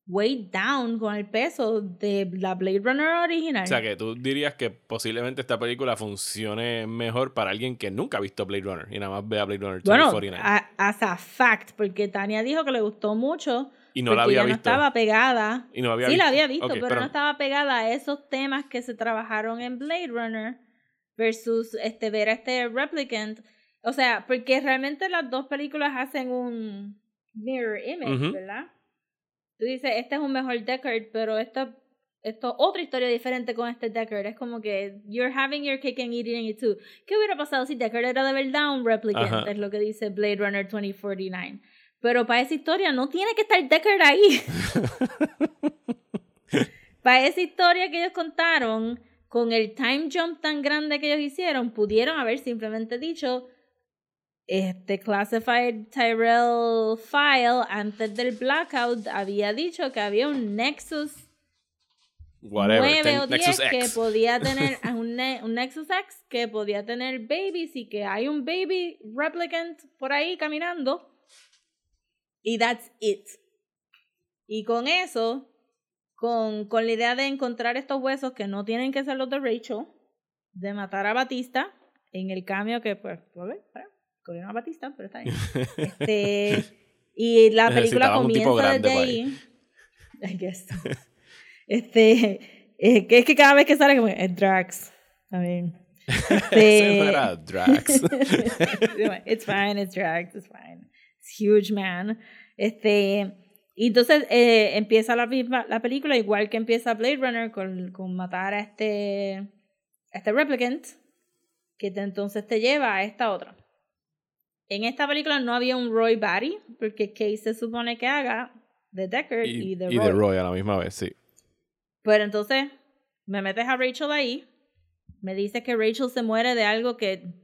weighed down con el peso de la Blade Runner original. O sea, que tú dirías que posiblemente esta película funcione mejor para alguien que nunca ha visto Blade Runner y nada más ve a Blade Runner 2049. Bueno, as a fact, porque Tania dijo que le gustó mucho y no la había visto. No estaba pegada. Y no había sí, la había visto, pero, no estaba pegada a esos temas que se trabajaron en Blade Runner versus este, ver a este replicant. O sea, porque realmente las dos películas hacen un mirror image, ¿verdad? Tú dices, este es un mejor Deckard, pero esta esto otra historia diferente con este Deckard. Es como que you're having your cake and eating it too. ¿Qué hubiera pasado si Deckard era de verdad un replicant? Es lo que dice Blade Runner 2049. Pero para esa historia no tiene que estar Deckard ahí. para esa historia que ellos contaron, con el time jump tan grande que ellos hicieron, pudieron haber simplemente dicho este classified Tyrell file antes del blackout había dicho que había un nexus Whatever. 9 ten- o 10 Nexus que X. podía tener a un, un Nexus X que podía tener babies y que hay un baby replicant por ahí caminando. Y that's it. Y con eso, con, con la idea de encontrar estos huesos que no tienen que ser los de Rachel, de matar a Batista en el cambio que, pues, pues, cogieron a Batista, pero está bien. Este, y la película comienza desde ahí. I guess. Este, eh, que es que cada vez que sale como es Drax. Ese este, era Drax. it's fine, it's Drax, it's fine. It's huge man. Este, y entonces eh, empieza la, la película igual que empieza Blade Runner con, con matar a este, a este replicant que te- entonces te lleva a esta otra. En esta película no había un Roy Batty porque Kate se supone que haga de Deckard y, y, de y Roy. de Roy a la misma vez, sí. Pero entonces me metes a Rachel ahí, me dices que Rachel se muere de algo que,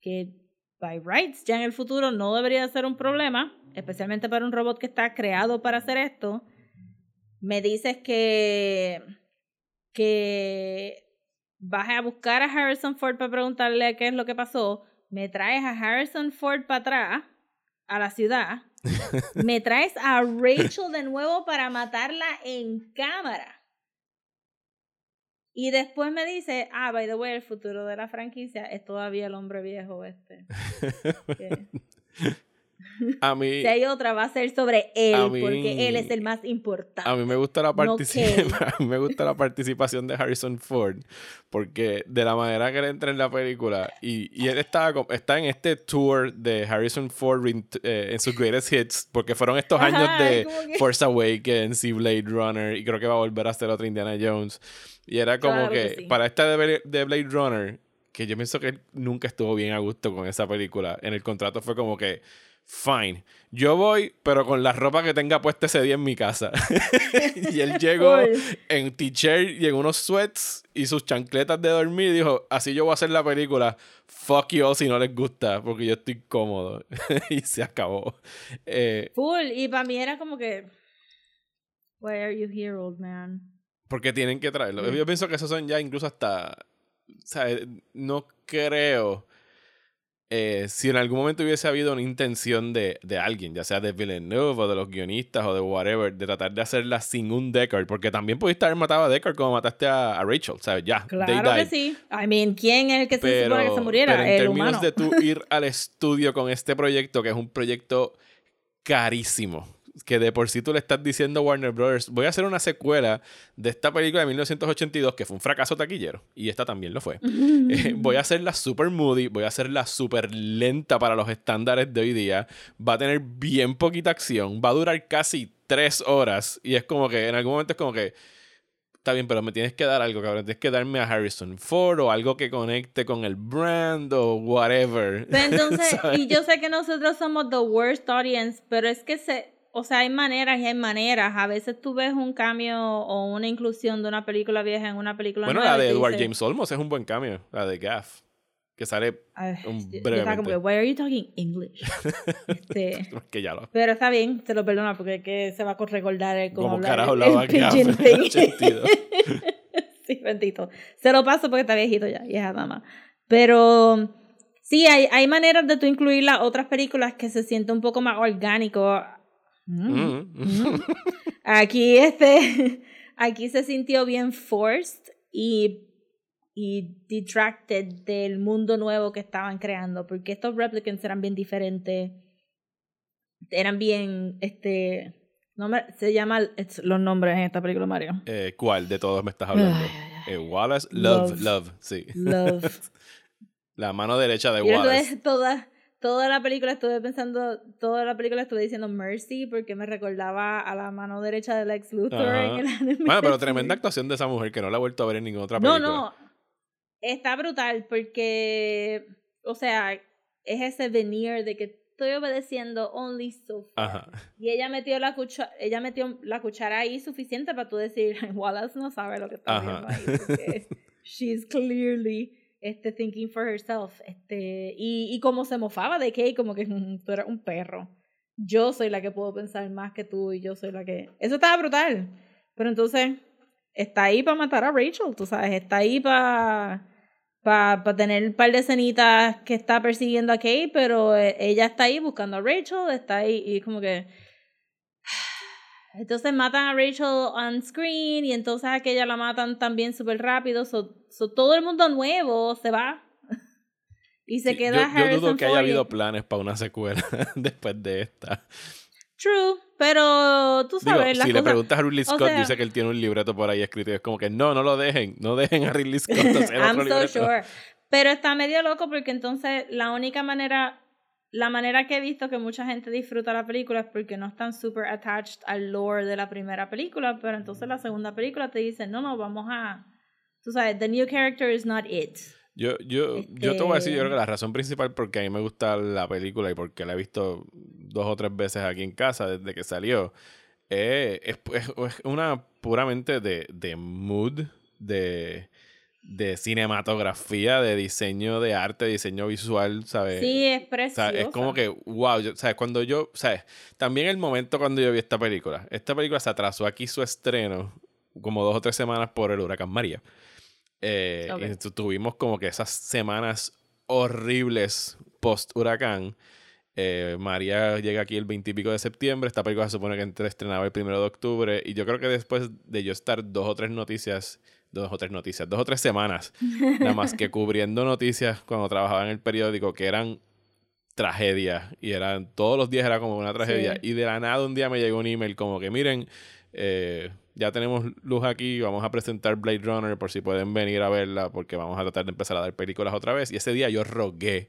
que by rights ya en el futuro no debería ser un problema, especialmente para un robot que está creado para hacer esto. Me dices que, que vas a buscar a Harrison Ford para preguntarle qué es lo que pasó. Me traes a Harrison Ford para atrás a la ciudad. Me traes a Rachel de nuevo para matarla en cámara. Y después me dice, ah, by the way, el futuro de la franquicia es todavía el hombre viejo este. Que A mí, si hay otra, va a ser sobre él, mí- porque él es el más importante. a mí me gusta la No participación, Kate. a mí me gusta la participación de Harrison Ford porque de la manera que él entra en la película y, y él está, está en este tour de Harrison Ford eh, en sus greatest hits porque fueron estos Ajá, años de que- Force Awakens y Blade Runner y creo que va a volver a hacer otra Indiana Jones y era como Claro que, que sí. para esta de, de Blade Runner que yo pienso que él nunca estuvo bien a gusto con esa película en el contrato fue como que Fine. Yo voy, pero con la ropa que tenga puesta ese día en mi casa. y él llegó en t-shirt y en unos sweats y sus chancletas de dormir y dijo, así yo voy a hacer la película. Fuck you si no les gusta, porque yo estoy cómodo. y se acabó. Eh, Full. Y para mí era como que, why are you here, old man? porque tienen que traerlo. Mm. Yo pienso que esos son ya incluso hasta... O sea, no creo... eh, si en algún momento hubiese habido una intención de, de alguien, ya sea de Villeneuve o de los guionistas o de whatever, de tratar de hacerla sin un Deckard, porque también pudiste haber matado a Deckard como mataste a, a Rachel, ¿sabes? Ya, Claro que sí. I mean, ¿quién es el que se supone que se muriera? pero en el términos humano. de tú ir al estudio con este proyecto, que es un proyecto carísimo, que de por sí tú le estás diciendo a Warner Brothers, voy a hacer una secuela de esta película de 1982 que fue un fracaso taquillero, y esta también lo fue. Eh, voy a hacerla super moody, voy a hacerla super lenta para los estándares de hoy día, va a tener bien poquita acción, va a durar casi tres horas, y es como que en algún momento es como que... Está bien, pero me tienes que dar algo, cabrón. Tienes que darme a Harrison Ford o algo que conecte con el brand o whatever. Pero entonces, y yo sé que nosotros somos the worst audience, pero es que se, o sea, hay maneras y hay maneras. A veces tú ves un cambio o una inclusión de una película vieja en una película Bueno, nueva. la y de Edward dices, James Olmos es un buen cambio. La de Gaff. Que sale un- estaba como why are you talking English? Este, que ya lo. pero está bien, te lo perdono porque es que se va a recordar el cómo Como carajo hablaba el Gaff sí, bendito. Se lo paso porque está viejito ya, es dama. Pero sí, hay, hay maneras de tú incluir las otras películas que se siente un poco más orgánico. Mm. Mm. Aquí este, aquí se sintió bien forced y, y detracted del mundo nuevo que estaban creando, porque estos replicants eran bien diferentes, eran bien, este, no me- se llaman los nombres en esta película, Mario. Eh, ¿Cuál de todos me estás hablando? Eh, Wallace, Love, Love. Love, sí. Love. La mano derecha de Wallace. toda, toda la película estuve pensando, toda la película estuve diciendo Mercy porque me recordaba a la mano derecha de Lex Luthor Ajá. en el anime. Bueno, pero tremenda actuación de esa mujer que no la he vuelto a ver en ninguna otra No, película. no. Está brutal porque, o sea, es ese veneer de que estoy obedeciendo only so far. Ajá. Y ella metió la cuchara, ella metió la cuchara ahí suficiente para tú decir, Wallace no sabe lo que está haciendo ahí. Porque she's clearly este, thinking for herself. Este, y, y como se mofaba de Kay, como que "Mm, tú eres un perro. Yo soy la que puedo pensar más que tú y yo soy la que... Eso estaba brutal. Pero entonces, está ahí para matar a Rachel, tú sabes, está ahí para para tener un par de escenitas que está persiguiendo a Kate, pero eh, ella está ahí buscando a Rachel, está ahí y como que... Entonces matan a Rachel on screen y entonces a aquella la matan también súper rápido. So, so todo el mundo nuevo se va. y se Sí, queda yo, yo dudo que haya habido planes para una secuela después de esta. True, pero tú Digo, sabes, las si le preguntas a Ridley o Scott, sea- dice que él tiene un libreto por ahí escrito y es como que no, no lo dejen, no dejen a Ridley Scott hacer I'm otro so libreto. sure. Pero está medio loco porque entonces la única manera, la manera que he visto que mucha gente disfruta la película es porque no están super attached al lore de la primera película, pero entonces la segunda película te dice, no, no, vamos a, tú sabes, the new character is not it. Yo, yo, yo te voy a decir, yo Este- creo que la razón principal porque a mí me gusta la película y porque la he visto dos o tres veces aquí en casa desde que salió, eh, es, es- es una puramente de, de mood, de, de cinematografía, de diseño de arte, diseño visual, ¿sabes? Sí, es O sea, preciosa. es como que, wow, yo- ¿sabes? Cuando yo, ¿sabes? También el momento cuando yo vi esta película. Esta película se atrasó aquí su estreno como dos o tres semanas por el huracán María. Eh, Ok. y tu- tuvimos como que esas semanas horribles post huracán. Eh, María llega aquí el 20 y pico de septiembre. Esta película se supone que entre- estrenaba el primero de octubre. Y yo creo que después de yo estar dos o tres noticias, dos o tres noticias, dos o tres semanas, nada más que cubriendo noticias cuando trabajaba en el periódico que eran tragedias y eran todos los días era como una tragedia Sí. y de la nada un día me llegó un email como que miren eh, ya tenemos luz aquí vamos a presentar Blade Runner por si pueden venir a verla porque vamos a tratar de empezar a dar películas otra vez y ese día yo rogué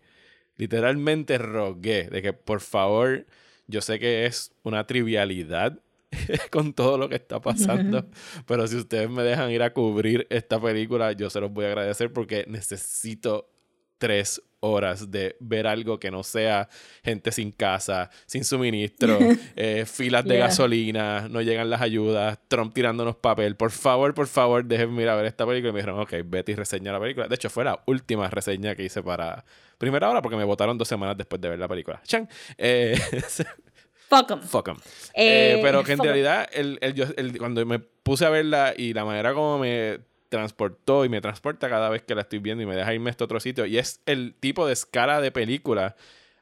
literalmente rogué de que por favor yo sé que es una trivialidad con todo lo que está pasando. Pero si ustedes me dejan ir a cubrir esta película, yo se los voy a agradecer porque necesito tres horas de ver algo que no sea gente sin casa, sin suministro, eh, filas de Yeah. gasolina, no llegan las ayudas, Trump tirándonos papel. Por favor, por favor, déjenme ir a ver esta película. Y me dijeron, ok, vete y reseña la película. De hecho, fue la última reseña que hice para primera hora porque me votaron dos semanas después de ver la película. Chan. Eh, Fuck 'em. fuck 'em. Eh, Eh, pero que en 'em. realidad, el, el- yo- el- cuando me puse a verla y la manera como me transportó y me transporta cada vez que la estoy viendo y me deja irme a este otro sitio, y es el tipo de escala de película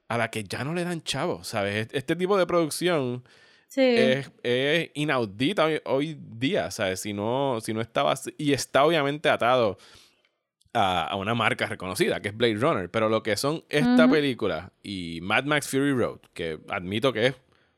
a la que ya no le dan chavo, ¿sabes? Este tipo de producción Sí. es, es inaudita hoy, hoy día, ¿sabes? Si no, si no estaba... Y está obviamente atado a, a una marca reconocida, que es Blade Runner, pero lo que son esta película y Mad Max Fury Road, que admito que es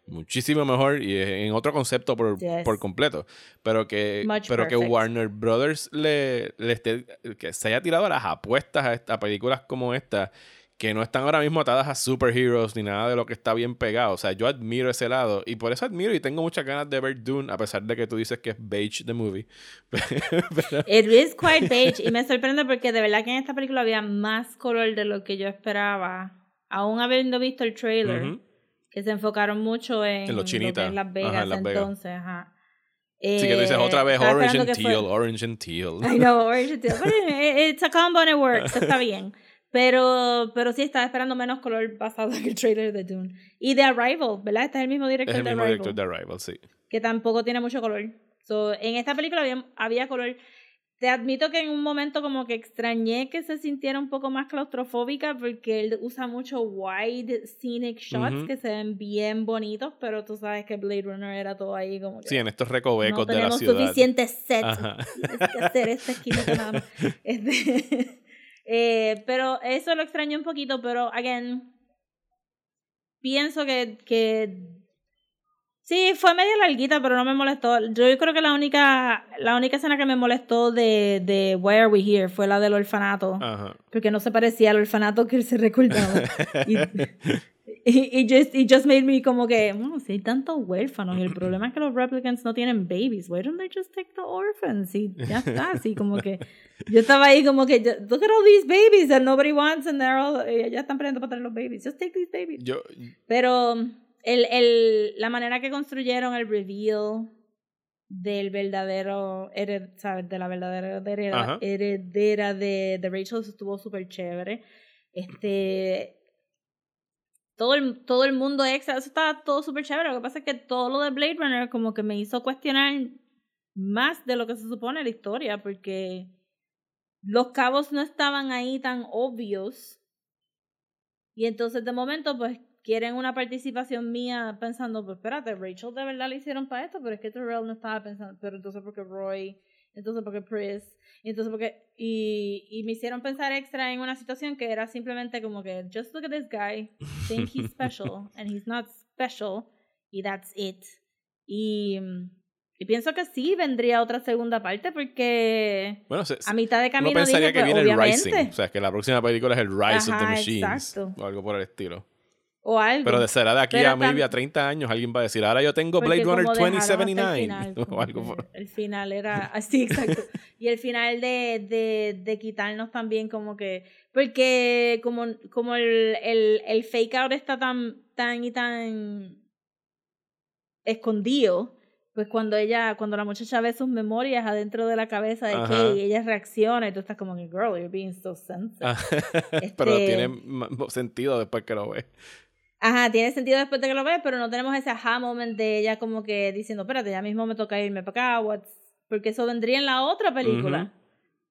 muchísimo mejor y en otro concepto por, Yes. por completo, pero que, Much pero que. Warner Brothers le, le esté, que se haya tirado a las apuestas a, esta- a películas como esta, que no están ahora mismo atadas a superheroes ni nada de lo que está bien pegado. O sea, yo admiro ese lado y por eso admiro y tengo muchas ganas de ver Dune, a pesar de que tú dices que es beige the movie. Pero- It is quite beige y me sorprende porque de verdad que en esta película había más color de lo que yo esperaba. Aún habiendo visto el trailer. Que se enfocaron mucho en, En los lo chinitas. es Las Vegas, Ajá, en Las Vegas. entonces, ajá. Sí, que tú dices Eh, otra vez orange and teal, orange and teal. I know, orange and teal. But it- it's a combo and it works, está bien. Pero, pero sí estaba esperando menos color basado en el trailer de Dune. Y de Arrival, ¿verdad? Este es el mismo director Es el de mismo Arrival. director de Arrival, sí. que tampoco tiene mucho color. So, en esta película había, había color. Te admito que en un momento como que extrañé que se sintiera un poco más claustrofóbica porque él usa mucho wide scenic shots que se ven bien bonitos, pero tú sabes que Blade Runner era todo ahí como que Sí, en estos no recovecos de la tenemos ciudad. suficientes sets Ajá. tienes que hacer esta esquinita nada. Este, eh, pero eso lo extraño un poquito, pero again, pienso que, que sí, fue media larguita, pero no me molestó. Yo creo que la única, la única escena que me molestó de, de Why Are We Here fue la del orfanato, Ajá. porque no se parecía al orfanato que él se recordaba. y, y, y just, it just made me como que, bueno, si hay tantos huérfanos y el problema es que los replicants no tienen babies, why don't they just take the orphans? Y ya está, así como que yo estaba ahí como que, look at all these babies that nobody wants and they're all, eh, ya están peleando para tener los babies, just take these babies. Yo, Pero el, el, la manera que construyeron el reveal del verdadero, hered, ¿sabes? De la verdadera heredera, heredera de, de Rachel estuvo súper chévere. Este. Todo el, todo el mundo extra, eso estaba todo súper chévere. Lo que pasa es que todo lo de Blade Runner como que me hizo cuestionar más de lo que se supone la historia, porque los cabos no estaban ahí tan obvios. Y entonces de momento, pues quieren una participación mía pensando, pues espérate, Rachel de verdad le hicieron para esto, pero es que Terrell no estaba pensando, pero entonces porque Roy, entonces porque Chris, entonces porque, y, y me hicieron pensar extra en una situación que era simplemente como que, just look at this guy, think he's special, and he's not special, y that's it. Y, y pienso que sí vendría otra segunda parte porque Bueno, se- a mitad de camino uno pensaría dije, que pues, viene el. Rising. O sea, que la próxima película es el Rise of the Ajá, Machines. exacto. O algo por el estilo. O algo. Pero de será de aquí Pero a maybe a 30 años alguien va a decir, ahora yo tengo Blade Runner como dejaron hasta el 2079. final, o algo por... El final era así, exacto. y el final de, de, de quitarnos también como que... Porque como, como el, el, el fake out está tan, tan y tan escondido, pues cuando ella, cuando la muchacha ve sus memorias adentro de la cabeza de Ajá. Kay, ella reacciona y tú estás como que, girl, you're being so sensitive. Ah, Pero Este- tiene sentido después que lo ves. Ajá, tiene sentido después de que lo ves, pero no tenemos ese aha moment de ella como que diciendo, espérate, ya mismo me toca irme para acá, what's... porque eso vendría en la otra película,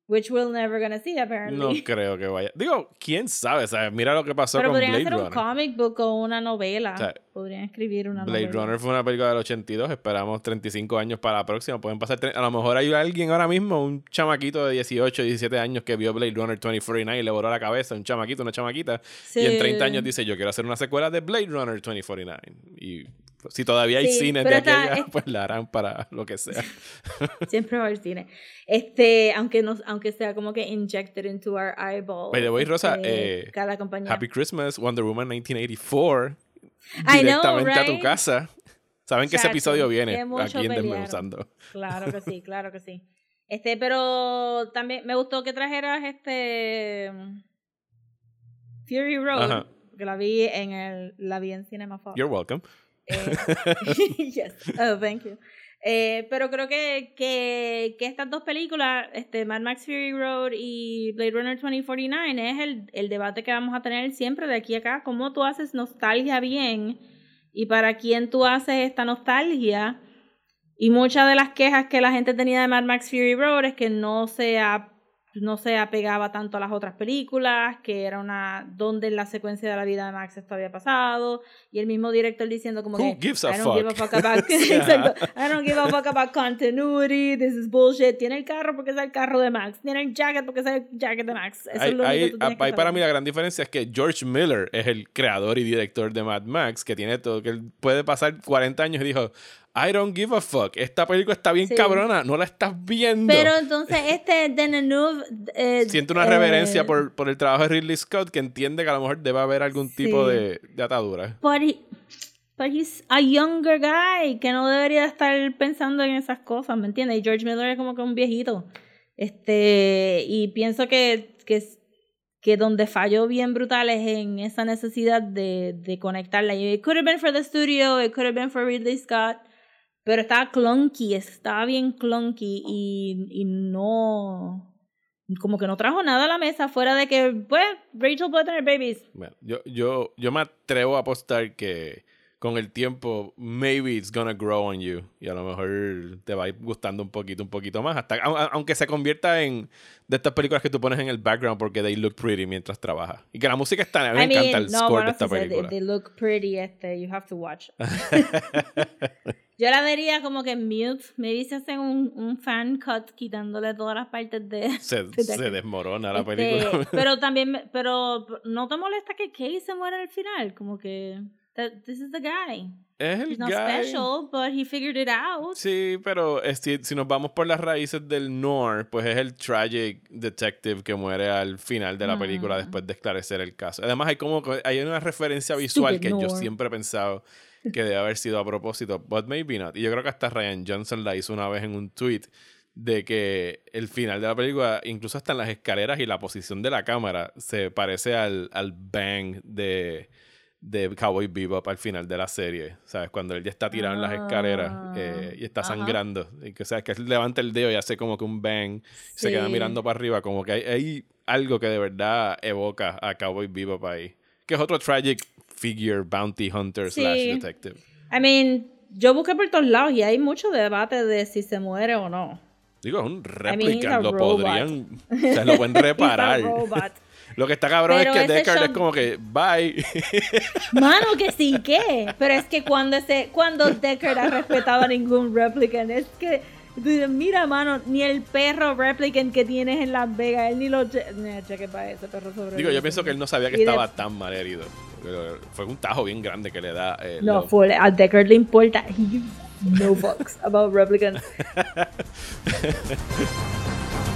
which we're never gonna see apparently. No creo que vaya. Digo, quién sabe, ¿sabes? Mira lo que pasó pero con podrían Blade hacer un Runner. comic book o una novela, O sea, podrían escribir una Blade novela. Runner fue una película del 82, esperamos 35 años para la próxima. Pueden pasar, a lo mejor hay alguien ahora mismo, un chamaquito de 18, 17 años que vio Blade Runner 2049 y le voló la cabeza, un chamaquito, una chamaquita, y en 30 años dice, yo quiero hacer una secuela de Blade Runner 2049. Y pues, si todavía hay Sí, cines de aquí allá, es- pues la harán para lo que sea. Siempre va a haber cine. Este, aunque, nos, aunque sea como que injected into our eyeballs. By the way, Rosa, este, eh, cada compañía. Happy Christmas, Wonder Woman 1984, I know, directamente a tu right? casa. Saben que ese episodio viene aquí en. Desmenuzando. Claro que sí, claro que sí. Este, pero también me gustó que trajeras este Fury Road, Ajá. que la vi en el la vi en Cinema. You're welcome. Eh, yes. Oh, thank you. Eh, pero creo que, que, que estas dos películas, este, Mad Max Fury Road y Blade Runner 2049, es el, el debate que vamos a tener siempre de aquí a acá. ¿Cómo tú haces nostalgia bien? Y para quién tú haces esta nostalgia. Y muchas de las quejas que la gente tenía de Mad Max Fury Road es que no se, a- no se apegaba tanto a las otras películas, que era una donde la secuencia de la vida de Max esto había pasado, y el mismo director diciendo como Who que gives a I don't give a fuck?" fuck about Exacto. I don't give a fuck about continuity, this is bullshit. Tiene el carro porque es el carro de Max, tiene el jacket porque es el jacket de Max. Eso Ahí- es lo que tú tienes que ahí para mí la gran diferencia es que George Miller es el creador y director de Mad Max, que tiene todo, que él puede pasar 40 años y dijo, I don't give a fuck, esta película está bien Sí. cabrona, no la estás viendo. Pero entonces este Deneuve eh, Siento una eh, reverencia por, por el trabajo de Ridley Scott que entiende que a lo mejor debe haber algún tipo Sí. de, de atadura. But, he- but he's a younger guy que no debería estar pensando en esas cosas, ¿me entiendes? Y George Miller es como que un viejito. Este, y pienso que, que, que donde falló bien brutal es en esa necesidad de, de conectarla. It could have been for the studio, it could have been for Ridley Scott, pero estaba clunky, estaba bien clunky y, y no... Como que no trajo nada a la mesa fuera de que, pues, Rachel puede tener babies. Bueno, yo, yo, yo me atrevo a apostar que con el tiempo, maybe it's gonna grow on you. Y a lo mejor te va a ir gustando un poquito, un poquito más. Hasta, au- au- aunque se convierta en de estas películas que tú pones en el background porque they look pretty mientras trabajas. Y que la música está. A mí me I mean, encanta el no, score de esta película. They, they look pretty, este, you have to watch. Yo la vería como que en mute. Maybe se hacen un, un fan cut quitándole todas las partes de. se, de- se desmorona la este, película. pero también, pero no te molesta que Kay se muera al final, como que that, this is the guy. es el He's not guy. special, but he figured it out. Sí, pero si, si nos vamos por las raíces del noir, pues es el tragic detective que muere al final de la película Mm. después de esclarecer el caso. Además hay como hay una referencia visual Stupid que yo siempre he pensado que debe haber sido a propósito, but maybe not. Y yo creo que hasta Ryan Johnson la hizo una vez en un tweet de que el final de la película, incluso hasta en las escaleras y la posición de la cámara, se parece al, al bang de, de Cowboy Bebop al final de la serie. ¿Sabes? Cuando él ya está tirado en las escaleras eh, y está Ah, Ajá. sangrando. Y que, o sea, que él levanta el dedo y hace como que un bang. y Se queda Sí. mirando para arriba. Como que hay, hay algo que de verdad evoca a Cowboy Bebop ahí. Que es otro tragic figure, bounty hunter Sí. slash detective. I mean, yo busqué por todos lados y hay mucho debate de si se muere o no. Digo, es un mean, réplica, a lo robot. podrían, o sea, lo pueden reparar. Lo que está cabrón Pero es que Deckard es como que, bye. Mano, que sí, ¿qué? Pero es que cuando ese, cuando Deckard ha respetado a ningún replicant, es que mira, mano, ni el perro replicant que tienes en Las Vegas, él ni lo che ni cheque para ese perro sobre Digo, yo pienso que él no sabía que de- estaba tan mal herido. Fue un tajo bien grande que le da. eh, No, lo- full, a Deckard le importa. He gives no fucks about replicants.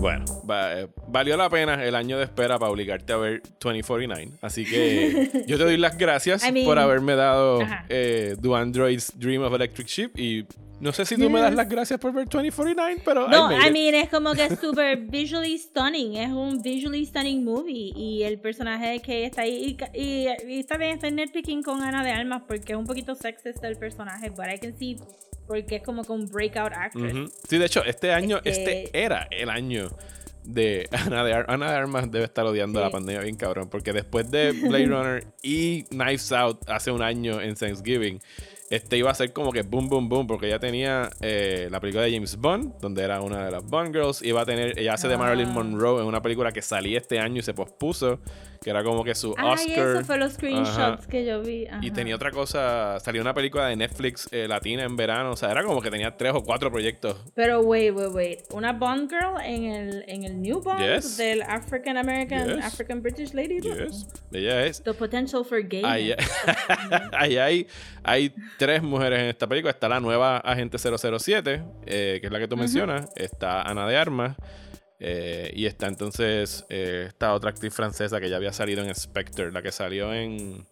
Bueno, va- eh, valió la pena el año de espera para obligarte a ver 2049. Así que yo te doy las gracias I mean, por haberme dado eh, Do Android's Dream of Electric Sheep. Y no sé si tú me das Yes. las gracias por ver 2049, pero. No, I I it. mean, es como que es super visually stunning. Es un visually stunning movie. Y el personaje que está ahí. Y, y, y está bien, estoy nitpicking con Ana de Almas porque es un poquito sexist el personaje. But I can see. Porque es como que un breakout actress. Sí, de hecho, este año, Este- este, era el año de Ana de, Ar- Ana de Armas debe estar odiando Sí. la pandemia bien cabrón, porque después de Blade Runner y Knives Out hace un año en Thanksgiving, este iba a ser como que boom, boom, boom, porque ya tenía eh, la película de James Bond, donde era una de las Bond Girls, iba a tener, ella hace de Marilyn Ah. Monroe en una película que salía este año y se pospuso, que era como que su Ay, Oscar. eso fue los screenshots Ajá. que yo vi. Y tenía otra cosa, salió una película de Netflix eh, latina en verano, o sea, era como que tenía tres o cuatro proyectos Pero wait, wait, wait. Una Bond girl en el, en el New Bond Yes. del African American, Yes. African British Lady. Yes, ella es. The potential for gay. Ahí, ahí hay, hay tres mujeres en esta película. Está la nueva agente 007, eh, que es la que tú mencionas. Está Ana de Armas. Eh, y está entonces eh, esta otra actriz francesa que ya había salido en Spectre, la que salió en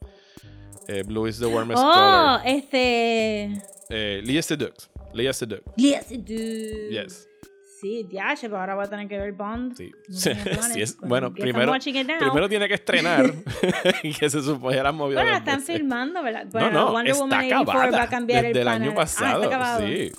eh, Blue is the Warmest Oh, Color. este. Eh, Lia Sedux. Lia Sedux. Yes, dude. Yes. Sí, ya, pero ahora voy a tener que ver Bond. Sí. No Sí, es- bueno, primero, primero tiene que estrenar. y que se supone ya movido Bueno, la están veces. filmando, ¿verdad? No, Bueno, no, Wonder está Woman 84 acabada va a cambiar desde el el año pasado. Ah, está acabado. sí.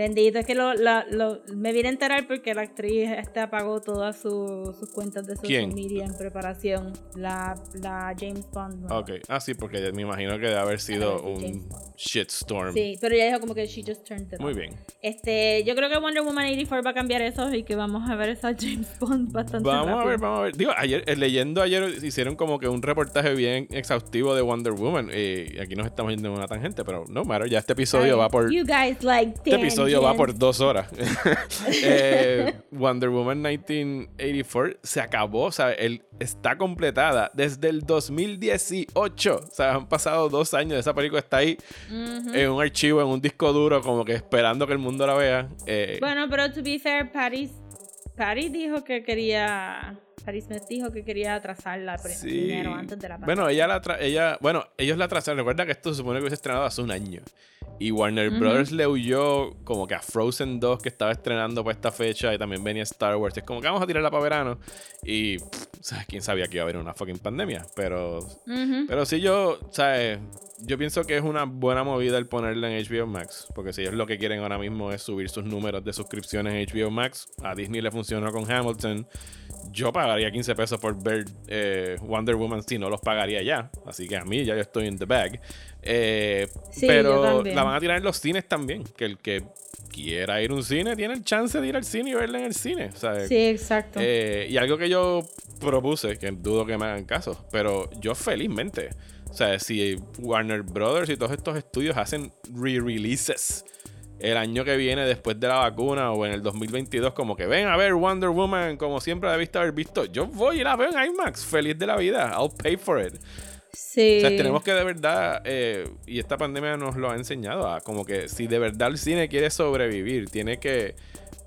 Bendito, es que lo, la- lo- me vine a enterar porque la actriz este apagó todas su- sus cuentas de social ¿Quién? media en preparación. La, la James Bond. nueva. Ok, ah, sí, porque me imagino que debe haber sido Ah, un shitstorm. Sí, pero ella dijo como que she just turned it Muy bien. Este, yo creo que Wonder Woman 84 va a cambiar eso y que vamos a ver esa James Bond bastante Vamos a ver, vamos a ver. Digo, ayer, eh, leyendo ayer hicieron como que un reportaje bien exhaustivo de Wonder Woman. Y aquí nos estamos yendo en una tangente, pero no matter, ya este episodio va por. You guys like Este episodio va por dos horas. Eh, Wonder Woman 1984 se acabó, o sea, él está completada desde el 2018. O sea, han pasado dos años. Esa película está ahí en un archivo, en un disco duro, como que esperando que el mundo la vea. Eh, Bueno, pero to be fair, Paris, Paris dijo que quería. Paris Smith dijo que quería atrasarla Sí. primero antes de la pandemia. Bueno, ella la ella, bueno, ellos la atrasaron. Recuerda que esto se supone que hubiese estrenado hace un año. Y Warner. Brothers le huyó como que a Frozen 2 que estaba estrenando para esta fecha y también venía Star Wars. Es como que vamos a tirarla para verano. Y, pff, ¿sabes? ¿Quién sabía que iba a haber una fucking pandemia? Pero, pero sí yo, ¿sabes? Yo pienso que es una buena movida el ponerla en HBO Max. Porque si ellos lo que quieren ahora mismo es subir sus números de suscripciones en HBO Max, a Disney le funcionó con Hamilton. Yo pagaría 15 pesos por ver eh, Wonder Woman si no los pagaría ya. Así que a mí ya yo estoy en the bag. Eh, Sí, pero la van a tirar en los cines también. Que el que quiera ir a un cine tiene el chance de ir al cine y verla en el cine. ¿sabes? Sí, exacto. Eh, y algo que yo propuse, que dudo que me hagan caso, pero yo felizmente, o sea, si Warner Brothers y todos estos estudios hacen re-releases el año que viene después de la vacuna o en el 2022, como que ven a ver Wonder Woman como siempre debiste haber visto, yo voy y la veo en IMAX, feliz de la vida, I'll pay for it. sí. O sea, tenemos que de verdad, eh, y esta pandemia nos lo ha enseñado, a como que si de verdad el cine quiere sobrevivir, tiene que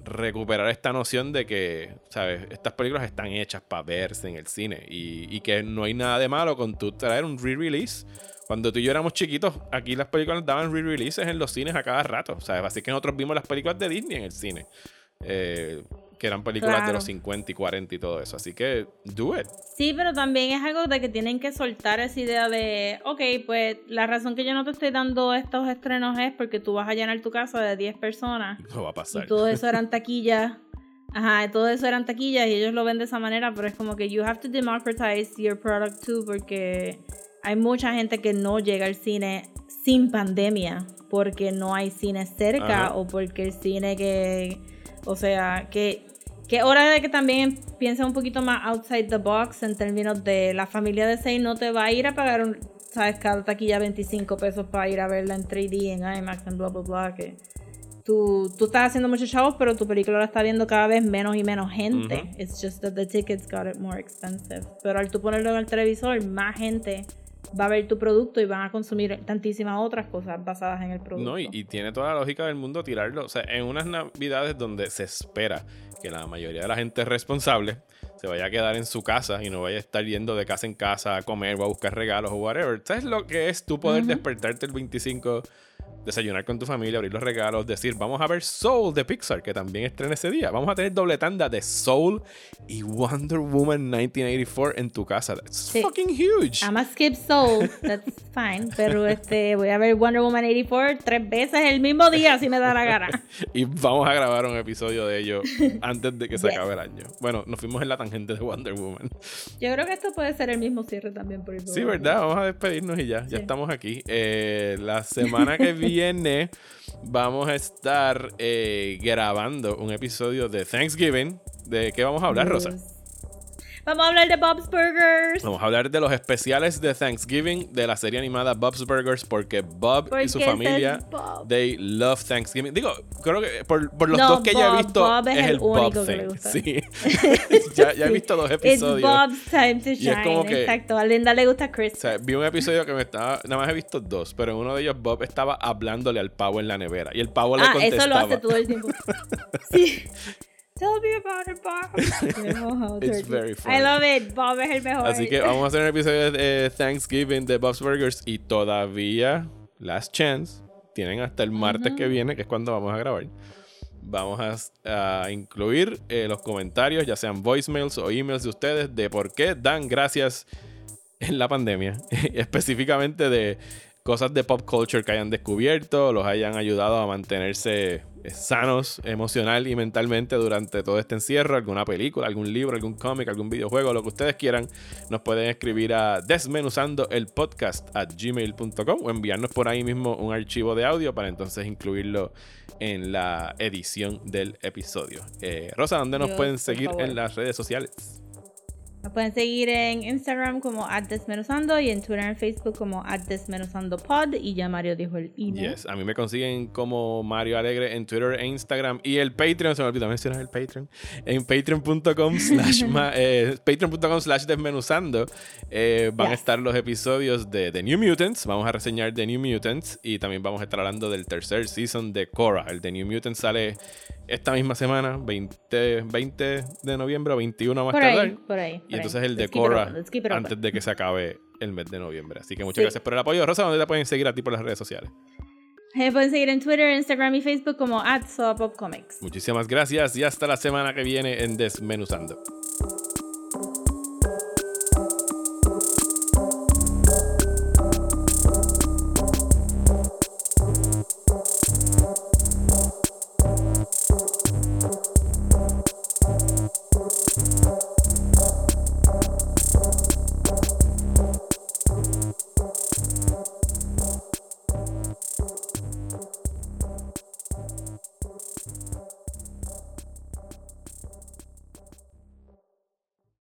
recuperar esta noción de que, ¿sabes? Estas películas están hechas para verse en el cine y, y que no hay nada de malo con tú traer un re-release. Cuando tú y yo éramos chiquitos, aquí las películas daban re-releases en los cines a cada rato, ¿sabes? Así que nosotros vimos las películas de Disney en el cine. Eh, que eran películas de los 50 y 40 y todo eso. Así que, do it. Sí, pero también es algo de que tienen que soltar esa idea de, ok, pues la razón que yo no te estoy dando estos estrenos es porque tú vas a llenar tu casa de 10 personas No va a pasar. y todo eso eran taquillas. Ajá, todo eso eran taquillas y ellos lo ven de esa manera, pero es como que you have to democratize your product too porque hay mucha gente que no llega al cine sin pandemia porque no hay cine cerca Ajá. o porque el cine que, o sea, que que hora de que también piensa un poquito más outside the box en términos de la familia de 6 no te va a ir a pagar, un, sabes, cada taquilla 25 pesos para ir a verla en 3D, en IMAX, en bla, bla, bla, que tú, tú estás haciendo muchos chavos, pero tu película la está viendo cada vez menos y menos gente. Ujú. It's just that the tickets got it more expensive. Pero al tú ponerlo en el televisor, más gente va a ver tu producto y van a consumir tantísimas otras cosas basadas en el producto. No, y, y tiene toda la lógica del mundo tirarlo. O sea, en unas navidades donde se espera que la mayoría de la gente responsable se vaya a quedar en su casa y no vaya a estar yendo de casa en casa a comer o a buscar regalos o whatever. ¿Sabes lo que es tú poder despertarte el 25, desayunar con tu familia, abrir los regalos, decir, vamos a ver Soul de Pixar, que también estrena ese día. Vamos a tener doble tanda de Soul y Wonder Woman 1984 en tu casa. That's Sí. fucking huge. I'm a skip soul, that's fine. Pero este, voy a ver Wonder Woman 84 tres veces el mismo día si me da la gana. Y vamos a grabar un episodio de ello antes de que se Yes. acabe el año. Bueno, nos fuimos en la tangente de Wonder Woman. Yo creo que esto puede ser el mismo cierre también por el Sí, ¿verdad? Vamos a despedirnos y ya, ya estamos aquí. Eh, la semana que viene vamos a estar eh, grabando un episodio de Thanksgiving. ¿De qué vamos a hablar, Rosa? Vamos a hablar de Bob's Burgers. Vamos a hablar de los especiales de Thanksgiving de la serie animada Bob's Burgers porque Bob Porque y su familia es Bob. they love Thanksgiving. Digo, creo que por, por los No, dos que ya he Bob. visto Bob es es el el Bob único que le gusta. Sí. ya, ya he visto dos It's episodios. Bob's time to es shine. como que- Exacto. A Linda le gusta O Christmas. sea, vi un episodio que me estaba. Nada más he visto dos, pero en uno de ellos Bob estaba hablándole al pavo en la nevera. Y el pavo le ah, contestaba. eso lo hace todo el tiempo. sí. Tell me about it, Bob. It's very funny. I love it. Bob es el mejor. Así que vamos a hacer un episodio de eh, Thanksgiving de Bob's Burgers. Y todavía, last chance, tienen hasta el martes que viene, que es cuando vamos a grabar. Vamos a, a incluir eh, los comentarios, ya sean voicemails o emails de ustedes, de por qué dan gracias en la pandemia. Específicamente de cosas de pop culture que hayan descubierto, los hayan ayudado a mantenerse sanos emocional y mentalmente durante todo este encierro, alguna película, algún libro, algún cómic, algún videojuego, lo que ustedes quieran, nos pueden escribir a desmenuzando el podcast at gmail.com o enviarnos por ahí mismo un archivo de audio para entonces incluirlo en la edición del episodio. Eh, Rosa, ¿dónde nos Dios, pueden seguir en las redes sociales? Nos pueden seguir en Instagram como desmenuzando y en Twitter y Facebook como desmenuzandopod. Y ya Mario dijo el email. Yes, a mí me consiguen como Mario Alegre en Twitter e Instagram y el Patreon, se me olvidó mencionar el Patreon, en patreon.com slash eh, patreon.com slash desmenuzando eh, van a estar los episodios de The New Mutants, vamos a reseñar The New Mutants y también vamos a estar hablando del tercer season de Korra, el The New Mutants sale esta misma semana, 20, 20 de noviembre o 21 más Por tardar. ahí, por ahí. Y entonces el de open. antes de que se acabe el mes de noviembre. Así que muchas Sí. gracias por el apoyo. Rosa, ¿dónde te pueden seguir a ti por las redes sociales? Me pueden seguir en Twitter, Instagram y Facebook como @sopopcomics. Muchísimas gracias y hasta la semana que viene en Desmenuzando.